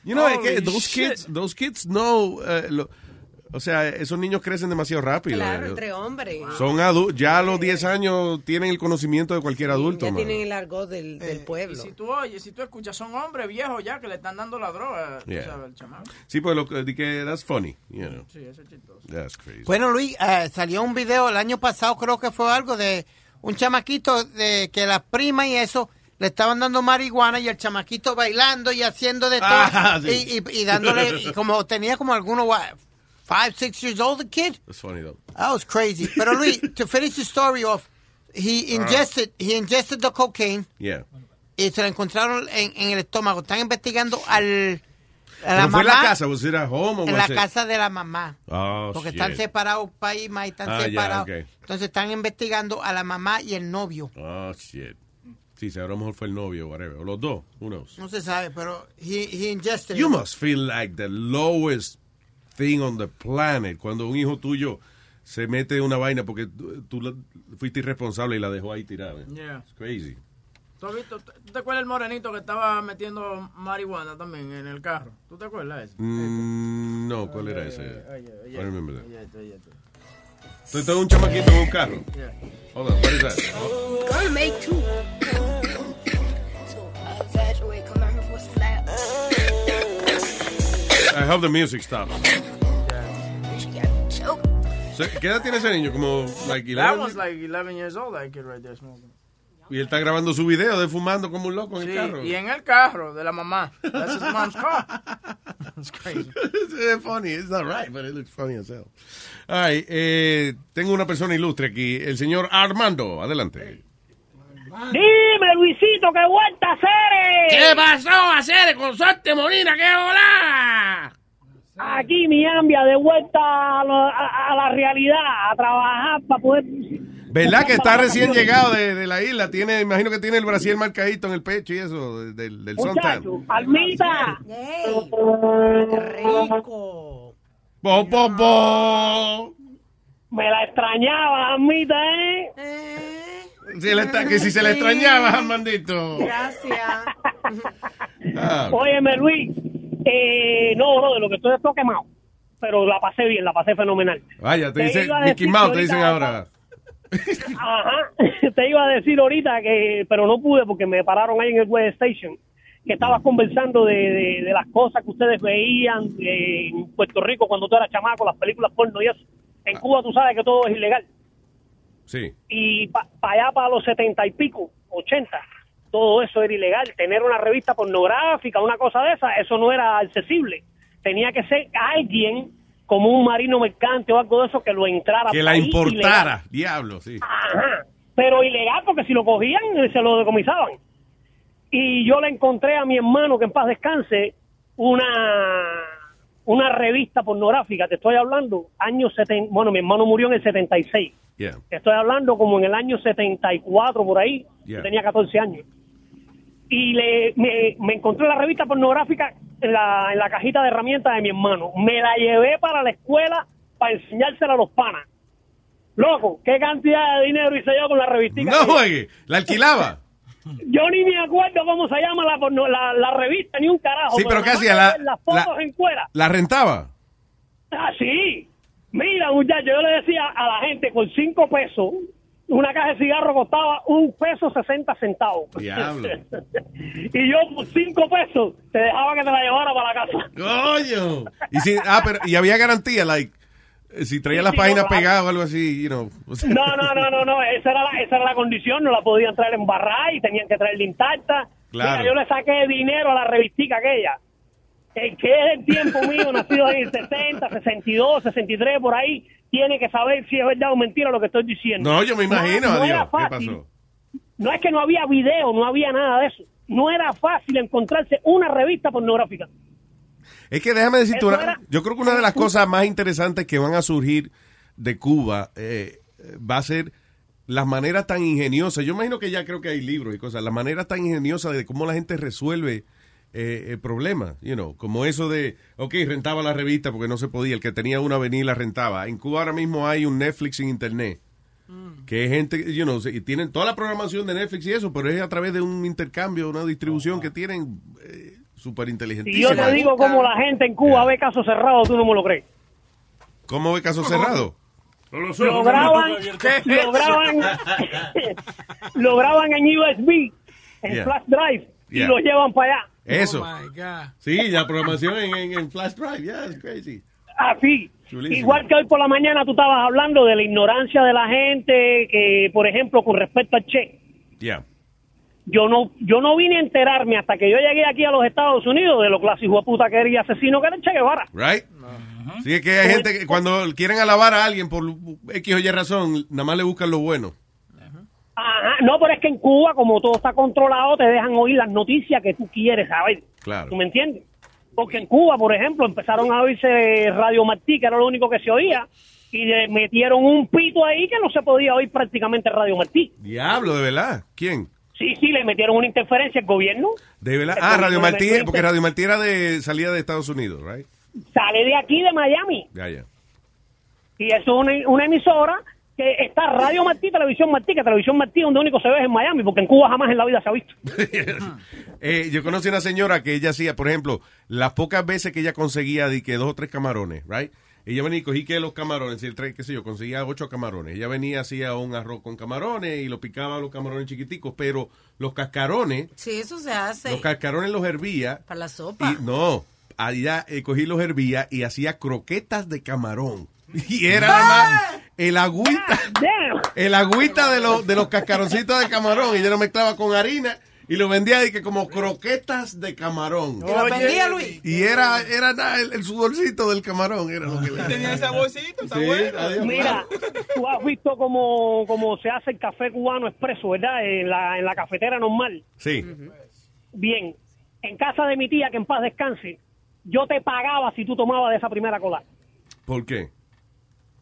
You know, es que Holy those shit. kids, those kids know, eh, lo- o sea, esos niños crecen demasiado rápido. Claro, eh. entre hombres. Son adultos, ya a los 10 años tienen el conocimiento de cualquier adulto, ya man. tienen el argot del, Eh, del Y pueblo. si tú oyes, si tú escuchas, son hombres viejos ya que le están dando la droga, Yeah. sabes, el chamaco. Sí, pues lo que, that's funny, you know. Sí, eso es chistoso. That's crazy. Bueno, Luis, eh, salió un video el año pasado, creo que fue algo de un chamaquito de que la prima y eso le estaban dando marihuana y el chamaquito bailando y haciendo de todo Ah, sí. y, y- y dándole y como tenía como algunos five, six years old the kid. That's funny though. That was crazy. Pero Luis, to finish the story off, he ingested, he ingested the cocaine Yeah. y se lo encontraron en, en el estómago. Están investigando al a la Pero fue en mamá la casa, was it at home en la it- casa de la mamá. Oh, Porque shit. están separados país, más están Ah, separados. ok. Entonces están investigando a la mamá y el novio. Oh, shit. Sí, a lo mejor fue el novio, whatever. O los dos, knows. No se sabe, pero he, he ingested You it. must feel like the lowest thing on the planet cuando un hijo tuyo se mete una vaina porque tú, fuiste irresponsable y la dejó ahí tirada. Yeah. It's crazy. ¿Tú, has visto, ¿Tú te acuerdas el morenito que estaba metiendo marihuana también en el carro? ¿Tú te acuerdas de ese? Mm, no, ¿cuál era ese? oye, oye. Entonces, todo un chamaquito en un carro. Yeah. Hold on, what is that? Gonna make two. So I evaluate, come I hope the music stops. So, ¿Qué edad tiene ese niño? Como, like, That 11? was like 11 years old, that kid right there smoking. Y él está grabando su video de fumando como un loco en Sí, el carro. y en el carro de la mamá. That's his mom's car. It's crazy. It's funny, it's not right, but it looks funny as hell. All right, eh, tengo una persona ilustre aquí, el señor Armando, adelante. Luisito, qué vuelta hacer. ¿Qué pasó, hacer con suerte, Molina? ¡Qué hola! aquí mi ambia de vuelta a, lo- a- a la realidad, a trabajar para poder... ¿Verdad que está recién llegado de, de la isla? Tiene, imagino que tiene el Brasil marcadito en el pecho y eso, de- del, del suntan. Muchacho, Almita. rico. Bo, bo, bo. Me la extrañaba, Almita, ¿eh? Si le está- que si se le extrañaba, Armandito. Gracias. Ah. Óyeme, Luis, eh, no, no, de lo que estoy estoy quemado. Pero la pasé bien, la pasé fenomenal. Vaya, te Te dice iba a Mickey Mouse, te dicen ahora. Ajá, te iba a decir ahorita que, pero no pude porque me pararon ahí en el West Station, que estabas conversando de, de- de las cosas que ustedes veían en Puerto Rico cuando tú eras chamaco, las películas porno y eso. En Cuba tú sabes que todo es ilegal. Sí. Y para allá, para los setenta y pico, ochenta, todo eso era ilegal. Tener una revista pornográfica, una cosa de esa, eso no era accesible. Tenía que ser alguien como un marino mercante o algo de eso que lo entrara Que la importara. Diablo, sí. Ajá. Pero ilegal porque si lo cogían se lo decomisaban. Y yo le encontré a mi hermano que en paz descanse una una revista pornográfica, te estoy hablando, años 70, bueno, mi hermano murió en el 76. Yeah. Te estoy hablando como en el año 74 por ahí, Yeah. yo tenía 14 años. Y le, me, me encontré la revista pornográfica en la, en la cajita de herramientas de mi hermano. Me la llevé para la escuela para enseñársela a los panas. Loco, qué cantidad de dinero hice yo con la revista. No juegue, la alquilaba. Yo ni me acuerdo cómo se llama la, la, la revista, ni un carajo. Sí, pero más La- Las fotos la- en cuera. ¿La rentaba? Ah, sí. Mira, muchacho, yo le decía a la gente con cinco pesos, una caja de cigarro costaba un peso sesenta centavos. Diablo. y yo por cinco pesos te dejaba que te la llevara para la casa. ¡Coño! Y, si, ah, pero, y había garantía, like, si traía las páginas pegadas o algo así, you know. No, no, no, no, no, esa era la, esa era la condición, no la podían traer en barra y tenían que traerla intacta. Claro. Mira, yo le saqué dinero a la revistica aquella, que, que es el tiempo mío, nacido en el 60, 62, 63, por ahí, tiene que saber si es verdad o mentira lo que estoy diciendo. No, yo me imagino, no, no adiós. ¿Qué pasó? No es que no había video, no había nada de eso. No era fácil encontrarse una revista pornográfica. Es que déjame decirte, una- era- yo creo que una de las cosas más interesantes que van a surgir de Cuba eh, va a ser las maneras tan ingeniosas. Yo imagino que ya creo que hay libros y cosas, las maneras tan ingeniosas de cómo la gente resuelve eh, el problema, you know, como eso de, ok, rentaba la revista porque no se podía, el que tenía una venía y la rentaba. En Cuba ahora mismo hay un Netflix en internet. Que es gente, you know, y tienen toda la programación de Netflix y eso, pero es a través de un intercambio, una distribución que tienen eh, súper Si inteligentísima. yo te digo cómo la gente en Cuba ve casos cerrados, tú no me lo crees. ¿Cómo ve caso cerrado? Lo graban, lo graban, lo graban en USB, en Yeah. flash drive, y lo llevan para allá. Eso. Oh sí, la programación en, en, en flash drive, yeah, it's crazy. Así. Chulísimo. Igual que hoy por la mañana tú estabas hablando de la ignorancia de la gente, que por ejemplo con respecto al Che, Yeah. Yo no yo no vine a enterarme hasta que yo llegué aquí a los Estados Unidos de lo clásico de puta que era y asesino que era el Che Guevara. Right? Sí, es que hay gente que cuando quieren alabar a alguien por X o Y razón, nada más le buscan lo bueno. Ajá, no, pero es que en Cuba, como todo está controlado, te dejan oír las noticias que tú quieres saber. Claro. ¿Tú me entiendes? Porque en Cuba, por ejemplo, empezaron a oírse Radio Martí, que era lo único que se oía, y le metieron un pito ahí que no se podía oír prácticamente Radio Martí. Diablo, de verdad. ¿Quién? Sí, sí, le metieron una interferencia al gobierno. De verdad. Ah, Radio Martí, porque Radio Martí era de salida de Estados Unidos, right? Sale de aquí, de Miami. Ya, ya. Y eso es una, una emisora que está Radio Martí, Televisión Martí, que Televisión Martí donde único se ve es en Miami, porque en Cuba jamás en la vida se ha visto. Eh, yo conocí una señora que ella hacía, por ejemplo, las pocas veces que ella conseguía de que dos o tres camarones, right? Ella venía y cogía que los camarones, y el tres, qué sé yo, conseguía ocho camarones. Ella venía, hacía un arroz con camarones y lo picaba los camarones chiquiticos, pero los cascarones, Sí, eso se hace los cascarones los hervía para la sopa. y no, allá eh, cogí los hervía y hacía croquetas de camarón. Y era nada más el agüita, el agüita de los, de los cascaroncitos de camarón. Y ella lo mezclaba con harina y lo vendía y que como croquetas de camarón. ¿Y lo vendía, Luis? Y era, era nada, el, el sudorcito del camarón, era lo que le Tenía ese está Sí, bueno. adiós, Mira, tú has visto cómo, cómo se hace el café cubano expreso, ¿verdad? En la, en la cafetera normal. Sí. Bien, en casa de mi tía, que en paz descanse, yo te pagaba si tú tomabas de esa primera cola. ¿Por qué?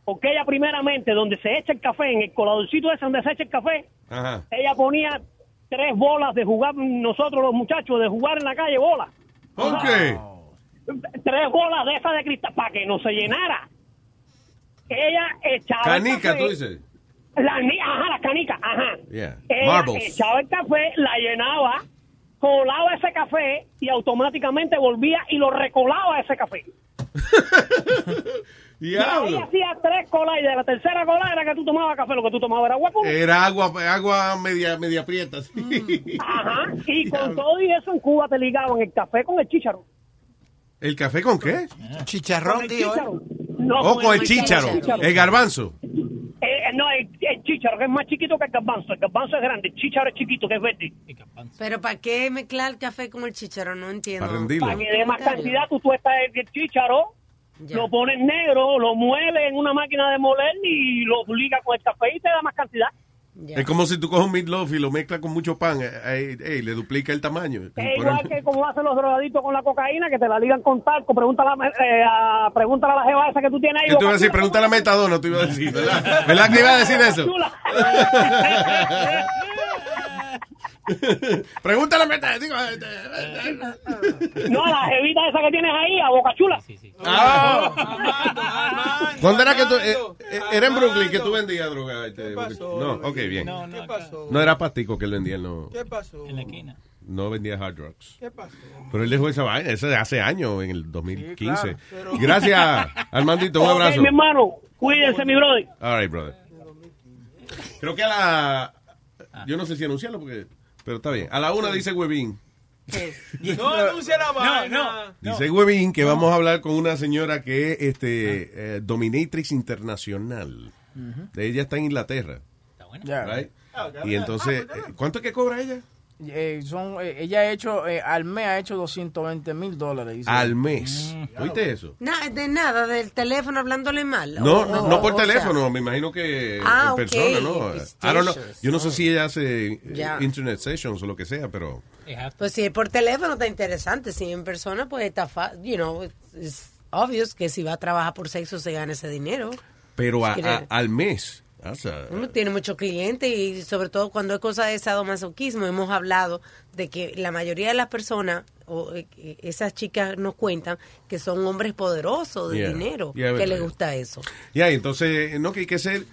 Porque ella primeramente, donde se echa el café, en el coladorcito ese donde se echa el café, Ajá. ella ponía tres bolas de jugar, nosotros los muchachos, de jugar en la calle bolas. ¿Por qué? Tres bolas de esas de cristal para que no se llenara. Ella echaba el Canica, café, tú dices. La, ajá, la canica, ajá. Yeah. Ella Marbles. echaba el café, la llenaba, colaba ese café y automáticamente volvía y lo recolaba ese café. Diablo. Hacía tres colas y de la tercera cola era que tú tomabas café, lo que tú tomabas era agua pura. Era agua, agua media, media prieta. sí. Ajá, y con todo y eso en Cuba te ligaban el café con el chícharo. ¿El café con qué? Chicharrón, Con el tío. chícharo. No, O con el chícharo. El garbanzo. Eh, eh, no, el, el chícharo, que es más chiquito que el garbanzo. El garbanzo es grande, el chícharo es chiquito, que es verde. Pero ¿para qué mezclar el café con el chícharo? No entiendo. Para rendirlo. Para que dé más cantidad, tú tuestas el, el chícharo, lo pones negro, lo mueles en una máquina de moler y lo ligas con el café y te da más cantidad. Es como si tú coges un meatloaf y lo mezclas con mucho pan. eh, eh, eh, le duplica el tamaño. Es igual que como hacen los drogadictos con la cocaína, que te la ligan con talco. Pregúntale, a- eh, a, pregúntale a la jeva esa que tú tienes ahí. Yo te iba a decir, pregúntale a Metadona, te iba a decir, ¿verdad? ¿Verdad que iba a decir eso? Pregúntale a Metadona. Digo, eh, No, a la jevita esa que tienes ahí, a Boca Chula. Ah. ¿Cuándo era que tú, eh, eh, era en Brooklyn que tú vendías droga? este, no, ok, bien. No, no, ¿Qué pasó? No era pastico que él vendía, no, ¿Qué pasó? En la esquina. no vendía hard drugs. ¿Qué pasó? Pero él dejó esa vaina, eso de hace años, en el 2015. claro, pero- Gracias, Armandito, un abrazo. mi hermano, cuídense, mi brother. All right, brother. Creo que a la... Yo no sé si anunciarlo porque... Pero está bien. A la una dice Webin. No anuncia la vaina. Dice Webin que vamos a hablar con una señora que es este, eh, dominatrix internacional. Ella está en Inglaterra. Ya. right? Y entonces, eh, ¿cuánto es que cobra ella? Eh, son, eh, ella ha hecho, eh, al mes ha hecho 220 mil dólares. dice. Al mes. ¿Oíste eso? Nada, de nada, del teléfono hablándole mal. No, O- no, no por sea, teléfono, me imagino que Ah, en ok. persona, ¿no? It's I don't know. delicious. Yo no sé si ella hace internet sessions o lo que sea, pero... Pues si es por teléfono está interesante, si en persona pues está fácil, you know, es obvio que si va a trabajar por sexo se gana ese dinero. Pero a- Si a- quiere- al mes. A- Uno tiene muchos clientes y sobre todo cuando es cosa de sadomasoquismo hemos hablado de que la mayoría de las personas o eh, eh, esas chicas nos cuentan que son hombres poderosos de Yeah. dinero Yeah, que les gusta eso. Ya, entonces, no que hay que ser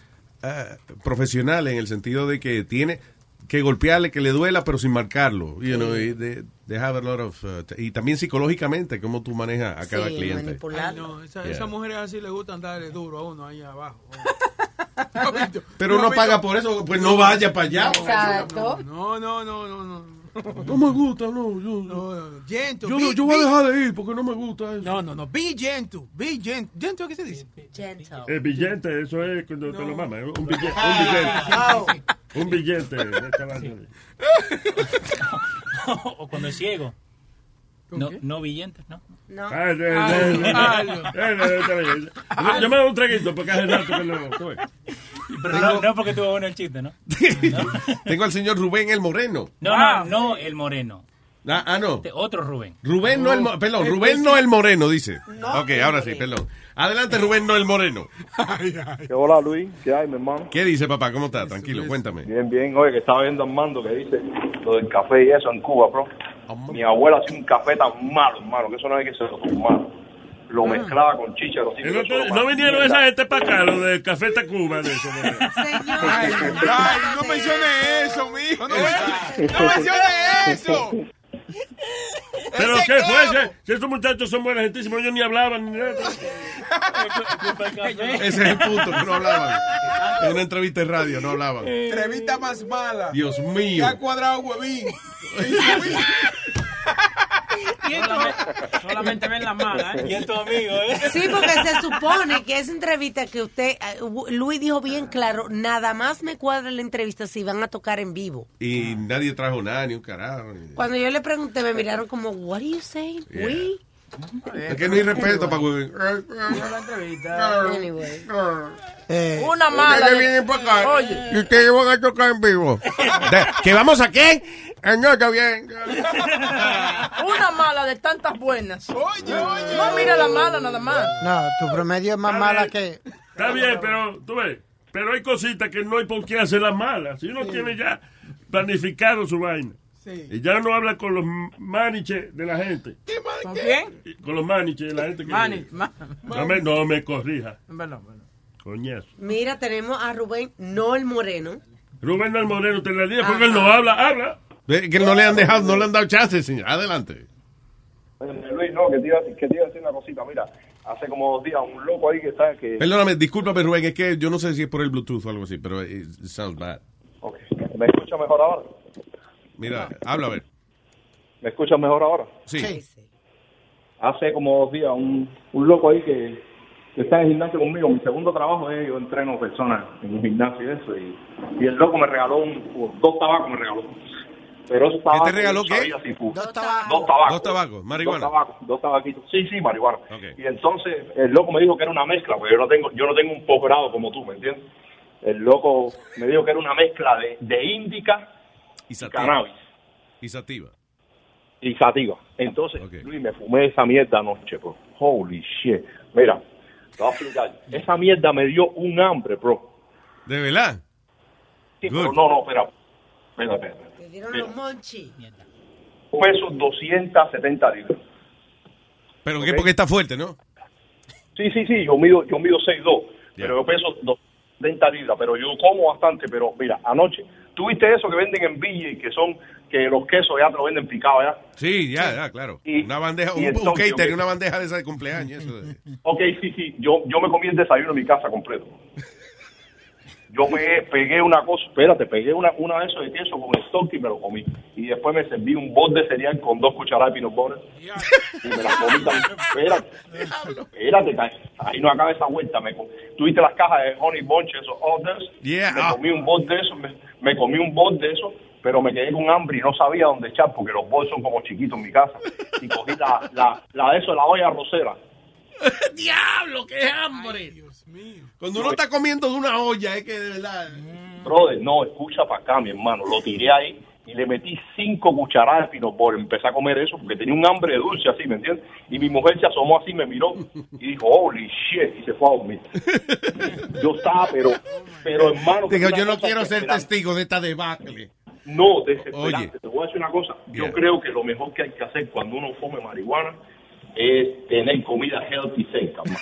ah, profesional en el sentido de que tiene que golpearle, que le duela, pero sin marcarlo. You know, y de, de have a lot of, uh, y también psicológicamente, cómo tú manejas a cada Sí, cliente. Ay, no, esa- Yeah. esas mujeres así les gusta darle duro a uno ahí abajo. Pero uno paga por eso, pues no vaya para allá. Exacto. No, no, no, no, no. No me gusta, no. Yo, No, no, no. Gentle, yo, be- yo voy a dejar de ir porque no me gusta eso. No, no, no. Be gentle. Be gentle. ¿Gentle qué se dice? El billete, eso es cuando te lo mamas. Un billete. Un billete. un billete. o cuando es ciego. No, no billentes, ¿no? No. Ah, eh, eh, eh, eh, eh. Yo- me doy un traguito porque hace rato que no. no, no porque tuvo bueno el chiste, ¿no? Tengo al señor Rubén el Moreno. No, no, no el moreno. Ah, ah, no. Este, Otro Rubén. Rubén no el Mo- perdón, Rubén no el Moreno, dice. ok, ahora sí, perdón. Adelante, Rubén no el Moreno. ¿Qué hola Luis? ¿Qué hay, mi hermano? ¿Qué dice, papá? ¿Cómo está? Tranquilo, cuéntame. Bien, bien. Oye, que estaba viendo a Armando que dice lo del café y eso en Cuba, bro. Mi abuela hacía un café tan malo, hermano, que eso no hay que ser malo. Lo mezclaba con chícharo. así que No, lo no más- vinieron esa gente para acá, lo del Café Tacuba. De eso, ¿no? Ay, ay, no mencione eso, mijo. No, no mencione eso. Pero ¿qué fue? clavo. Si, si estos muchachos son buena gentísimos, ellos ni hablaban ni nada. Ese es el punto, que no hablaban. En una entrevista de radio no hablaban. Entrevista más mala. Dios Ya mío. ha cuadrado huevín. Solamente, solamente ven la mala, ¿eh? Y es tu amigo, ¿eh? Sí, porque se supone que esa entrevista que usted, eh, Luis dijo bien claro, nada más me cuadra la entrevista si van a tocar en vivo. Y nadie trajo nada, ni un carajo. ni- Cuando yo le pregunté, me miraron como, what are you saying? Yeah. We? Es que no hay respeto para Rubén. La entrevista. Anyway. Eh, Una mala. Ustedes de- vienen para acá Oye. y ustedes van a tocar en vivo. ¿Que vamos a qué? Añoca bien. Una mala de tantas buenas. Oye, oye. No mira la mala nada más. No, tu promedio es más mala que... Está bien, pero tú ves. Pero hay cositas que no hay por qué hacerlas malas. Si uno tiene ya planificado su vaina. Y ya no habla con los maniches de la gente. ¿Con quién? Con los maniches de la gente que. Mani, ma- No me, no me corrija. Bueno, bueno. Coñazo. Mira, tenemos a Rubén, no el moreno. Rubén del Moreno te la diga porque él no habla, habla. Que no le han dejado, no le han dado chance, señor. Adelante. Oye, Luis, no, que te, iba, a- que te iba a decir una cosita. Mira, hace como dos días un loco ahí que está... que Perdóname, discúlpame, Rubén, es que yo no sé si es por el Bluetooth o algo así, pero it sounds bad. Ok. ¿Me escucha mejor ahora? Mira, habla a ver. ¿Me escuchas mejor ahora? Sí. Hace como dos días un, un loco ahí que, que está en el gimnasio conmigo. Mi segundo trabajo es yo entreno personas en un gimnasio y eso. Y, y el loco me regaló un, dos tabacos, me regaló. Pero esos tabacos te regaló no qué? Dos tabacos. Dos tabacos. Dos tabacos, marihuana. Dos tabacos, dos tabaquitos. Sí, sí, marihuana. Y entonces el loco me dijo que era una mezcla, porque yo no tengo, yo no tengo un posgrado como tú, ¿me entiendes? El loco me dijo que era una mezcla de, de índica y cannabis Y sativa. y sativa. Entonces, Luis, me fumé esa mierda anoche, bro. Holy shit. Mira, te voy a explicar. Esa mierda me dio un hambre, bro. ¿De verdad? Sí, pero no, no, espera. Espera, espera. Dieron los monchi. Peso 270 libras. Pero que porque está fuerte, ¿no? Sí, sí, sí, yo mido, yo mido 6'2", pero yo peso 270 libras, pero yo como bastante, pero mira, anoche, ¿tú viste eso que venden en Villa y que son, que los quesos ya te lo venden picado ya? Sí, ya, ya, claro. Y- una bandeja, y un, un ok. una bandeja de esa de cumpleaños. Eso de- Ok, sí, sí, yo, yo me comí el desayuno en mi casa completo. Yo pegué, pegué una cosa, espérate, pegué una, una de esos de queso con el stock y me lo comí. Y después me serví un bol de cereal con dos cucharadas de peanut butter. Y me la comí también. Espérate, espérate, ahí no acaba esa vuelta. Me Tuviste las cajas de Honey Bunch, esos orders. Yeah. Me comí un bol de eso, me, me comí un bol de eso, pero me quedé con hambre y no sabía dónde echar porque los bols son como chiquitos en mi casa. Y cogí la, la, la de eso, la olla rosera. ¡Diablo, qué hambre! Cuando uno está comiendo de una olla, es que de verdad. Brother, no, escucha para acá, mi hermano. Lo tiré ahí y le metí cinco cucharadas de pinot butter. Empecé a comer eso porque tenía un hambre de dulce así, ¿me entiendes? Y mi mujer se asomó así, me miró y dijo, holy shit, y se fue a dormir. Yo estaba, pero, pero hermano... Digo, yo no quiero ser testigo de esta debacle. No, desesperante. Oye. Te voy a decir una cosa. Yo Yeah. creo que lo mejor que hay que hacer cuando uno come marihuana es tener comida healthy cerca. man.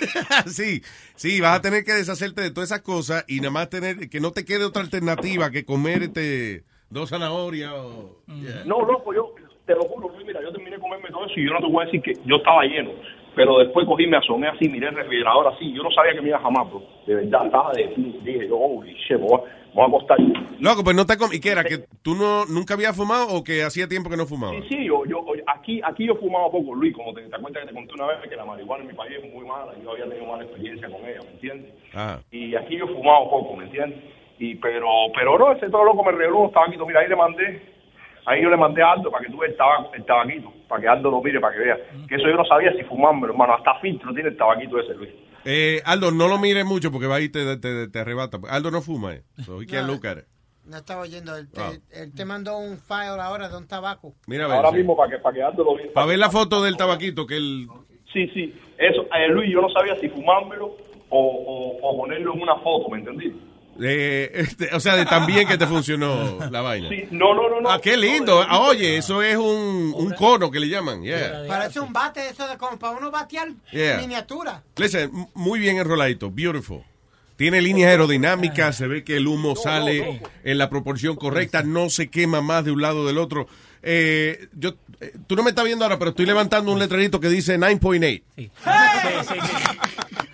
sí, sí, vas a tener que deshacerte de todas esas cosas y nada más tener que no te quede otra alternativa que comer este dos zanahorias o Yeah. No, loco, yo te lo juro, Luis, mira, yo terminé de comerme todo eso y yo no te voy a decir que yo estaba lleno. Pero después cogí, me asomé así, miré el refrigerador así. Yo no sabía que me iba a jamás, bro. De verdad, estaba de Dije yo, holy shit, me voy a, acostar. Loco, pues no te com- ¿Y qué era? ¿Que tú no, nunca habías fumado o que hacía tiempo que no fumabas? Sí, sí, yo, aquí, aquí yo fumaba poco, Luis, como te, te acuerdas que te conté una vez que la marihuana en mi país es muy mala yo había tenido mala experiencia con ella, ¿me entiendes? Ah. y aquí yo fumaba poco, ¿me entiendes? Y pero, pero no, ese todo loco me regaló unos tabaquitos, mira, ahí le mandé, ahí yo le mandé a Aldo para que tú veas el, tabaco, el tabaquito, para que Aldo lo mire, para que vea. Que eso yo no sabía si fumarme, hermano, hasta filtro tiene el tabaquito ese, Luis. Eh, Aldo, no lo mires mucho porque va ahí y te, te, te arrebata. Aldo no fuma, eh. So he can't No. look at it. No estaba oyendo. Él te, Ah. él te mandó un file ahora de un tabaco. Mira, a ver, Ahora sí. mismo para que, para que Aldo lo vea. Para ver la foto del tabaquito que él... Sí, sí, eso, eh, Luis, yo no sabía si fumármelo o, o, o ponerlo en una foto, ¿me entendí? eh, este, o sea, de tan bien que te funcionó la vaina. Sí, no, no, no, no. Ah, qué lindo. Ah, oye, eso es un, un cono que le llaman. Yeah. Parece un bate eso de como para uno batear Yeah. miniatura. Listen, muy bien enroladito, beautiful. Tiene líneas aerodinámicas, se ve que el humo sale en la proporción correcta, no se quema más de un lado del otro. Eh, yo, eh, tú no me estás viendo ahora, pero estoy levantando un letrerito que dice 9.8.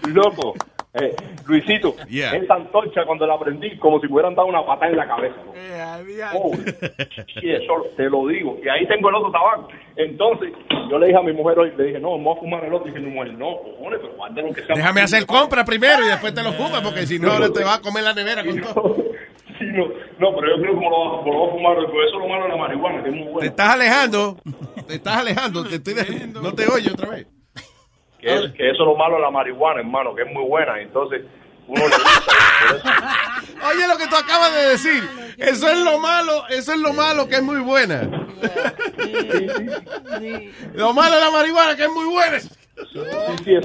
Loco, eh, Luisito, Yeah. esa antorcha cuando la prendí, como si me hubieran dado una patada en la cabeza. bro. Oh, sí, eso te lo digo. Y ahí tengo el otro tabaco. Entonces, yo le dije a mi mujer hoy, le dije, no, vamos a fumar el otro. Y dije, mi mujer, no, cojones, pero guárdalo que sea. Déjame hacer compra primero y después te lo fumas, porque si no, te va a comer la nevera con todo. Sí, no, no, pero yo creo que me lo, me lo voy a fumar porque eso es lo malo de la marihuana, que es muy Te bueno. estás alejando, te estás alejando, te estoy de- no te oye otra vez. Que, es- que eso es lo malo de la marihuana, hermano, que es muy buena. Entonces, uno le gusta. Oye lo que tú acabas de decir. Eso es lo malo, eso es lo malo que es muy buena. Lo malo de la marihuana que es muy buena.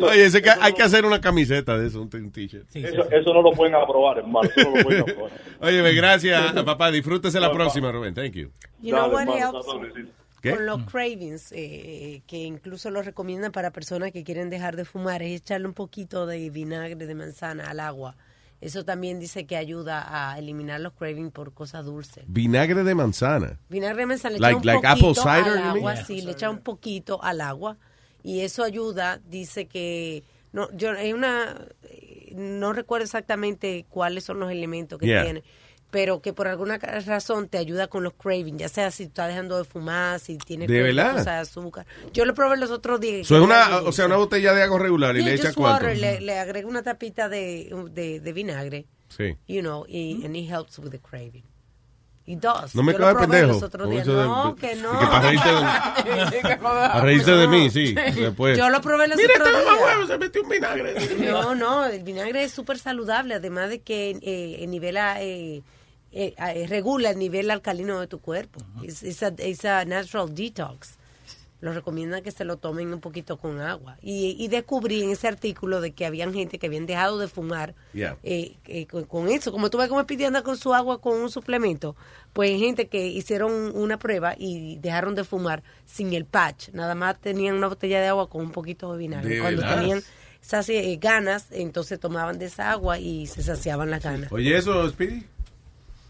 Oye, ese que hay que hacer una camiseta de eso, un t-shirt. Eso, eso no lo pueden aprobar, hermano. Eso no lo pueden aprobar. Oye, gracias, papá. Disfrútese la próxima, Rubén. Thank you. You know what helps? Con los cravings, eh, que incluso lo recomiendan para personas que quieren dejar de fumar, es echarle un poquito de vinagre de manzana al agua. Eso también dice que ayuda a eliminar los cravings por cosas dulces. Vinagre de manzana. Vinagre de manzana, le Like- echa un like apple poquito cider, al agua, Yeah. sí, le echa un poquito al agua y eso ayuda, dice que no yo es una eh, no recuerdo exactamente cuáles son los elementos que Yeah. tiene, pero que por alguna razón te ayuda con los cravings, ya sea si estás dejando de fumar, si tienes ¿De cualquier verdad? cosa de azúcar. Yo lo probé los otros días. So, es una, o sea, una botella de agua regular y Sí, le just echa cuánto. water, le, le agrego una tapita de, de, de vinagre, Sí. you know, y and it helps with the craving. It does. No me Yo lo cojas probé pendejo. de- No, de- que de no. que para reírte de, para reírte de mí, sí. Después. Yo lo probé los Mira, otros este días. mamahuevo se metió un vinagre. No, no, el vinagre es súper saludable, además de que eh, nivela, eh, eh, eh, regula el nivel alcalino de tu cuerpo. Es es a, es a natural detox. Lo recomiendan que se lo tomen un poquito con agua. Y, y descubrí en ese artículo de que habían gente que habían dejado de fumar Yeah. eh, con, con eso. Como tú ves como pidiendo con su agua con un suplemento, pues hay gente que hicieron una prueba y dejaron de fumar sin el patch. Nada más tenían una botella de agua con un poquito de vinagre. ¿De Cuando tenían saci- eh, ganas, entonces tomaban de esa agua y se saciaban las ganas. Oye, eso, Speedy.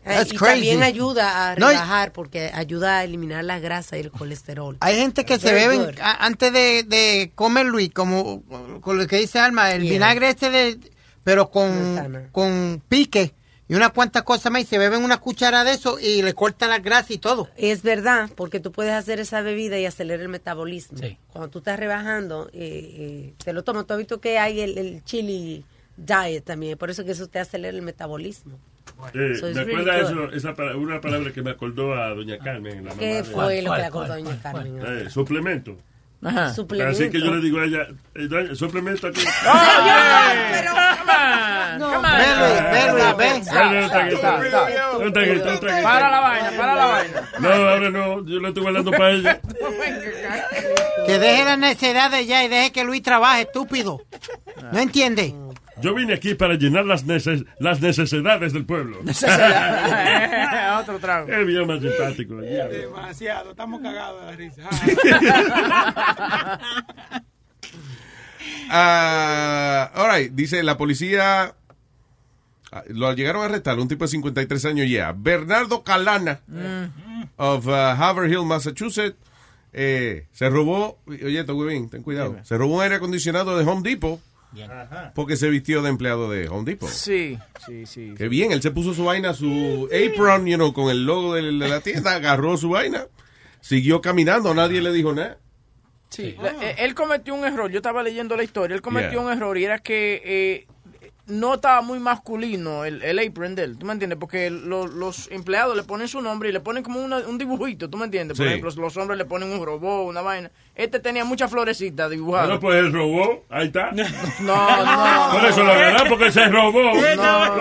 Eh, That's y crazy. también ayuda a No, y- relajar porque ayuda a eliminar la grasa y el colesterol. Hay gente que se Very a- antes de, de comer, Luis, como con lo que dice Alma, el Yeah. vinagre este de, pero con, con pique y unas cuantas cosas más y se beben una cuchara de eso y le cortan la grasa y todo. Es verdad, porque tú puedes hacer esa bebida y acelerar el metabolismo. Cuando tú estás rebajando, eh, eh, te lo tomas. Tú has visto que hay el, el chili diet también, por eso que eso te acelera el metabolismo. Eh, So me really acuerda eso, esa pala- una palabra que me acordó a doña Carmen. La mamá ¿Qué de- fue lo que le acordó doña Carmen? Eh, suplemento. Ajá. Suplemento. Así que yo le digo a ella, eh, suplemento aquí. No. Para la vaina, para la vaina. No, ahora no, yo lo estoy guardando para ella. Que deje las necesidades ya y deje que Luis trabaje, estúpido. ¿No entiende? Yo vine aquí para llenar las, neces las necesidades del pueblo. Otro trago. El video más simpático. Demasiado, estamos cagados de la risa. Ah, all right, dice la policía. ah, Lo llegaron a arrestar, un tipo de 53 años ya. Bernardo Calana, of uh, Haver Hill, Massachusetts. eh, se robó, oye, bien, ten cuidado. Se robó un aire acondicionado de Home Depot porque se vistió de empleado de Home Depot. Sí, sí, sí. Qué bien, él se puso su vaina, su apron, you know, con el logo de la tienda, agarró su vaina, siguió caminando, nadie le dijo nada. Sí, la- eh, él cometió un error. Yo estaba leyendo la historia. Él cometió Yeah. un error y era que eh, no estaba muy masculino el, el apron de él. ¿Tú me entiendes? Porque lo- los empleados le ponen su nombre y le ponen como una- un dibujito. ¿Tú me entiendes? Por Sí. ejemplo, los hombres le ponen un robot, una vaina. Este tenía muchas florecitas dibujadas. Bueno, pues él robó, ahí está. No, no. Por eso lo agarraron, porque se robó. No,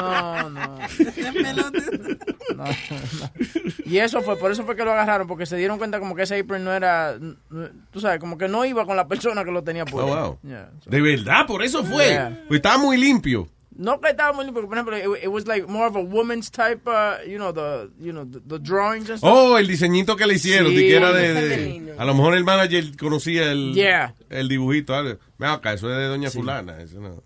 no, no, no. No, no. Y eso fue, por eso fue que lo agarraron, porque se dieron cuenta como que ese apron no era, tú sabes, como que no iba con la persona que lo tenía Oh, puesto. wow. Yeah. De verdad, por eso fue. Yeah. Pues estaba muy limpio. No que estaba muy limpio, por ejemplo, it, it was like more of a woman's type, uh, you know, the, you know, the, the drawings and stuff. Oh, el diseñito que le hicieron, Sí. que era de. A lo mejor el manager conocía el, Yeah. el dibujito. Ven acá, eso es de Doña Fulana. Eso no.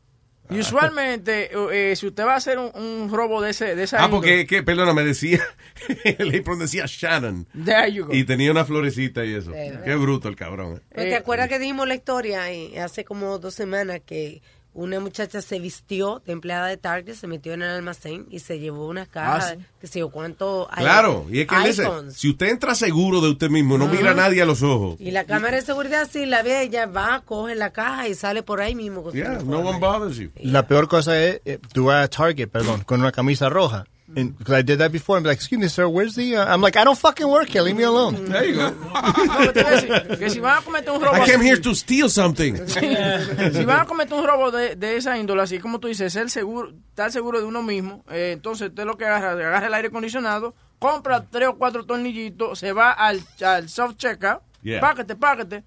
Y usualmente, eh, si usted va a hacer un, un robo de ese, de esa Ah, índole- porque, que, perdona, me decía, el apron decía Shannon. There you go. Y tenía una florecita y eso. Qué bruto el cabrón. eh. Pues, ¿Te acuerdas que dijimos la historia eh, hace como dos semanas que una muchacha se vistió de empleada de Target, se metió en el almacén y se llevó unas cajas, Ah, sí. que sé yo cuánto Claro, y es que él dice, iPhones. si usted entra seguro de usted mismo, no mira a nadie a los ojos. Y la cámara de seguridad sí la ve, ella va, coge la caja y sale por ahí mismo. con Yeah, no one bothers you. La peor cosa es, eh, tú vas a Target, perdón, con una camisa roja And because I did that before, I'm like, excuse me, sir, where's the? Uh, I'm like, I don't fucking work here. Leave me alone. There you go. No, que te voy a decir, que si van a cometer un robo I came here to steal something. si van a cometer un robo de, de esa índole, así como tú dices, ser seguro, estar seguro de uno mismo, eh, entonces usted lo que agarra, agarra el aire acondicionado, compra tres o cuatro tornillitos, se va al, al self-checkout, Yeah. páquete, páquete,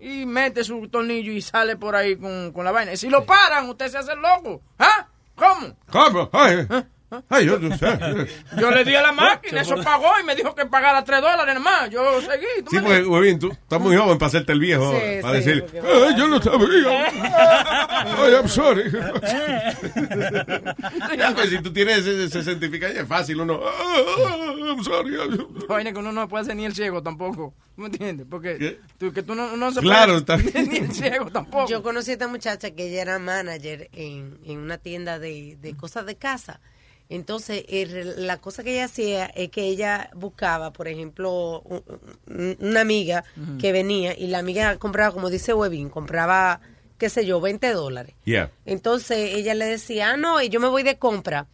y mete su tornillo y sale por ahí con, con la vaina. Si lo paran, usted se hace loco. ¿Ah? ¿Cómo? ¿Cómo? Ay, ay, yo no sé. Yo le di a la máquina, eso pagó y me dijo que pagara tres dólares nada más. Yo seguí. ¿tú Sí, me pues, huevín, tú estás muy joven para hacerte el viejo. Sí, para sí, decir, porque- "Ay, yo no sabía. Ay, I'm sorry. Ya, pues, si tú tienes ese, ese certificado, es fácil. Uno, "Ah, I'm sorry. Vaina que uno no puede ser ni el ciego tampoco. ¿Me entiendes? Porque tú, que tú no, no se Claro, puede está- ni el ciego tampoco. Yo conocí a esta muchacha que ella era manager en, en una tienda de, de cosas de casa. Entonces, el- la cosa que ella hacía es que ella buscaba, por ejemplo, un- un- una amiga que venía y la amiga compraba, como dice Webin, compraba, qué sé yo, 20 dólares. Yeah. Entonces ella le decía, ah, no, y yo me voy de compra.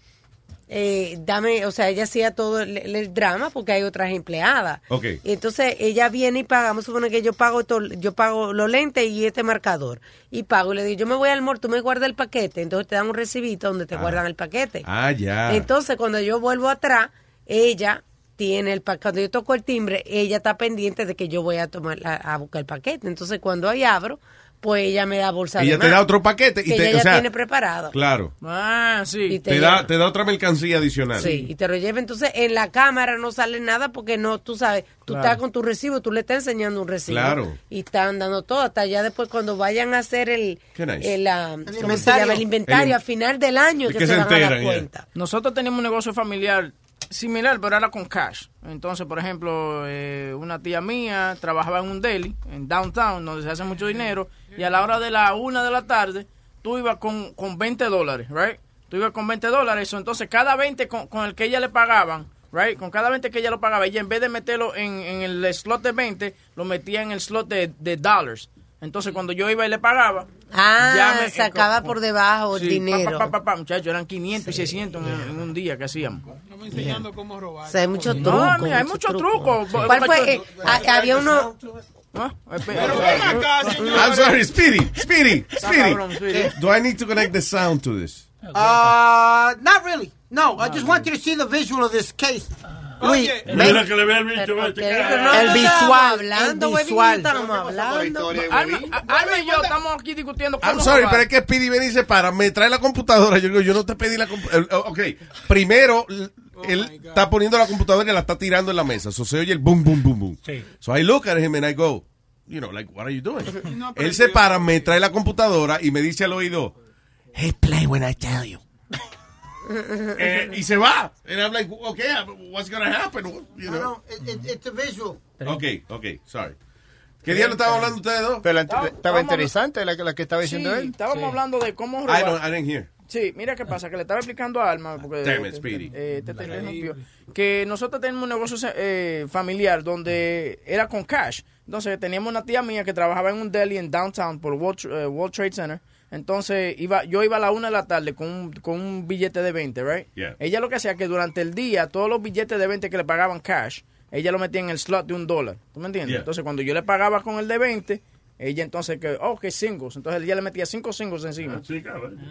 Eh, dame, o sea, ella hacía todo el, el drama porque hay otras empleadas. Ok. Y entonces ella viene y paga, vamos a suponer que yo pago esto- yo pago los lentes y este marcador. Y pago y le digo, yo me voy al mall, tú me guardas el paquete. Entonces te dan un recibito donde te Ah. guardan el paquete. Ah, ya. Entonces cuando yo vuelvo atrás, ella tiene el paquete. Cuando yo toco el timbre, ella está pendiente de que yo voy a tomar a, a buscar el paquete. Entonces cuando ahí abro, pues ella me da bolsa de Ella te más, da otro paquete y que te- ella o sea, ya tiene preparado. Claro. Ah, sí. Y te Te da, te da otra mercancía adicional. Sí, y te lo lleva. Entonces, en la cámara no sale nada porque no, tú sabes, tú Claro. estás con tu recibo, tú le estás enseñando un recibo. Claro. Y están dando todo. Hasta allá después, cuando vayan a hacer el, Qué nice. el, ¿cómo se inventario. llama? El inventario El- a final del año que, se, van a dar cuenta. Nosotros teníamos un negocio familiar similar, pero era con cash. Entonces, por ejemplo, eh, una tía mía trabajaba en un deli, en downtown, donde se hace mucho dinero, y a la hora de la una de la tarde, tú ibas con, con 20 dólares, right? Tú ibas con 20 dólares, entonces cada 20 con, con el que ella le pagaban, right? Con cada 20 que ella lo pagaba, ella en vez de meterlo en, en el slot de 20, lo metía en el slot de, de dollars. Entonces, cuando yo iba y le pagaba, Ah, ya me- sacaba por debajo el Sí, dinero. Pa, pa, pa, pa, muchachos, eran 500 y 600 en, en un día que hacíamos. enseñando cómo robar. O sea, hay muchos No, trucos. mira, hay muchos trucos. ¿Cuál fue? Eh, había uno... I'm sorry, Speedy, Speedy, Speedy. Speedy. Do I need to connect the sound to this? Uh, not really. No, I just want you to see the visual of this case. Luis, Mira que le vea el bicho. el visual, hablando, el visual. hablando. Alma, y yo estamos aquí discutiendo I'm sorry, pero es que Speedy viene y se para, me trae la computadora. Yo digo, yo no te pedí la computadora. Ok, primero, l- él está poniendo la computadora y la está tirando en la mesa. So se oye el boom, boom, boom, boom. Sí. So I look at him and I go, you know, like, what are you doing? él se para, me trae la computadora y me dice al oído, hey, play when I tell you. Eh, y se va. And I'm like, okay, what's gonna happen? You No, know? no, it, it, it's a visual. Ok, ok, sorry. ¿Qué día lo estaban hablando ustedes dos? Pero Estaba- estaba interesante la, que- la que estaba diciendo Sí, él. estábamos hablando de cómo I, robar. don't, I didn't hear. Sí, mira qué pasa, que le estaba explicando a Alma, porque Damn it, Speedy. eh, te- te interrumpió, que nosotros tenemos un negocio eh, familiar donde era con cash. Entonces teníamos una tía mía que trabajaba en un deli en downtown por World, eh, World Trade Center. Entonces iba, yo iba a la una de la tarde con un, con un billete de 20, right? Yeah. Ella lo que hacía que durante el día todos los billetes de 20 que le pagaban cash, ella lo metía en el slot de un dólar. ¿Tú me entiendes? Yeah. Entonces cuando yo le pagaba con el de 20, ella entonces que, oh, que singles. Entonces ella le metía cinco singles encima.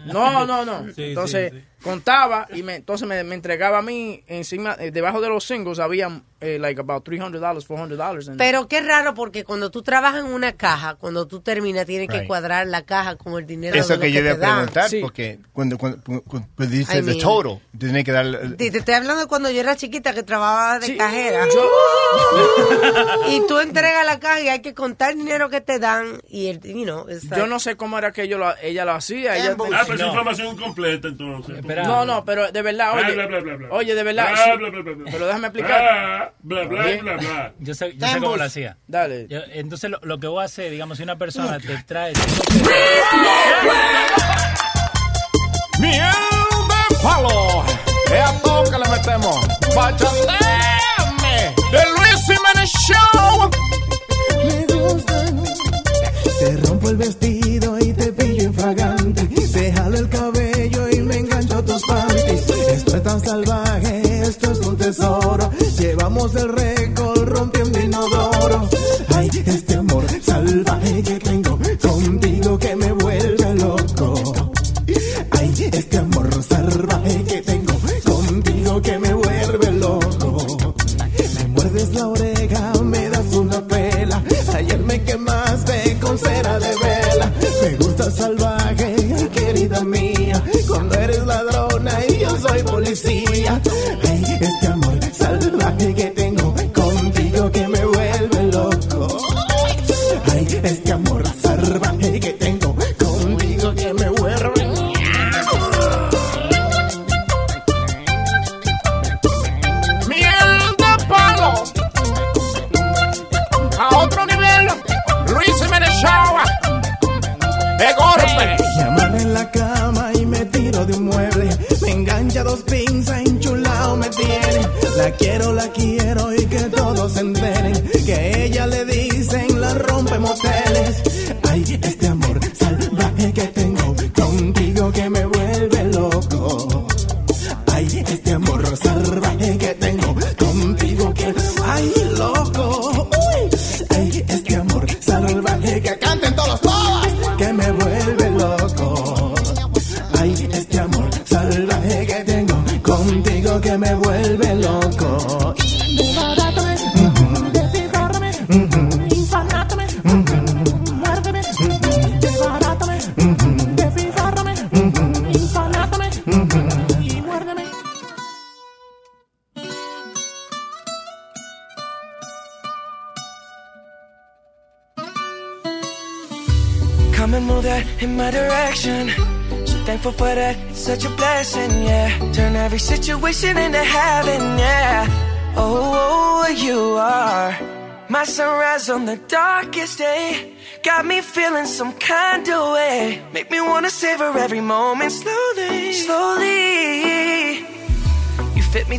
No, no, no. Sí, entonces sí, sí. contaba y me, entonces me, me entregaba a mí encima, eh, debajo de los singles había eh, like about $300, $400. en- Pero qué raro porque cuando tú trabajas en una caja, cuando tú terminas tienes que Right. cuadrar la caja con el dinero Eso de lo que yo iba a preguntar, porque cuando, cuando, cuando- cuando dice I the mean- total, tiene que dar... Te, te estoy hablando de cuando yo era chiquita que trabajaba de cajera. y tú entregas la caja y hay que contar el dinero que te dan y el, you know, it's like- Yo no sé cómo era que yo lo- ella lo hacía. Ella, Ah, pero es información incompleta entonces. No, no, pero de verdad, oye. bla, bla, bla, bla. Oye, de verdad. Bla, sí. bla, bla, bla, bla. Pero déjame explicar. Bla, bla, bla, bla, bla. Yo sé, yo sé cómo lo hacía. Dale. Yo- entonces, lo, lo que vos haces, digamos, si una persona te trae. Miel de palo. Es a todo que le metemos. Bachateame. De Luis Jiménez Show. saco el vestido y te pillo infragante. Te jalo el cabello y me engancho a tus panties. Esto es tan salvaje, esto es un tesoro.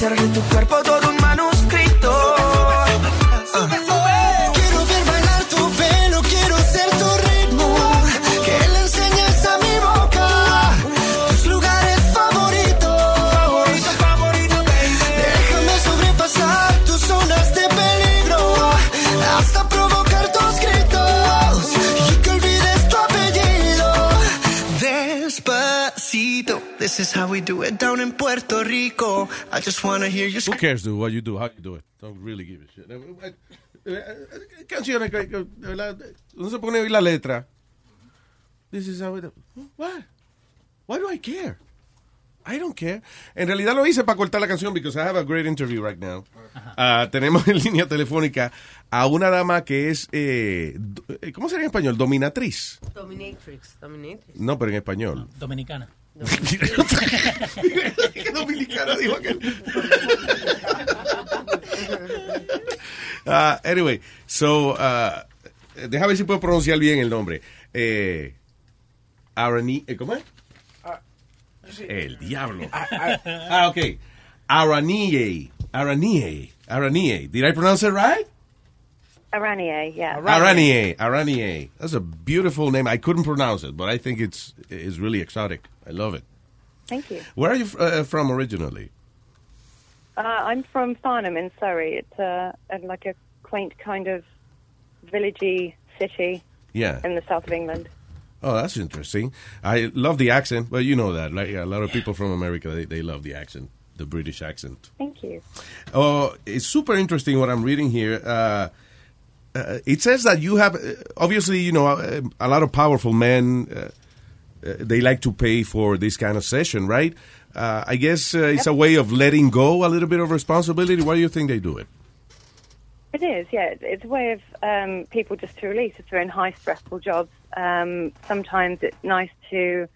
Hacer de tu cuerpo todo un manuscrito. Quiero is how we do it down in Puerto Rico. I just wanna hear you Who cares, dude, what you do, how you do it? Don't really give a shit. Eh, eh, eh, Canciones que, que, de verdad, uno se pone a oír la letra This is how it, what? Why do I care? I don't care. En realidad lo hice para cortar la canción because I have a great interview right now. Ah, tenemos en línea telefónica a una dama que es, eh, do- eh, ¿cómo sería en español? Dominatriz. Dominatrix, dominatrix. No, pero en español. Dominicana. Dominicana dijo aquel. Ah, anyway, so, ah, déjame ver si puedo pronunciar bien el nombre. Eh, Arani, eh, ¿cómo es? El diablo. Ah, ok. Aranie. Aranie. Aranie. Did I pronounce it right? Aranier, yeah. Aranie. Aranie. That's a beautiful name. I couldn't pronounce it, but I think it's it's really exotic. I love it. Thank you. Where are you uh, from originally? Uh, I'm from Farnham in Surrey. It's uh, like a quaint kind of villagey city Yeah. in the south of England. Oh, that's interesting. I love the accent. Well, you know that. Like a lot of people from America, they, they love the accent, the British accent. Thank you. Oh, it's super interesting what I'm reading here. Uh, it says that you have, uh, obviously, you know, uh, a lot of powerful men, uh, uh, they like to pay for this kind of session, right? Uh, I guess uh, it's a way of letting go a little bit of responsibility. Why do you think they do it? It is, yeah. It's, it's a way of um, people just to release if they're in high stressful jobs. Um, sometimes it's nice to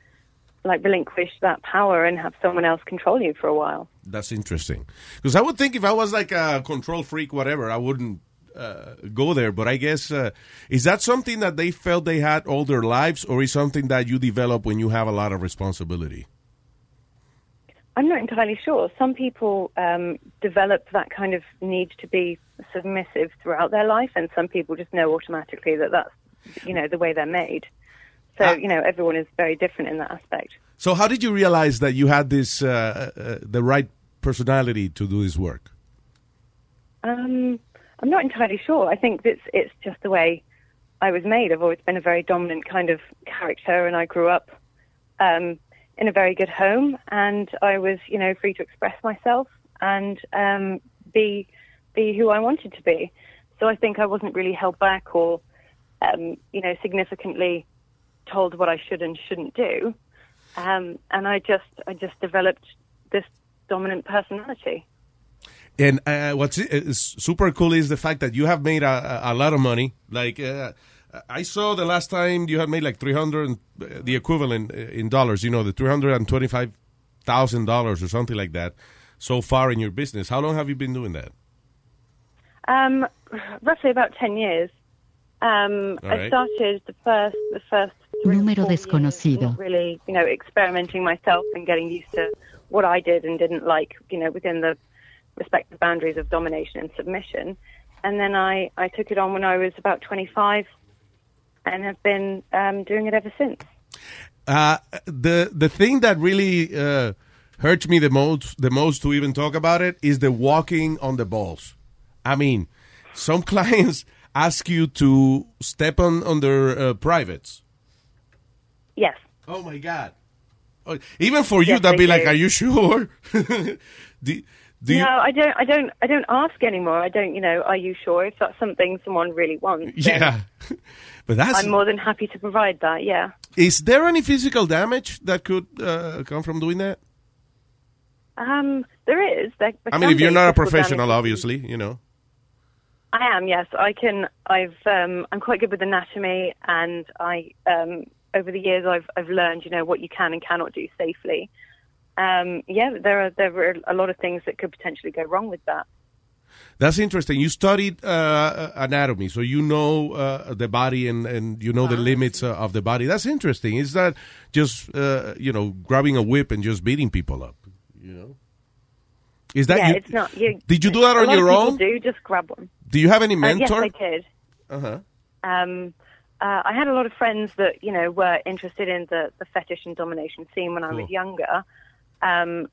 like relinquish that power and have someone else control you for a while. That's interesting. Because I would think if I was like a control freak, whatever, I wouldn't uh, go there. But I guess, uh, is that something that they felt they had all their lives, or is something that you develop when you have a lot of responsibility? I'm not entirely sure. Some people um, develop that kind of need to be submissive throughout their life, and some people just know automatically that that's, you know, the way they're made. So, you know, everyone is very different in that aspect. So, how did you realize that you had this, uh, uh, the right personality to do this work? Um, I'm not entirely sure. I think it's it's just the way I was made. I've always been a very dominant kind of character, and I grew up um, in a very good home, and I was, you know, free to express myself and um, be be who I wanted to be. So I think I wasn't really held back or, um, you know, significantly told what I should and shouldn't do. Um, and I just I just developed this dominant personality. And uh, what's is super cool is the fact that you have made a, a a lot of money. Like uh, I saw the last time you had made like three hundred, and, uh, the equivalent uh, in dollars. You know, the three hundred and twenty-five thousand dollars or something like that. So far in your business, how long have you been doing that? Um, roughly about ten years. Um, All I started the first the first three or Número years desconocido. really, you know, experimenting myself and getting used to what I did and didn't like, you know, within the respective boundaries of domination and submission. And then I, I took it on when I was about 25 and have been um, doing it ever since. Uh, the the thing that really uh, hurts me the most the most to even talk about it is the walking on the balls. I mean, some clients ask you to step on on their uh, privates. Yes. Oh my God! Oh, Even for you, Yes, that'd be like, "Are you sure?" do, you? no, I don't. I don't. I don't ask anymore. I don't. You know, are you sure if that's something someone really wants? Yeah, but that's. I'm more than happy to provide that. Yeah. is there any physical damage that could uh, come from doing that? Um, there is. There, there I mean, if you're not a professional, damage. obviously, you know. I am. Yes, I can. I've. Um, I'm quite good with anatomy, and I. Um, over the years, I've I've learned, you know, what you can and cannot do safely. Um, yeah, there are there are a lot of things that could potentially go wrong with that. That's interesting. You studied uh, anatomy, so you know uh, the body and, and you know the limits uh, of the body. That's interesting. Is that just uh, you know grabbing a whip and just beating people up? You know, is that yeah, you, it's not. You, did you do that on your own? Do just grab one. Do you have any Uh, yes. I did. Uh huh. Um, uh, I had a lot of friends that you know were interested in the, the fetish and domination scene when I was younger, um,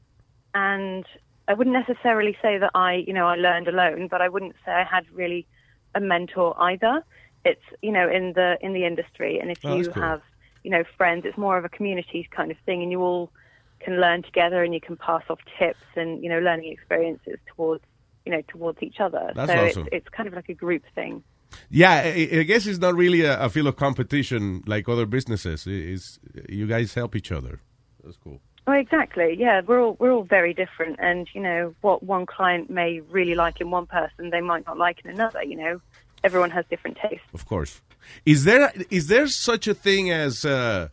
and I wouldn't necessarily say that I you know I learned alone, but I wouldn't say I had really a mentor either. It's you know in the in the industry, and if Oh, you cool. have you know friends, it's more of a community kind of thing, and you all can learn together, and you can pass off tips and you know learning experiences towards you know towards each other. That's so awesome. it's, it's kind of like a group thing. Yeah, I, guess it's not really a, a field of competition like other businesses. It's, you guys help each other. That's cool. Oh, exactly. Yeah, we're all we're all very different, and you know what one client may really like in one person, they might not like in another. You know, everyone has different tastes. Of course. Is there is there such a thing as uh,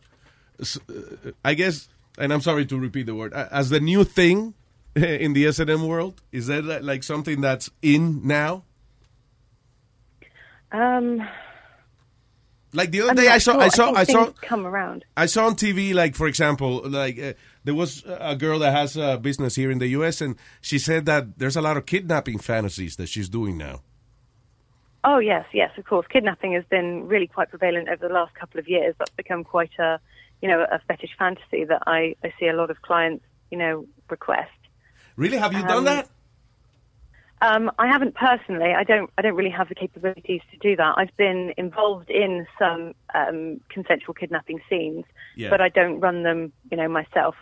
uh, I guess, and I'm sorry to repeat the word, as the new thing in the S and M world? Is that like something that's in now? Um, Like the other I'm day, I saw, sure. I saw, think I saw, come around. I saw on TV, like for example, like uh, there was a girl that has a business here in the U.S. and she said that there's a lot of kidnapping fantasies that she's doing now. Oh yes, yes, of course. Kidnapping has been really quite prevalent over the last couple of years. That's become quite a, you know, a fetish fantasy that I, I see a lot of clients, you know, request. Really, have you Um, done that? Um, I haven't personally. I don't. I don't really have the capabilities to do that. I've been involved in some um, consensual kidnapping scenes, Yeah. but I don't run them, you know, myself.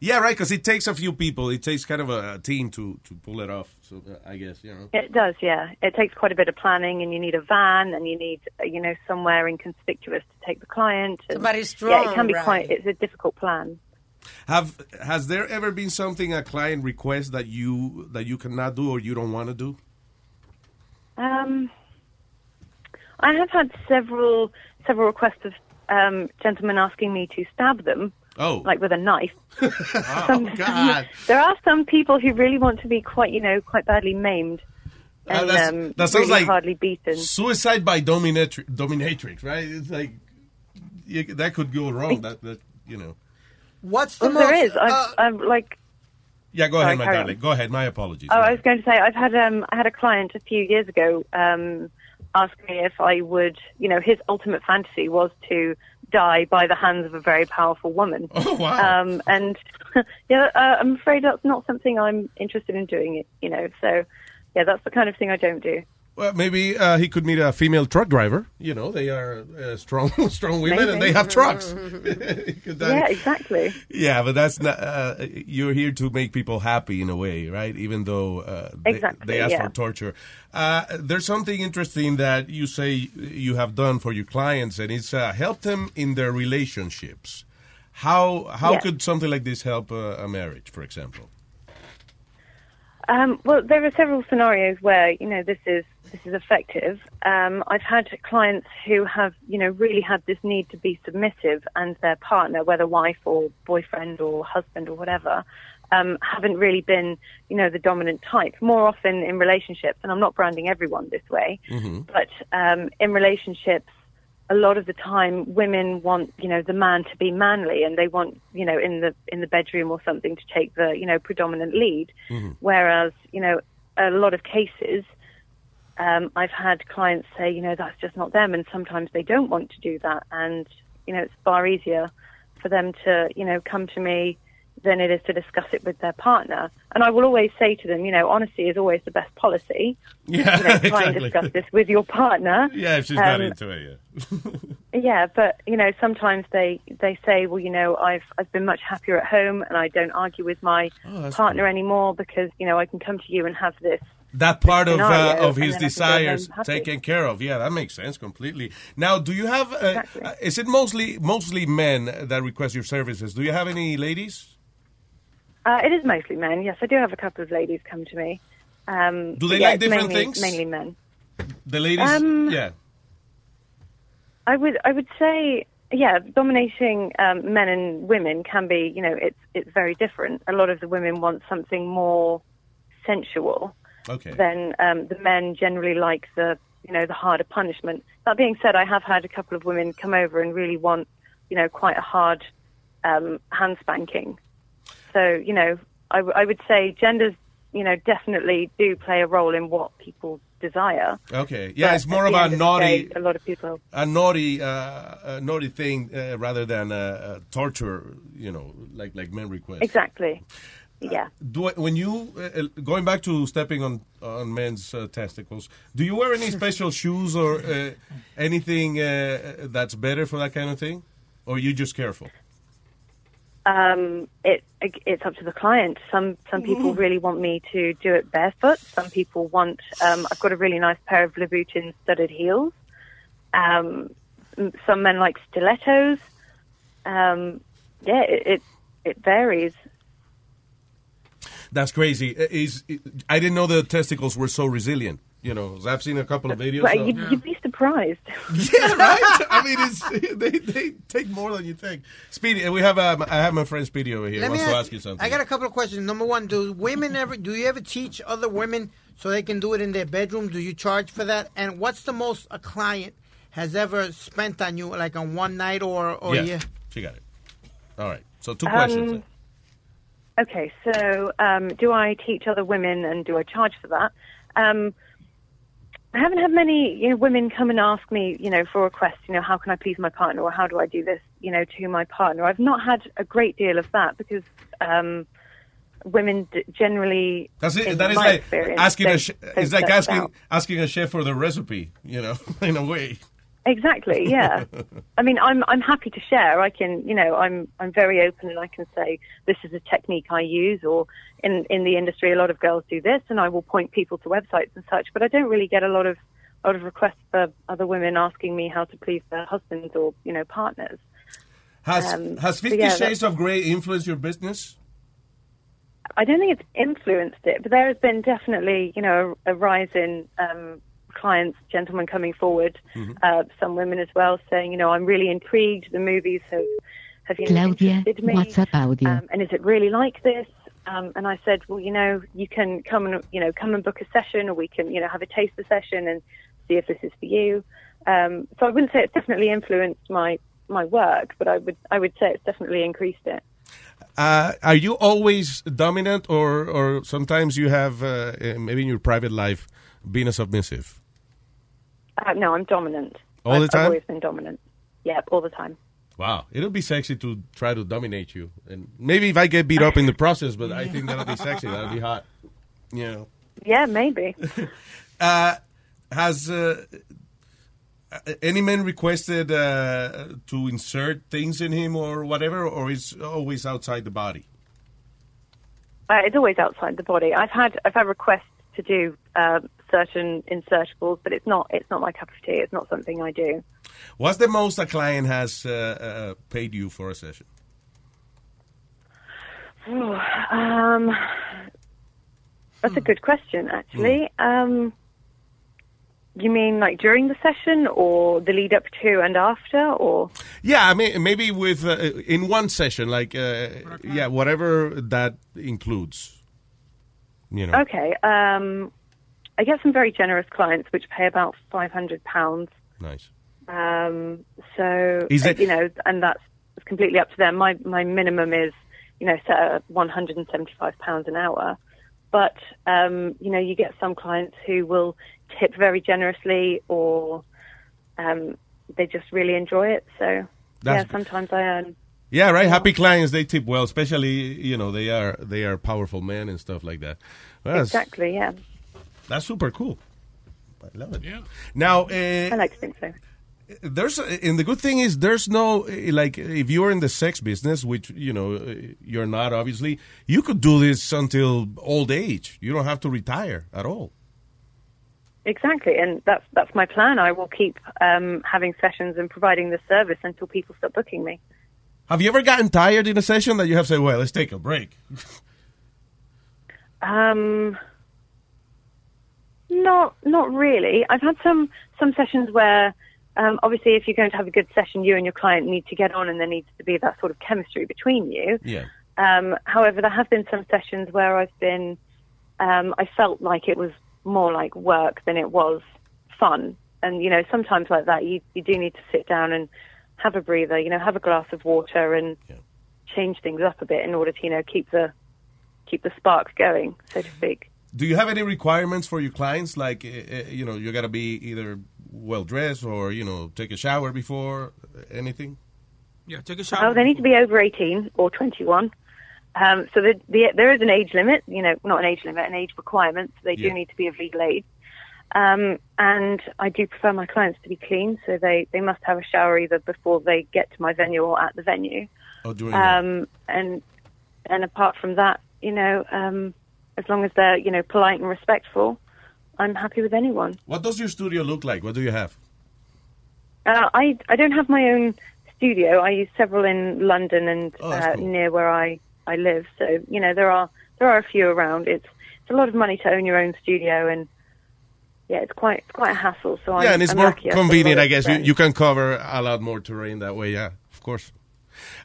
Yeah, right. Because it takes a few people. It takes kind of a, a team to to pull it off. So uh, I guess you know. It does, yeah. It takes quite a bit of planning, and you need a van, and you need, uh, you know, somewhere inconspicuous to take the client. and- Somebody Yeah, it can be right. quite. It's a difficult plan. Have has there ever been something a client requests that you that you cannot do or you don't want to do? Um, I have had several several requests of um, gentlemen asking me to stab them, Oh, like with a knife. oh God! There are some people who really want to be quite, you know, quite badly maimed Uh, and that's- um, that sounds really like hardly beaten. Suicide by dominatri- dominatrix, right? It's like you, that could go wrong. That that you know. What's the Well, there most, is. I've, uh, I've like. Yeah, go Sorry, ahead, my darling. on. Go ahead. My apologies. Oh, I was going to say I've had um I had a client a few years ago um ask me if I would you know his ultimate fantasy was to die by the hands of a very powerful woman. Oh wow! Um and yeah, uh, I'm afraid that's not something I'm interested in doing. It you know so yeah that's the kind of thing I don't do. Well, maybe uh, he could meet a female truck driver. You know, they are uh, strong, strong women, and they have trucks. Yeah, exactly. Yeah, but that's not. Uh, you're here to make people happy in a way, right? Even though uh, they, Exactly, they ask yeah. for torture. Uh, there's something interesting that you say you have done for your clients, and it's uh, helped them in their relationships. How how Yes. could something like this help a, a marriage, for example? Um, well, there are several scenarios where you know this is this is effective. Um, I've had clients who have you know really had this need to be submissive, and their partner, whether wife or boyfriend or husband or whatever, um, haven't really been you know the dominant type. More often in relationships, and I'm not branding everyone this way, but um, in relationships, a lot of the time women want you know the man to be manly and they want you know in the in the bedroom or something to take the you know predominant lead whereas you know a lot of cases um, I've had clients say you know that's just not them and sometimes they don't want to do that. And you know it's far easier for them to you know come to me than it is to discuss it with their partner. And I will always say to them you know honesty is always the best policy. Yeah, you know, try and discuss this with your partner. Yeah, if she's not Um, into it, yeah. yeah, but you know, sometimes they they say, well, you know, I've I've been much happier at home, and I don't argue with my Oh, partner anymore because you know I can come to you and have this. That part of uh, of his then I can go home desires taken care of. Yeah, that makes sense completely. Now, do you have? Uh, uh, is it mostly mostly men that request your services? Do you have any ladies? Uh, it is mostly men. Yes, I do have a couple of ladies come to me. Um, Do they yeah, like different mainly, things? Mainly men. The ladies? Um, yeah. I would I would say yeah, dominating um, men and women can be you know it's it's very different. A lot of the women want something more sensual. Okay. Then um, the men generally like the you know the harder punishment. That being said, I have had a couple of women come over and really want you know quite a hard um, hand spanking. So you know I, w- I would say genders you know definitely do play a role in what people desire. Okay. Yeah, But it's more at of a naughty, day, a lot of people. a naughty, uh, a naughty thing uh, rather than uh, torture. You know, like like men request. Exactly. Yeah. Do I, when you uh, uh, going back to stepping on on men's uh, testicles? Do you wear any special shoes or uh, anything uh, that's better for that kind of thing, or you just careful? um, it it's up to the client. Some some people really want me to do it barefoot. Some people want. Um, I've got a really nice pair of Louboutin studded heels. Um, some men like stilettos. Um, yeah, it, it it varies. That's crazy. Is I didn't know the testicles were so resilient. You know, I've seen a couple of videos. But of- you'd, you'd be surprised. yeah, right. I mean, it's they, they take more than you think. Speedy, and we have um, I have my friend Speedy over here. Let me wants to ask- ask you something. I got a couple of questions. Number one, do women ever do you ever teach other women so they can do it in their bedroom? Do you charge for that? And what's the most a client has ever spent on you, like on one night or or yeah, yeah? she got it. All right. So two Um, questions. Okay, so um, do I teach other women and do I charge for that? Um, I haven't had many you know, women come and ask me, you know, for requests, you know, how can I please my partner or how do I do this, you know, to my partner. I've not had a great deal of that because um, women d- generally, That's it. That is like asking a. don't- Sh- it's like asking out. asking a chef for the recipe. You know, in a way. Exactly, yeah. I mean, I'm I'm happy to share. I can, you know, I'm I'm very open, and I can say this is a technique I use, or in in the industry, a lot of girls do this, and I will point people to websites and such. But I don't really get a lot of a lot of requests for other women asking me how to please their husbands or you know partners. Has Um, Has Fifty yeah, Shades of Grey influenced your business? I don't think it's influenced it, but there has been definitely, you know, a, a rise in um, clients, gentlemen coming forward, uh, some women as well, saying, you know, I'm really intrigued. The movies have have you know, Claudia, interested me. WhatsApp audio. Um, and is it really like this? Um, and I said, well, you know, you can come and you know come and book a session, or we can you know have a taster session and see if this is for you. Um, so I wouldn't say it's definitely influenced my my work, but I would I would say it's definitely increased it. Uh, are you always dominant, or or sometimes you have uh, uh, maybe in your private life being a submissive? Uh, no, I'm dominant. All I've, the time? I've always been dominant. Yeah, all the time. Wow, it'll be sexy to try to dominate you, and maybe if I get beat up in the process, but I think that'll be sexy. That'll be hot. You know. Yeah, maybe. Uh, has uh, any man requested uh, to insert things in him or whatever, or is always outside the body? Uh, it's always outside the body. I've had I've had requests to do uh, certain insertables, but it's not it's not my cup of tea. It's not something I do. What's the most a client has uh, uh, paid you for a session? um, that's a good question, actually. Um, you mean like during the session, or the lead up to and after, or? Yeah, I mean maybe with uh, in one session, like uh, yeah, whatever that includes. You know. Okay. Um, I get some very generous clients which pay about five hundred pounds. Nice. Um, so Is it- you know, and that's completely up to them. My my minimum is you know set at one hundred and seventy five pounds an hour, but um, you know you get some clients who will tip very generously or um, they just really enjoy it. So That's yeah, sometimes I earn. Yeah, right. Happy clients they tip well, especially you know they are they are powerful men and stuff like that. Well, Exactly, yeah. That's super cool. I love it. Yeah. Now, uh, I like to think so. there's and the good thing is there's no eh, like if you're in the sex business, which you know eh, you're not obviously, you could do this until old age. You don't have to retire at all. Exactly, and that's that's my plan. I will keep um, having sessions and providing the service until people stop booking me. Have you ever gotten tired in a session that you have said, "Well, let's take a break"? Um, not not really. I've had some some sessions where, um, obviously, if you're going to have a good session, you and your client need to get on, and there needs to be that sort of chemistry between you. Yeah. Um, however, there have been some sessions where I've been, um, I felt like it was more like work than it was fun. And you know, sometimes like that, you you do need to sit down and have a breather. You know, have a glass of water and change things up a bit in order to you know keep the keep the spark going, so to speak. Do you have any requirements for your clients? Like, uh, uh, you know, you got to be either well dressed or you know take a shower before uh, anything. Yeah, take a shower. Oh, they need to be over 18 or 21. Um, so the, the, there is an age limit, you know, not an age limit, an age requirement. So they Yeah. do need to be of legal age. Um, and I do prefer my clients to be clean, so they, they must have a shower either before they get to my venue or at the venue. Oh, during work. Um, and and apart from that, you know, um, as long as they're you know polite and respectful, I'm happy with anyone. What does your studio look like? What do you have? Uh, I I don't have my own studio. I use several in London and Oh, uh, cool. near where I I live. So you know there are there are a few around. It's it's a lot of money to own your own studio, and yeah, it's quite it's quite a hassle. So I'm, yeah, and it's I'm more lucky I've got a convenient, I guess. You, you can cover a lot more terrain that way. Yeah, of course.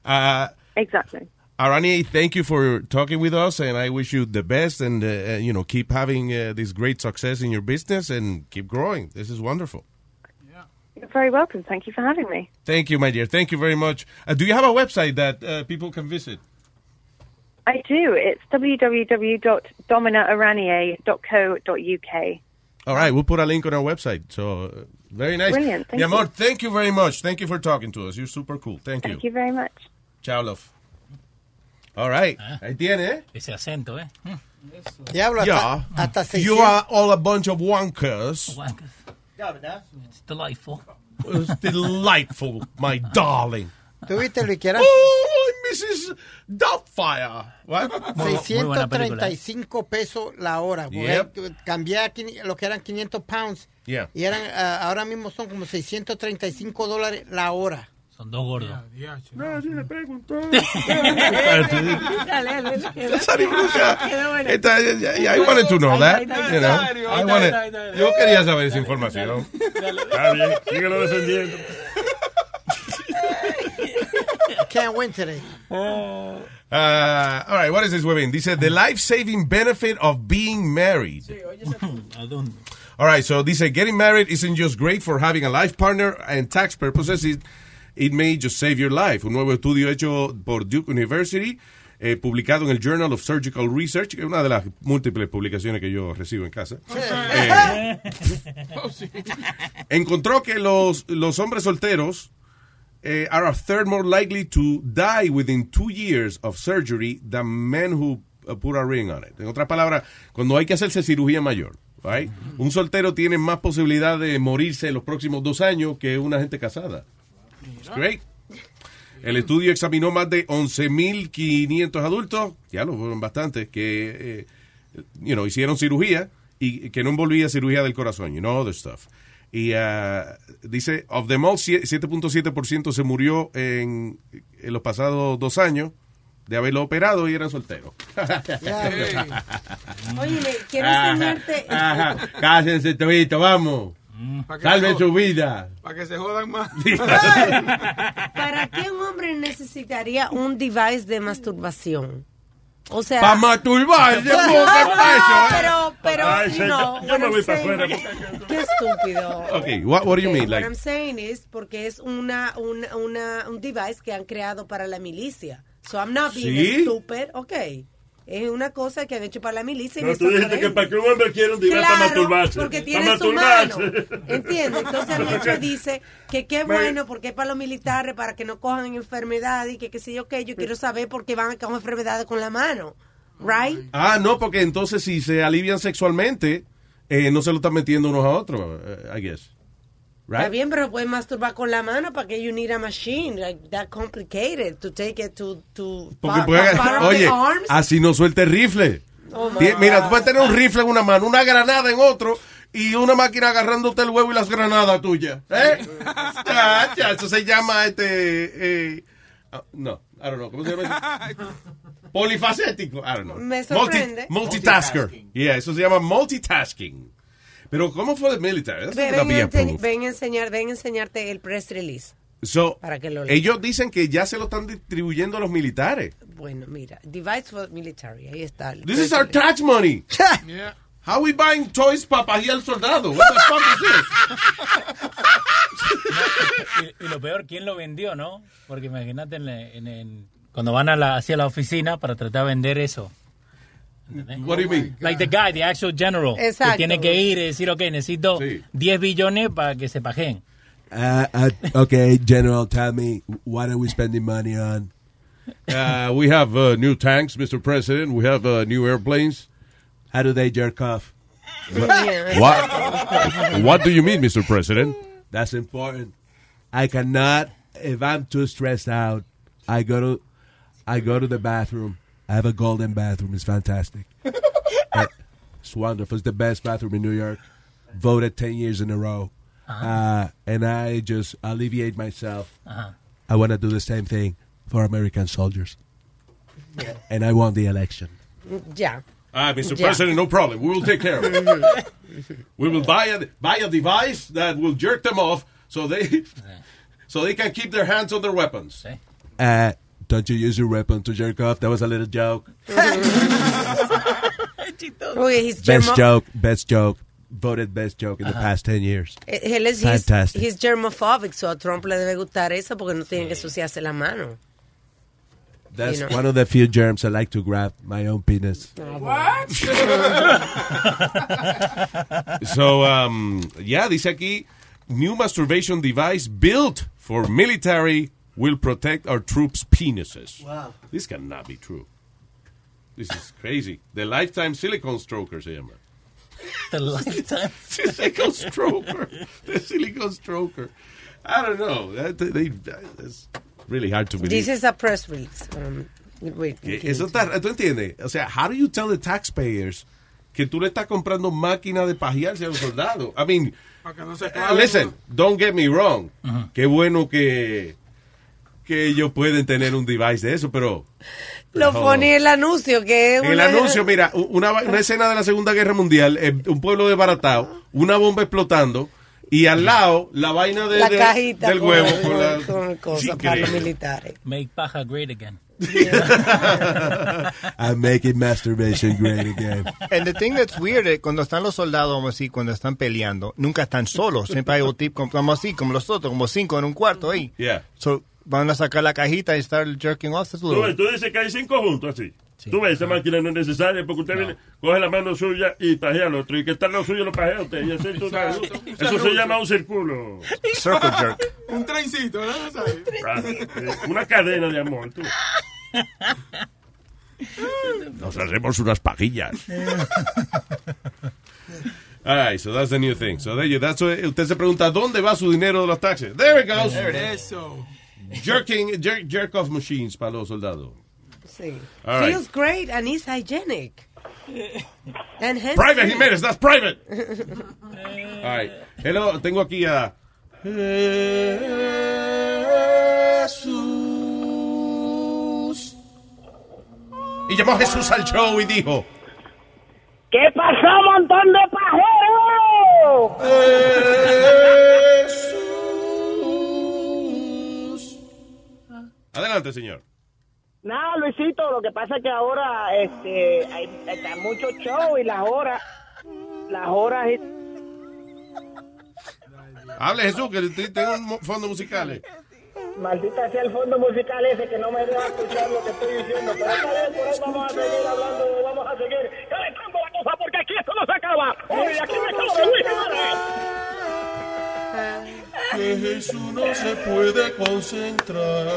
Uh, exactly. Arani, thank you for talking with us, and I wish you the best, and uh, uh, you know, keep having uh, this great success in your business, and keep growing. This is wonderful. Yeah. You're very welcome. Thank you for having me. Thank you, my dear. Thank you very much. Uh, do you have a website that uh, people can visit? I do. It's www.dominaaranier.co.uk. All right, we'll put a link on our website. So uh, very nice. Brilliant. Thank amor, you. thank you very much. Thank you for talking to us. You're super cool. Thank you. Thank you very much. Ciao, love. All right. Ahí tiene, ¿eh? Ese acento, ¿eh? Diablo, Yeah. hasta, hasta You 600. are all a bunch of wonkers. It's delightful. It's delightful, my darling. ¿Tú viste, Luis, que eran Oh, Mrs. Doubtfire. What? 635 pesos la hora? Yep. Cambié a quini- lo que eran 500 pounds. Yeah. Y eran, ah, ahora mismo son como 635 dólares la hora. Son dos gordos. Nadie le preguntó. Sorry, Brucia. I wanted to know that. You know, I wanted- yo quería saber esa información. Está bien, síguelo defendiendo. Can't win today. Uh, all right, what is this, women? Dice, the life-saving benefit of being married. All right, so dice, getting married isn't just great for having a life partner and tax purposes. It, it may just save your life. Un nuevo estudio hecho por Duke University, eh, publicado en el Journal of Surgical Research, que es una de las múltiples publicaciones que yo recibo en casa. Eh, encontró que los, los hombres solteros eh, are a third more likely to die within two years of surgery than men who uh, put a ring on it. En otras palabras, cuando hay que hacerse cirugía mayor, right? un soltero tiene más posibilidad de morirse en los próximos dos años que una gente casada. It's great. El estudio examinó más de 11.500 adultos, ya lo fueron bastantes, que eh, you know, hicieron cirugía y que no envolvía cirugía del corazón, you know, other stuff. Y ah, dice, of them all, sie- 7.7% se murió en, en los pasados dos años de haberlo operado y eran solteros. Oye, quiero enseñarte. ajá. Cásense, todito, vamos. Salven se su vida. Para que se jodan más. ¿Para qué un hombre necesitaría un device de masturbación? O sea, Pa' masturbarse, No, ¿qué pasa, eh? pero, pero, Ay, know, yo me voy para afuera. Qué estúpido. Okay, what, what do you Okay, mean? What Like, I'm saying is porque es una, una, una, un device que han creado para la milicia. So I'm not being ¿Sí? stupid, okay. Es una cosa que han hecho para la milicia. y No, tú dijiste que para que un hombre quiera un para Claro, masturbarse. porque Para tiene su mano. Entonces el hecho dice que qué bueno porque es para los militares, para que no cojan enfermedades y que qué sé yo qué. Yo quiero saber por qué van a coger enfermedades con la mano. Right? ah, no, porque entonces si se alivian sexualmente, eh, no se lo están metiendo unos a otros, eh, I guess. Está Right? bien, pero puedes masturbar con la mano para que you need a machine like that complicated to take it to to Porque puede- pa- part of oye, the arms. así no suelta el rifle. Oh, Mira, tú puedes tener un rifle en una mano, una granada en otro y una máquina agarrándote el huevo y las granadas tuyas. ¿Eh? Eso se llama este. eh, ah, no, I don't know. ¿Cómo se llama? Polifacético. I don't know. Me sorprende. multitasker. Yeah, eso se llama multitasking. Pero, ¿cómo fue the military? Ven, ense- ven enseñar, ven a enseñarte el press release. So, Para que lo ellos dicen que ya se lo están distribuyendo a los militares. Bueno, mira, device for military, ahí está. This is our tax money. How we buying toys para al soldado? What the fuck is this? Y, y lo peor, ¿quién lo vendió, no? Porque imagínate en, en- en- cuando van a la, hacia la oficina para tratar de vender eso. What do you mean? Like the guy, the actual general. Exacto. Que tiene que ir y decir, ok, necesito 10 billones para que se paguen. Uh, uh, okay, General, tell me, what are we spending money on? Uh, we have uh, new tanks, Mr. President. We have uh, new airplanes. How do they jerk off? What? what do you mean, Mr. President? That's important. I cannot, if I'm too stressed out, I go to I go to the bathroom. I have a golden bathroom. It's fantastic. It's wonderful. It's the best bathroom in New York. Voted 10 years in a row. Uh, and I just alleviate myself. Ajá. I want to do the same thing for American soldiers. And I won the election. Yeah. Ah, Mr. Ya. President, no problem. We will take care of it. we will buy a buy a device that will jerk them off so they so they can keep their hands on their weapons. Uh, don't you use your weapon to jerk off? That was a little joke. Oye, he's Best germo- joke, best joke, voted best joke in the past 10 years. Eh, Él es he's, Fantastic. he's germophobic, so a Trump le debe gustar eso porque no tiene que ensuciarse la mano. That's you know. one of the few germs I like to grab my own penis. What? So, um, yeah, dice aquí, new masturbation device built for military will protect our troops' penises. Wow. This cannot be true. This is crazy. The lifetime silicone stroker se llama. The lifetime silicone stroker. The silicone stroker. I don't know. That, they, that's really hard to believe. This is a press release. Um, wait, Eso está, ¿tú entiendes? O sea, how do you tell the taxpayers que tú le estás comprando máquina de pajearse a un soldado? I mean, no uh, listen, don't get me wrong. Qué bueno que, que ellos pueden tener un device de eso, pero... Lo No. pone el anuncio que es En el una- anuncio, mira, una, una escena de la Segunda Guerra Mundial, eh, un pueblo desbaratado, una bomba explotando, y al lado la vaina de, la de- cajita del con- huevo. Con la, con cosas para los militares. Make paja great again. I'm making masturbation great again. And the thing that's weird es cuando están los soldados, como así, cuando están peleando, nunca están solos. Siempre hay un tipo como así, como los otros, como cinco en un cuarto ahí. Yeah. So, van a sacar la cajita y estar jerking off. Tú, ves, tú dices que hay cinco juntos así. Tú ves, esa máquina no es necesaria porque usted viene, coge la mano suya y pajea al otro. Y que está lo suyo lo pajea usted. Y así tú- Exacto. eso se llama un círculo. Circle jerk. Un trencito, ¿no? Una cadena de amor. Tú. Nos hacemos unas pajillas. All right, so that's the new thing. So there you, that's what- usted se pregunta, ¿dónde va su dinero de los taxes? There it goes. Eso. Jerking, jerk, jerk off machines para los soldados. Sí. All right. Feels great and is hygienic. And hence- Private Jiménez, that's private. All right. Hello, tengo aquí a Jesús. Y llamó a Jesús al show y dijo, ¿Qué pasó, montón de pajeros? Adelante, señor. Nada, Luisito, lo que pasa es que ahora este, hay, está mucho show y las horas, las horas... y- Hable Jesús, que te- tengo un mo- fondo musical. eh. Maldita sea el fondo musical ese que no me deja escuchar lo que estoy diciendo. Pero esta vez por ahí vamos a seguir hablando, vamos a seguir calentando la cosa porque aquí esto no se acaba. Aquí me acabo de Luis. Que Jesús no se puede concentrar.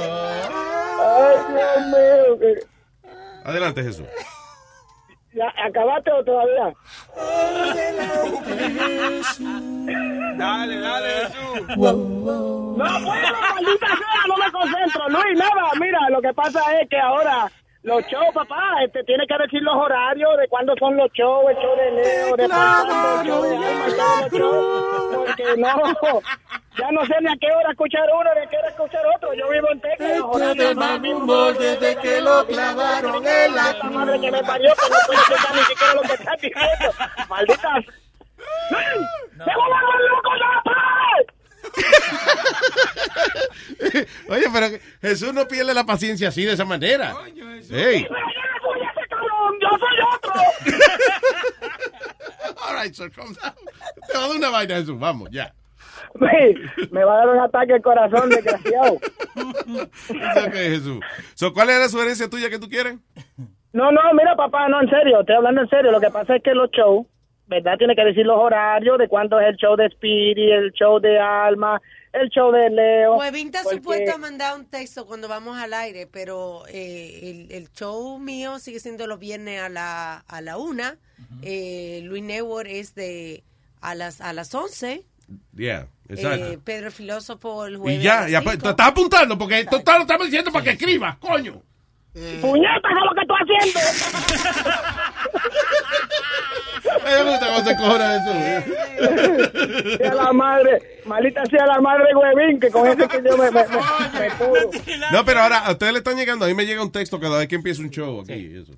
Ay, Dios mío. que- Adelante, Jesús. ¿Ya ¿Acabaste o todavía? Dale, dale, Jesús. No puedo, maldita sea, no me concentro. Luis, nada, mira, lo que pasa es que ahora los shows, papá, este, tiene que decir los horarios de cuándo son los shows, el show de Leo, de Fernando, el show de Alma, todos los shows, porque no, ya no sé ni a qué hora escuchar uno, ni a qué hora escuchar otro. Yo vivo en Texas, horarios son mismos desde que lo clavaron en la... Esta madre que me parió, que no puedo escuchar ni siquiera lo que están diciendo. Malditas... ¡Se volvieron locos ya, pues! Oye, pero Jesús no pierde la paciencia así de esa manera. Hey. ¡Yo soy otro! All right, so calm down. Te va a dar una vaina, Jesús. Vamos, ya. Me, va a dar un ataque al corazón, desgraciado. Okay, Jesús. So, ¿Cuál es la sugerencia tuya que tú quieres? No, no, mira, papá, no, en serio, estoy hablando en serio. Lo que pasa es que los shows, ¿verdad? Tiene que decir los horarios de cuándo es el show de Speedy, el show de Alma, el show de Leo. Huevín está porque- supuesto a mandar un texto cuando vamos al aire, pero eh, el, el show mío sigue siendo los viernes a la, a la una. Eh, Luis Network es de a las a las 11. Yeah, exacto. Eh, Pedro el Filósofo el jueves. y ya, a ya, te estás apuntando porque te lo estamos diciendo para que escribas, coño. Puñeta, ¿qué es lo que tú haciendo? Me gusta cómo se cobra eso. sea la madre, malita sea la madre huevín, que con ese que yo me, me, me, me. No, pero ahora a ustedes le están llegando. A mí me llega un texto cada vez que empieza un show aquí. Eso.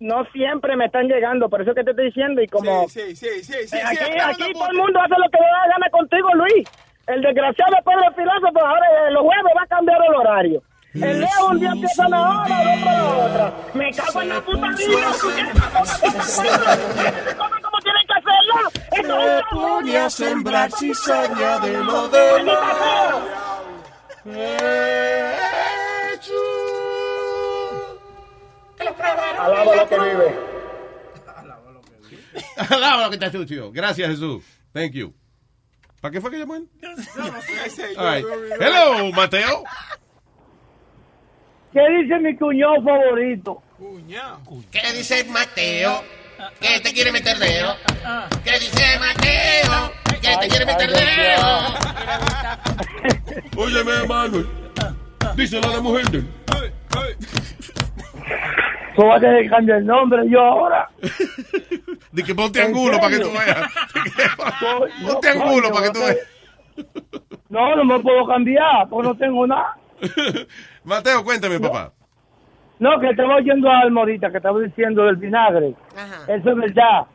No siempre me están llegando, por eso que te estoy diciendo y como... Sí, sí, sí, sí. Aquí sí, aquí todo el mundo hace lo que le da gana contigo, Luis. El desgraciado del filósofo, ahora eh, los jueves va a cambiar el horario. El Leo un día empieza a la hora, el otro a la otra. Me cago en la puta vida. ¿Cómo, cómo tienen que hacerlo? Esto es un a sembrar cizaña de lo demás. Alaba lo que vive. Alaba lo que está sucio. Gracias, Jesús. Thank you. ¿Para qué fue que llamó él? All right. Hello, Mateo. ¿Qué dice mi cuñado favorito? ¿Qué dice Mateo? Que te quiere meter dedo. ¿Qué dice Mateo? Que te quiere meter dedo. Óyeme, Manuel. Díselo a la mujer de él. Tú vas a tener que cambiar el nombre yo ahora. De que ponte angulo para que tú veas. Ponte angulo para que tú veas. No, no me puedo cambiar, porque no tengo nada. Mateo, cuéntame, papá. No, que estaba oyendo a Almorita, que estaba diciendo del vinagre. Eso es verdad.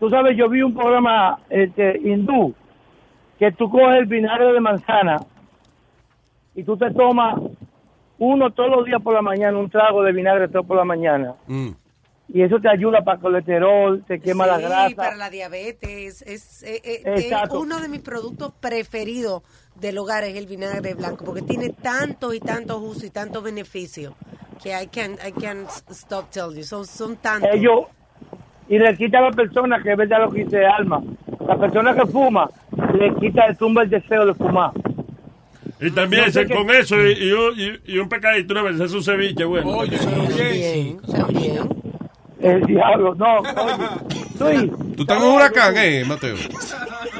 Tú sabes, yo vi un programa este, hindú, que tú coges el vinagre de manzana y tú te tomas uno todos los días por la mañana, un trago de vinagre todo por la mañana. Mm. Y eso te ayuda para el colesterol, te quema la Sí, grasa. para la diabetes. Es, eh, eh, es Exacto. uno de mis productos preferidos del hogar es el vinagre blanco, porque tiene tantos y tantos usos y tantos beneficios que I can, I can stop telling you. Son, son tantos. Ellos, y le quita a la persona, que es verdad lo que dice Alma, la persona que fuma, le quita, le tumba el deseo de fumar. Y también No sé con eso y, y un, y, y un pecadito una vez, es un ceviche bueno. Oye, pero bien. El diablo, no, oye, Luis. Tú estás en un huracán, eh, Mateo.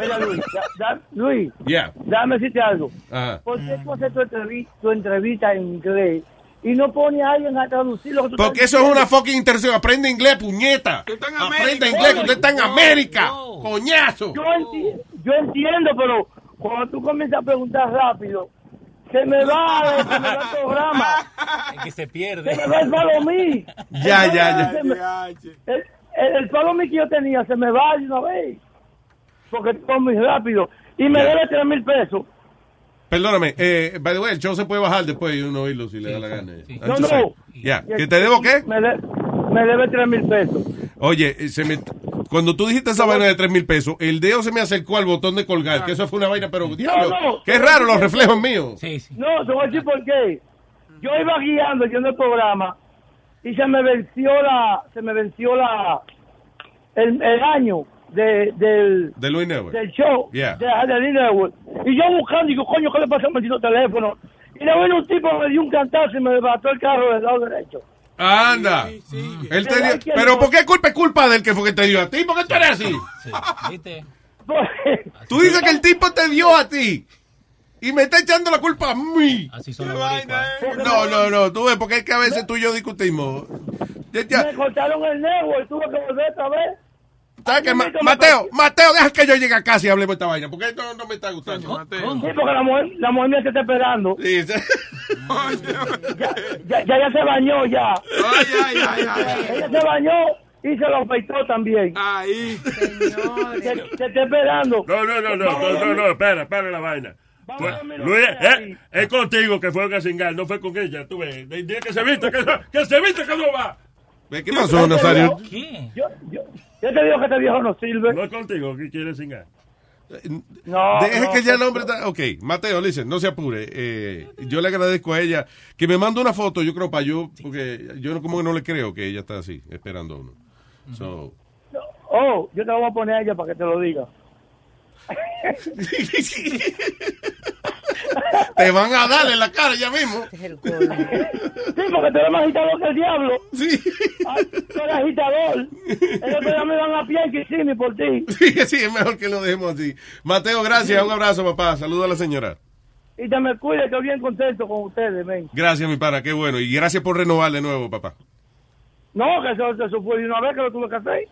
Mira, Luis, da- da- Luis, Yeah. déjame decirte algo. Ajá. ¿Por qué tú haces tu entrevista, tu entrevista en inglés y no pone a alguien a traducir lo que tú Porque eso es una fucking interacción. Aprende inglés, puñeta. Aprende inglés, que usted está en América. Coñazo. Yo, enti- yo entiendo, pero cuando tú comienzas a preguntar rápido, se me va, se me va el programa. que se pierde. Se me va el palomí. Ya, ya, ya. Me- El, el, palomí que yo tenía se me va de una vez. Porque todo muy rápido. Y me debe tres mil pesos. Perdóname, eh, by the way, el show se puede bajar después y uno oírlo si le da la gana. I'm No, no. Ya, ¿que te debo qué? Me, de- me debe tres mil pesos. Oye, eh, se me- cuando tú dijiste esa vaina de tres mil pesos, el dedo se me acercó al botón de colgar, que eso fue una vaina, pero diablo, no. qué raro los reflejos míos. No, te voy a decir por qué. Yo iba guiando yo en el programa y se me venció la, se me venció la, el, el año de, del, De Luis del show Yeah. de, de Lee Network. Y yo buscando, digo, coño, ¿qué le pasa al maldito teléfono? Y le vino un tipo, me dio un cantazo y me levantó el carro del lado derecho. Anda. Él te dio- pero ¿por qué culpa es culpa del que fue que te dio a ti? ¿Por qué tú eres así? ¿Viste? Tú dices que el tipo te dio a ti. Y me está echando la culpa a mí. Así son los boricuas. No, no, no. Tú ves, porque es que a veces tú y yo discutimos. Ya, ya. Me cortaron el network, tuve que volver otra vez. ¿Sabes qué? Mateo, Mateo, deja que yo llegue a casa y hablemos de esta vaina. Porque esto no me está gustando. Sí, porque la mujer, la mujer mía te está esperando. Sí, sí. ya, ya, ya, ya se bañó, ya. Ella se bañó y se lo afeitó también. Ahí. Te, te está esperando. No, no, no, no, no, no, no, espera, espera la vaina. Pues, Luis, eh, es contigo que fue a cingar, no fue con ella, tú ves. Dile que se viste, que, que se viste que no va. ¿Qué pasó, Nazario? Yo, yo, yo te digo que este viejo no sirve. No es contigo que quiere cingar. No, Deje no, que ya el hombre está. Ok, Mateo, listen, no se apure. Eh, yo le agradezco a ella que me mande una foto, yo creo, para yo, porque yo no- como que no le creo que ella está así, esperando a uno. So, Oh, yo te lo voy a poner a ella para que te lo diga. te van a dar en la cara ya mismo. Sí, porque tú eres más agitador que el diablo. Sí. Ay, tú eres agitador. Ellos todavía me van a pie que sí, ni por ti. Sí, sí, es mejor que lo dejemos así. Mateo, gracias, un abrazo, papá. Saludos a la señora. y te me cuide, que bien contento con ustedes, men. Gracias, mi pana, qué bueno. Y gracias por renovar de nuevo, papá. No, que eso, eso fue de una vez que lo tuve que hacer.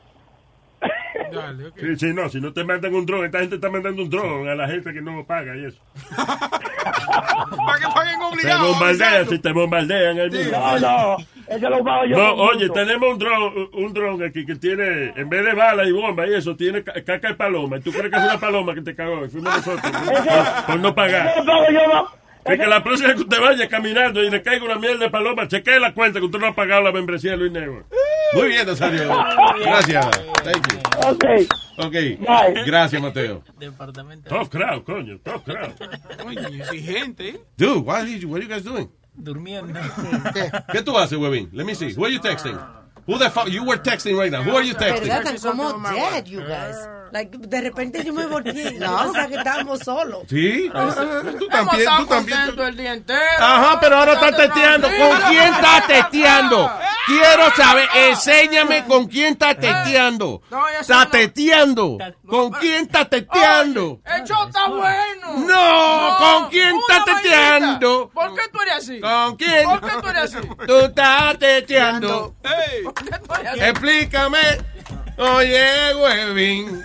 Sí, sí, no, si no te mandan un dron, esta gente está mandando un dron a la gente que no paga y eso. Para que paguen Te obligados. bombardean, si te bombardean el mundo. No, no, ese lo pago yo. No, oye, tenemos un dron, un dron aquí que tiene, en vez de bala y bomba y eso, tiene ca- caca de paloma. ¿Y tú crees que es una paloma que te cagó? Y fuimos nosotros. por, por no pagar. Lo pago yo, no. Es que la próxima vez que usted vaya caminando y le caiga una mierda de paloma, chequee la cuenta que usted no ha pagado la membresía de Luis Negro. Muy bien, Nazario. Gracias. Thank you. Ok. Ok. Bye. Gracias, Mateo. Tough crowd, coño, tough crowd. Coño, exigente. Dude, what are you, what are you guys doing? Durmiendo. ¿Qué tú haces, huevín? Let me see. Who are you texting? Who the fuck? You were texting right now. Who are you texting? Como dead, you guys. Like, de repente yo me volví. No, o sea que estábamos solos. Sí. Tú también, tú también. el día entero. Ajá, pero ahora está teteando. ¿Con quién está teteando? Quiero saber, enséñame con quién está teteando. No, eso Está no. teteando. ¿Con quién está teteando? El show está bueno. No, ¿con quién una está teteando? vainita. ¿Por qué tú eres así? ¿Con quién? ¿Por qué tú eres así? Tú estás teteando. ¿Por Explícame. Oye, huevín.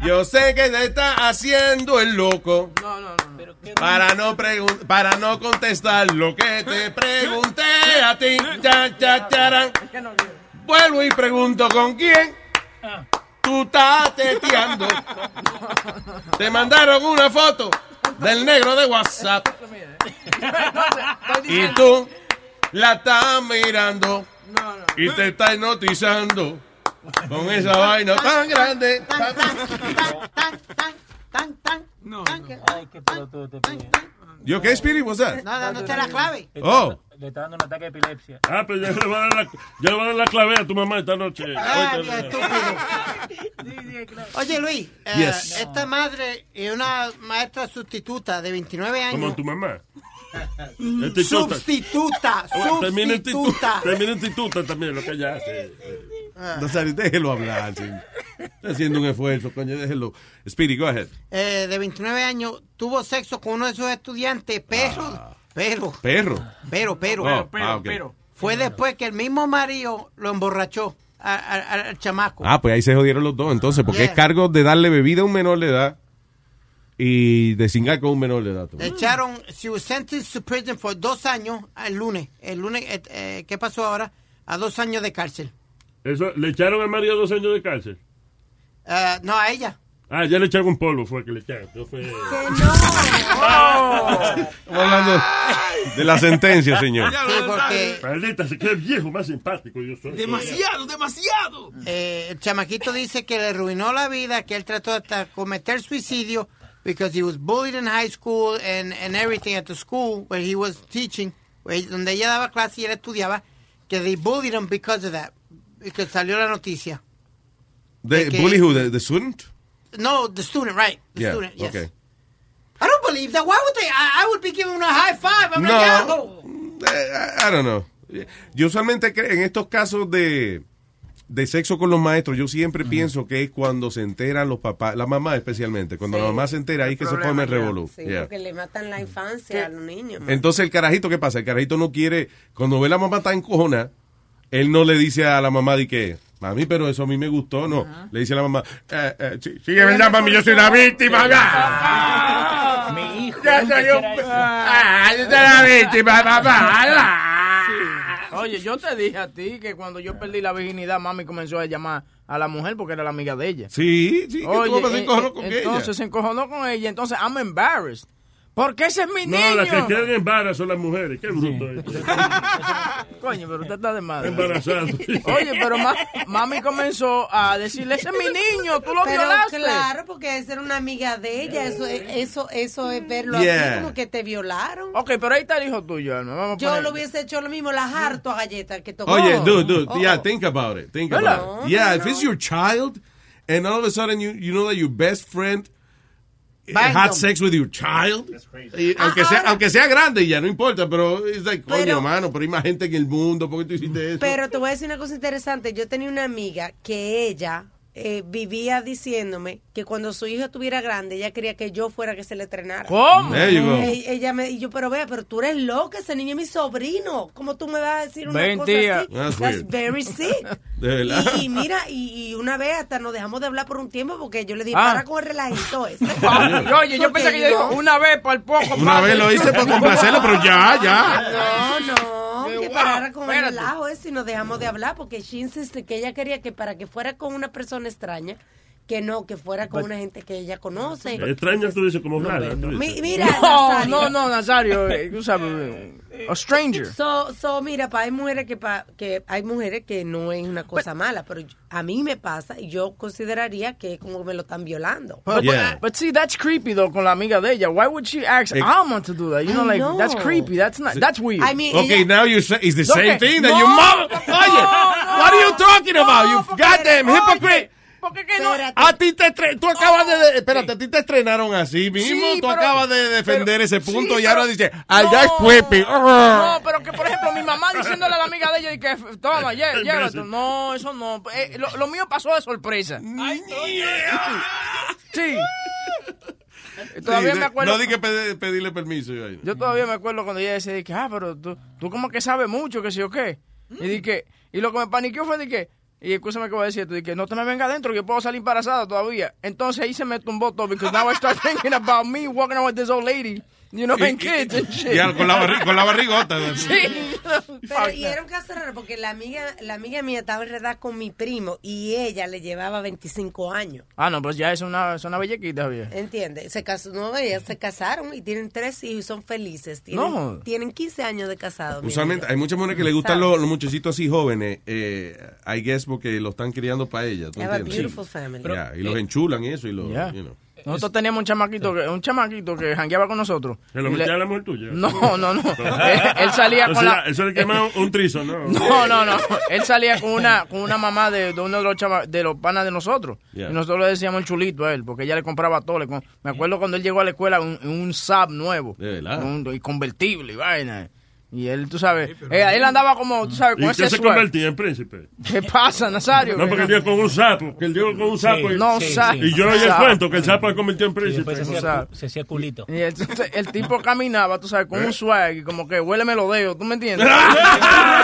Yo sé que te está haciendo el loco. No, no, no. Para no, pregun- para no contestar lo que te pregunté a ti. Cha, cha, charán. Vuelvo y pregunto con quién. Tú estás teteando. Te mandaron una foto del negro de WhatsApp. Y tú la estás mirando. Y te estás hipnotizando. Con esa vaina tan grande. No, Ay, qué pelotudo te pide. ¿Yo qué, Spirit? What's that? No, dándote la clave. Oh. Le está dando un ataque de epilepsia. Ah, pues ya le voy a dar la, ya le voy a dar la clave a tu mamá esta noche. Ah, qué estúpido. Oye, Luis, eh, esta madre es una maestra sustituta de 29 años. Como tu mamá. Instituta. Sustituta, Oh, Termina instituta. sustituta. Termina instituta también, lo que ella hace. Nazario, déjelo hablar. sí. Está haciendo un esfuerzo, coño, déjelo. Spirit, go ahead. Eh, de 29 años, tuvo sexo con uno de sus estudiantes, pero, pero, Perro. pero, pero, Oh, ah, ok. fue después que el mismo marido lo emborrachó al chamaco. Ah, pues ahí se jodieron los dos, entonces, porque Yeah. es cargo de darle bebida a un menor de edad y de cingar con un menor de edad. Le echaron, she was sentenced to prison for dos años el lunes. El lunes, eh, eh, ¿qué pasó ahora? A dos años de cárcel. Eso, le echaron a María dos años de cárcel. Ah, no, a ella. Ah, ya le echaron un polvo, fue que le echaron. No fue... Estamos hablando de la sentencia, señor. Sí, porque Maldita, se queda viejo, más simpático yo soy. Demasiado, demasiado. eh, el chamaquito dice que le arruinó la vida, que él trató hasta cometer suicidio because he was bullied in high school and, and everything at the school where he was teaching, where- donde ella daba clase y él estudiaba, que they bullied him because of that. Because salió la noticia. The, De que- bully who, the, the student? No, the student, right. The Yeah, student, yes. okay. I don't believe that. Why would they? I, I would be giving him a high five. I'm No. like, yeah, go. Eh, I don't know. Yo usualmente en estos casos de, de sexo con los maestros, yo siempre pienso que es cuando se enteran los papás, la mamá especialmente, cuando la mamá se entera ahí que se pone el revolú. Sí, Yeah. porque le matan la infancia a los niños. man. Entonces el carajito, ¿qué pasa? El carajito no quiere, cuando ve a la mamá tan encojona, él no le dice a la mamá de que, mami, pero eso a mí me gustó, no. Le dice a la mamá, eh, eh, sí, sí, es verdad, mami, yo soy la víctima. ah. Mi hijo. Ya soy un- ah, yo soy la víctima, papá. Oye, yo te dije a ti que cuando yo perdí la virginidad, mami comenzó a llamar a la mujer porque era la amiga de ella. Sí, sí, que tu mamá se eh, encojonó eh, con entonces ella. se encojonó con ella. Entonces, I'm embarrassed. Porque ese es mi No, niño. las que quedan embarazadas son las mujeres. Qué bruto es. Coño, pero usted está de madre. Embarazado. Oye, pero ma- mami comenzó a decirle, ese es mi niño, tú lo Pero violaste. claro, porque esa era una amiga de ella. Eso, eso, eso es verlo Yeah. así como que te violaron. Ok, pero ahí está el hijo tuyo, Alma. Yo poner- lo hubiese hecho lo mismo, las harto a galletas que tocó. Oye, dude, dude, Oh. yeah, think about it. Think ¿Verdad? about No, it. Yeah, no, if it's your child, and all of a sudden you, you know that your best friend had him. sex with your child, y aunque, sea, aunque sea grande ya, no importa, pero es like, coño, Pero- hermano, pero hay más gente en el mundo, ¿por qué tú hiciste eso? Pero te voy a decir una cosa interesante. Yo tenía una amiga que ella eh, vivía diciéndome que cuando su hijo estuviera grande, ella quería que yo fuera que se le entrenara. ¿Cómo? Ella me, y yo, pero vea, pero tú eres loca, ese niño es mi sobrino. ¿Cómo tú me vas a decir una Ven, cosa tía. así? That's very sick. De verdad. Y, y mira, y, y una vez hasta nos dejamos de hablar por un tiempo porque yo le dije, Ah. para con el relajito ese. Ah, Oye, yo pensé que ella dijo una vez por el poco. Una padre. vez lo hice por complacerlo, pero ya, ya. No, no, que wow, parara con el relajo ese y nos dejamos de hablar porque she insiste que ella quería que para que fuera con una persona extraña, que no, que fuera con But- una gente que ella conoce. Extraña tú dices como rara. tú dices. Mi- mira, No, Nazario. no, no, Nazario. eh, Tú sabes, a stranger. So, so, mira, pa, hay mujeres que, pa, que hay mujeres que no es una cosa mala, pero a mí me pasa y yo consideraría que como me lo están violando. But, but, but see, that's creepy though con la amiga de ella. Why would she ask Alma to do that? You know, I like know. that's creepy. That's not. That's weird. I mean, Okay, now you say it's the Okay, same thing that no, your mom. no, Oye, what are you talking about? You goddamn oye, hypocrite. Porque que no. A ti te estre- tú acabas de, de- espérate, a ti te estrenaron así mismo, Sí, tú pero- acabas de defender pero- ese punto sí, y ahora dices, ah, ya es No, creepy. No, pero que por ejemplo mi mamá diciéndole a la amiga de ella y que toma, lle- llévate. No, eso no. Eh, lo, lo mío pasó de sorpresa. Sí. Todavía Sí, me acuerdo. No di que pedi- pedirle permiso. yo. Yo todavía me acuerdo cuando ella decía, ah, pero tú, tú como que sabes mucho, que sí o qué. Y di que, y lo que me paniqueó fue de que, y escúchame que voy a decir esto, de que no te me venga adentro, que puedo salir embarazada todavía. Entonces ahí se me tumbó todo, because now I start thinking about me walking around with this old lady, you know, Y- and y- kids and shit. y al- con, la barri- con la barrigota. Sí. Pero y era un caso raro porque la amiga, la amiga mía estaba enredada con mi primo y ella le llevaba 25 años. Ah, no, pues ya es una, es una bellequita, vieja. ¿Entiendes? Se casó, no, ellas se casaron y tienen tres hijos y son felices. Tienen, No. tienen 15 años de casados. mi Usualmente hay muchas mujeres que le gustan los, los muchachitos así jóvenes, eh, I guess porque lo están criando para ellas. ¿tú Have a entiendes? family. Ya, y los enchulan y eso y lo, Ya. you know. Nosotros teníamos un chamaquito que, un chamaquito que jangueaba con nosotros. ¿Se lo metía le- a la mujer tuya? No, no, no. él, él salía con la... era- Eso le quemaba un trizo, ¿no? No, no, no. Él salía con una, con una mamá de, de uno de los, chama- de los panas de nosotros. Yeah. Y nosotros le decíamos el chulito a él, porque ella le compraba todo. le me acuerdo cuando él llegó a la escuela, un, un Saab nuevo. De verdad. Un- y convertible y vaina. Y él, tú sabes, eh, él andaba como, tú sabes, ¿Y con qué ese se swag. convertía en príncipe? ¿Qué pasa, Nazario? No, porque él llegó con un sapo, que él llegó con un sapo. y, No, sa- y yo oí el cuento que el sapo se convirtió en príncipe. Se hacía, se hacía culito. Y el, el tipo caminaba, tú sabes, con ¿Eh? un swag y como que huéleme los dedos, ¿tú me entiendes?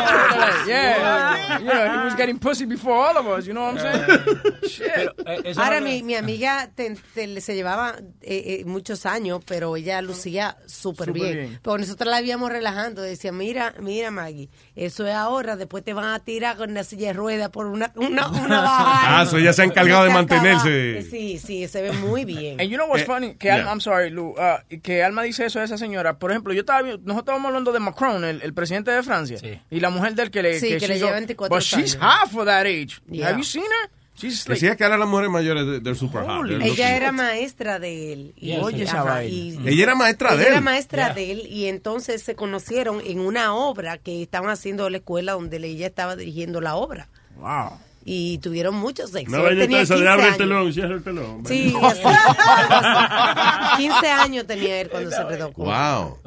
yeah, yeah, he was getting pussy before all of us, you know what I'm saying? Shit. Ahora, mi, mi amiga te- te- se llevaba eh, eh, muchos años, pero ella lucía súper Súper bien. bien. Pero nosotros la íbamos relajando. Decía, mira, mira, Maggie, eso es ahora. Después te van a tirar con la silla de ruedas por una, una, una bajada. Ah, so ella se ha encargado de mantenerse. Sí, sí, se ve muy bien. And you know what's Eh, funny? Que yeah. Alma, I'm sorry, Lou, uh, que Alma dice eso a esa señora. Por ejemplo, yo estaba viendo- nosotros estábamos hablando de Macron, el, el presidente de Francia, y la mujer del que le Sí, que le lleva o- 24 But she's años. half for that age. Yeah. Have you seen her? She's like, Decía que ahora las mujeres mayores de- they're super hot. Ella era maestra de él. Y, Yeah, Oye, esa ajá, y- Ella era maestra ella de él. era maestra Yeah. de él y entonces se conocieron en una obra que estaban haciendo en la escuela donde ella estaba dirigiendo la obra. Wow. Y tuvieron mucho sexo. Una Él tenía esa de 15 abre el años. telón, cierra el telón. Sí, así, así. 15 años tenía él cuando se redó con Wow.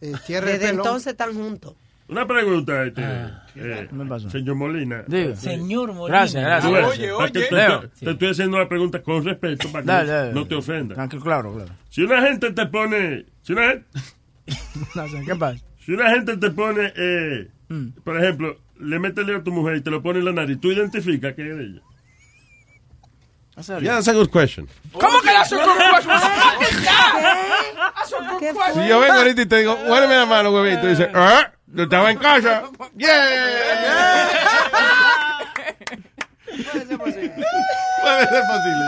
Desde entonces están juntos. Una pregunta, este, Ah. eh, señor Molina. Diga. Señor Molina. Gracias, gracias. Bueno, Oye, oye. te, Leo. te- estoy haciendo la pregunta con respeto para que Dale, no- dale. no te ofenda. Tranquilo, claro, claro. Si una gente te pone, si una, gen- No sé, ¿Qué pasa? si una gente te pone, eh, Mm. por ejemplo, le mete el dedo a tu mujer y te lo pone en la nariz, tú identificas que es de ella. Yeah, that's a good question. ¿Cómo que that's a good question? That's a good question. Si yo vengo ahorita y te digo, huéleme la mano, huevito, y dice, ¿ah? Yo estaba en casa. Puede ser posible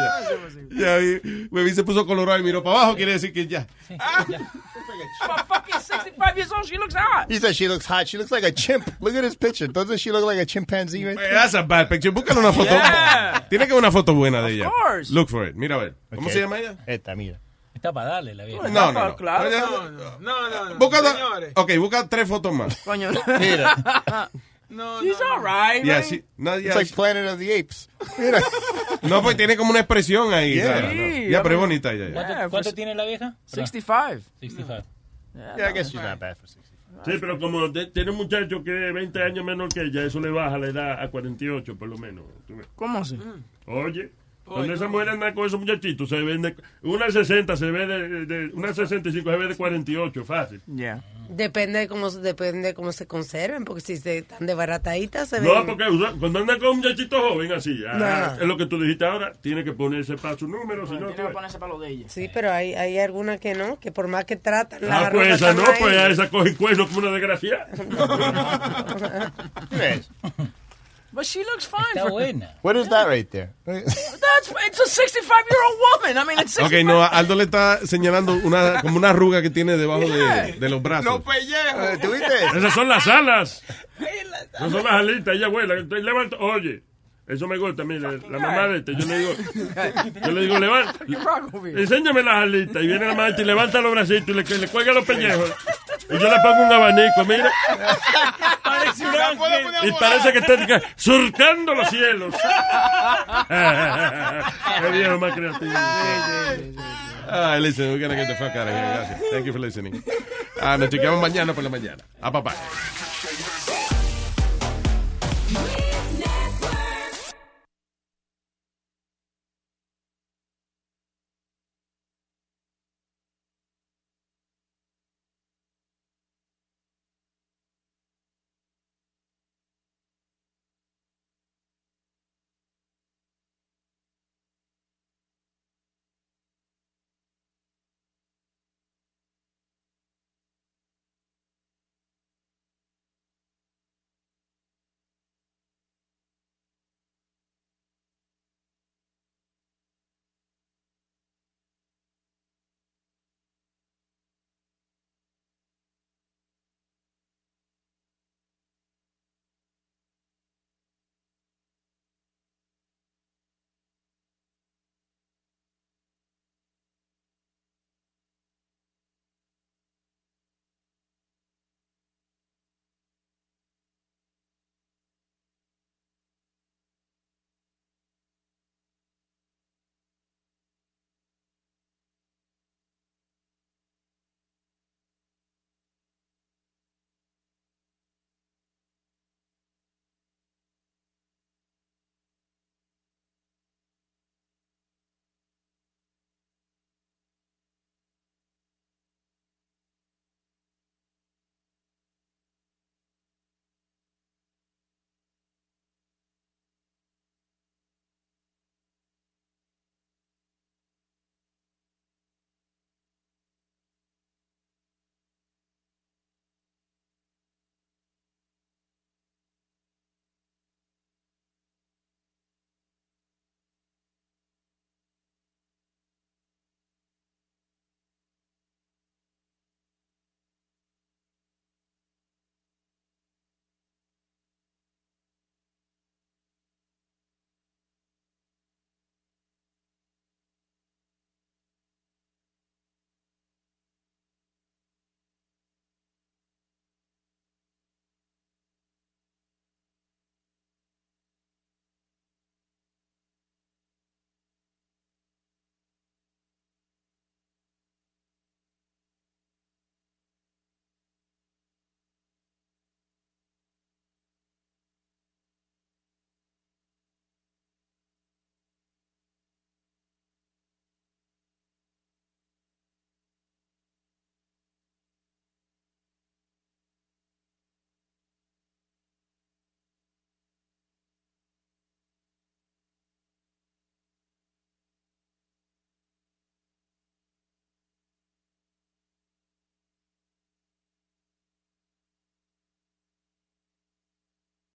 ya. Ya vi, Huevín se puso colorado y miró para abajo, quiere decir que ya. For fucking 65 years old, she looks hot. He said she looks hot. She looks like a chimp. Look at his picture. Doesn't she look like a chimpanzee right there? That's a bad picture. Búscale una foto. Yeah. Tiene que haber una foto buena de ella. course. Look for it. Mira a ver. ¿Cómo Okay. se llama ella? Esta, mira. Está para darle la vida. No, no, no. Claro. No, no, no, no, no. Busca señores. ok, busca tres fotos más. Coño. Mira. No, She's no, no. all right, Yeah, man. sí. No, It's yeah, like sí. Planet of the Apes. Mira. No, pues tiene como una expresión ahí. Yeah. Sara, ¿no? Ya, pero es bonita ella. ya. ¿Cuánto, Yeah, cuánto for- tiene la vieja? 65. 65. Yeah, I guess she's not bad for 60. Sí, pero como de- tiene un muchacho que es 20 años menor que ella, eso le baja la edad a 48 por lo menos. ¿Cómo así? Oye, Cuando esa mujer anda con esos muchachitos, se vende. Una 60 se ve de, de- Una 65 se ve de 48, fácil. Ya. Depende de cómo, depende de cómo se conserven, porque si se están de barataditas se No, ven... porque cuando anda con un muchachito joven así, ah, No. es lo que tú dijiste ahora, tiene que ponerse para su número, si no. Tiene que ponerse para lo de ella. Sí, pero hay, hay algunas que no, que por más que tratan... Ah, pues esa no, pues ahí. a esa coge cuerno como una desgracia. But she looks fine. Está for- buena. What is that right there? That's it's a 65 year old woman. I mean, it's 65. Ok, no, Aldo le está señalando una, como una arruga que tiene debajo de, de los brazos. pellejos. ¿Tuviste? Esas son las alas. No son las alitas, ella abuela. Entonces levanta, oye, eso me gusta a mí, la, la mamá de este. Yo le digo, yo le digo, levanta, enséñame las alitas. Y viene la mamá y levanta los bracitos y le, le cuelga los pellejos. Y yo le pongo un abanico, mira. Parece un ángel. Y parece que está surcando los cielos. Qué viejo más creativo. Ah, listen, we're gonna get the fuck out of here. Gracias. Thank you for listening. Ah, nos chequeamos mañana por la mañana. A papá.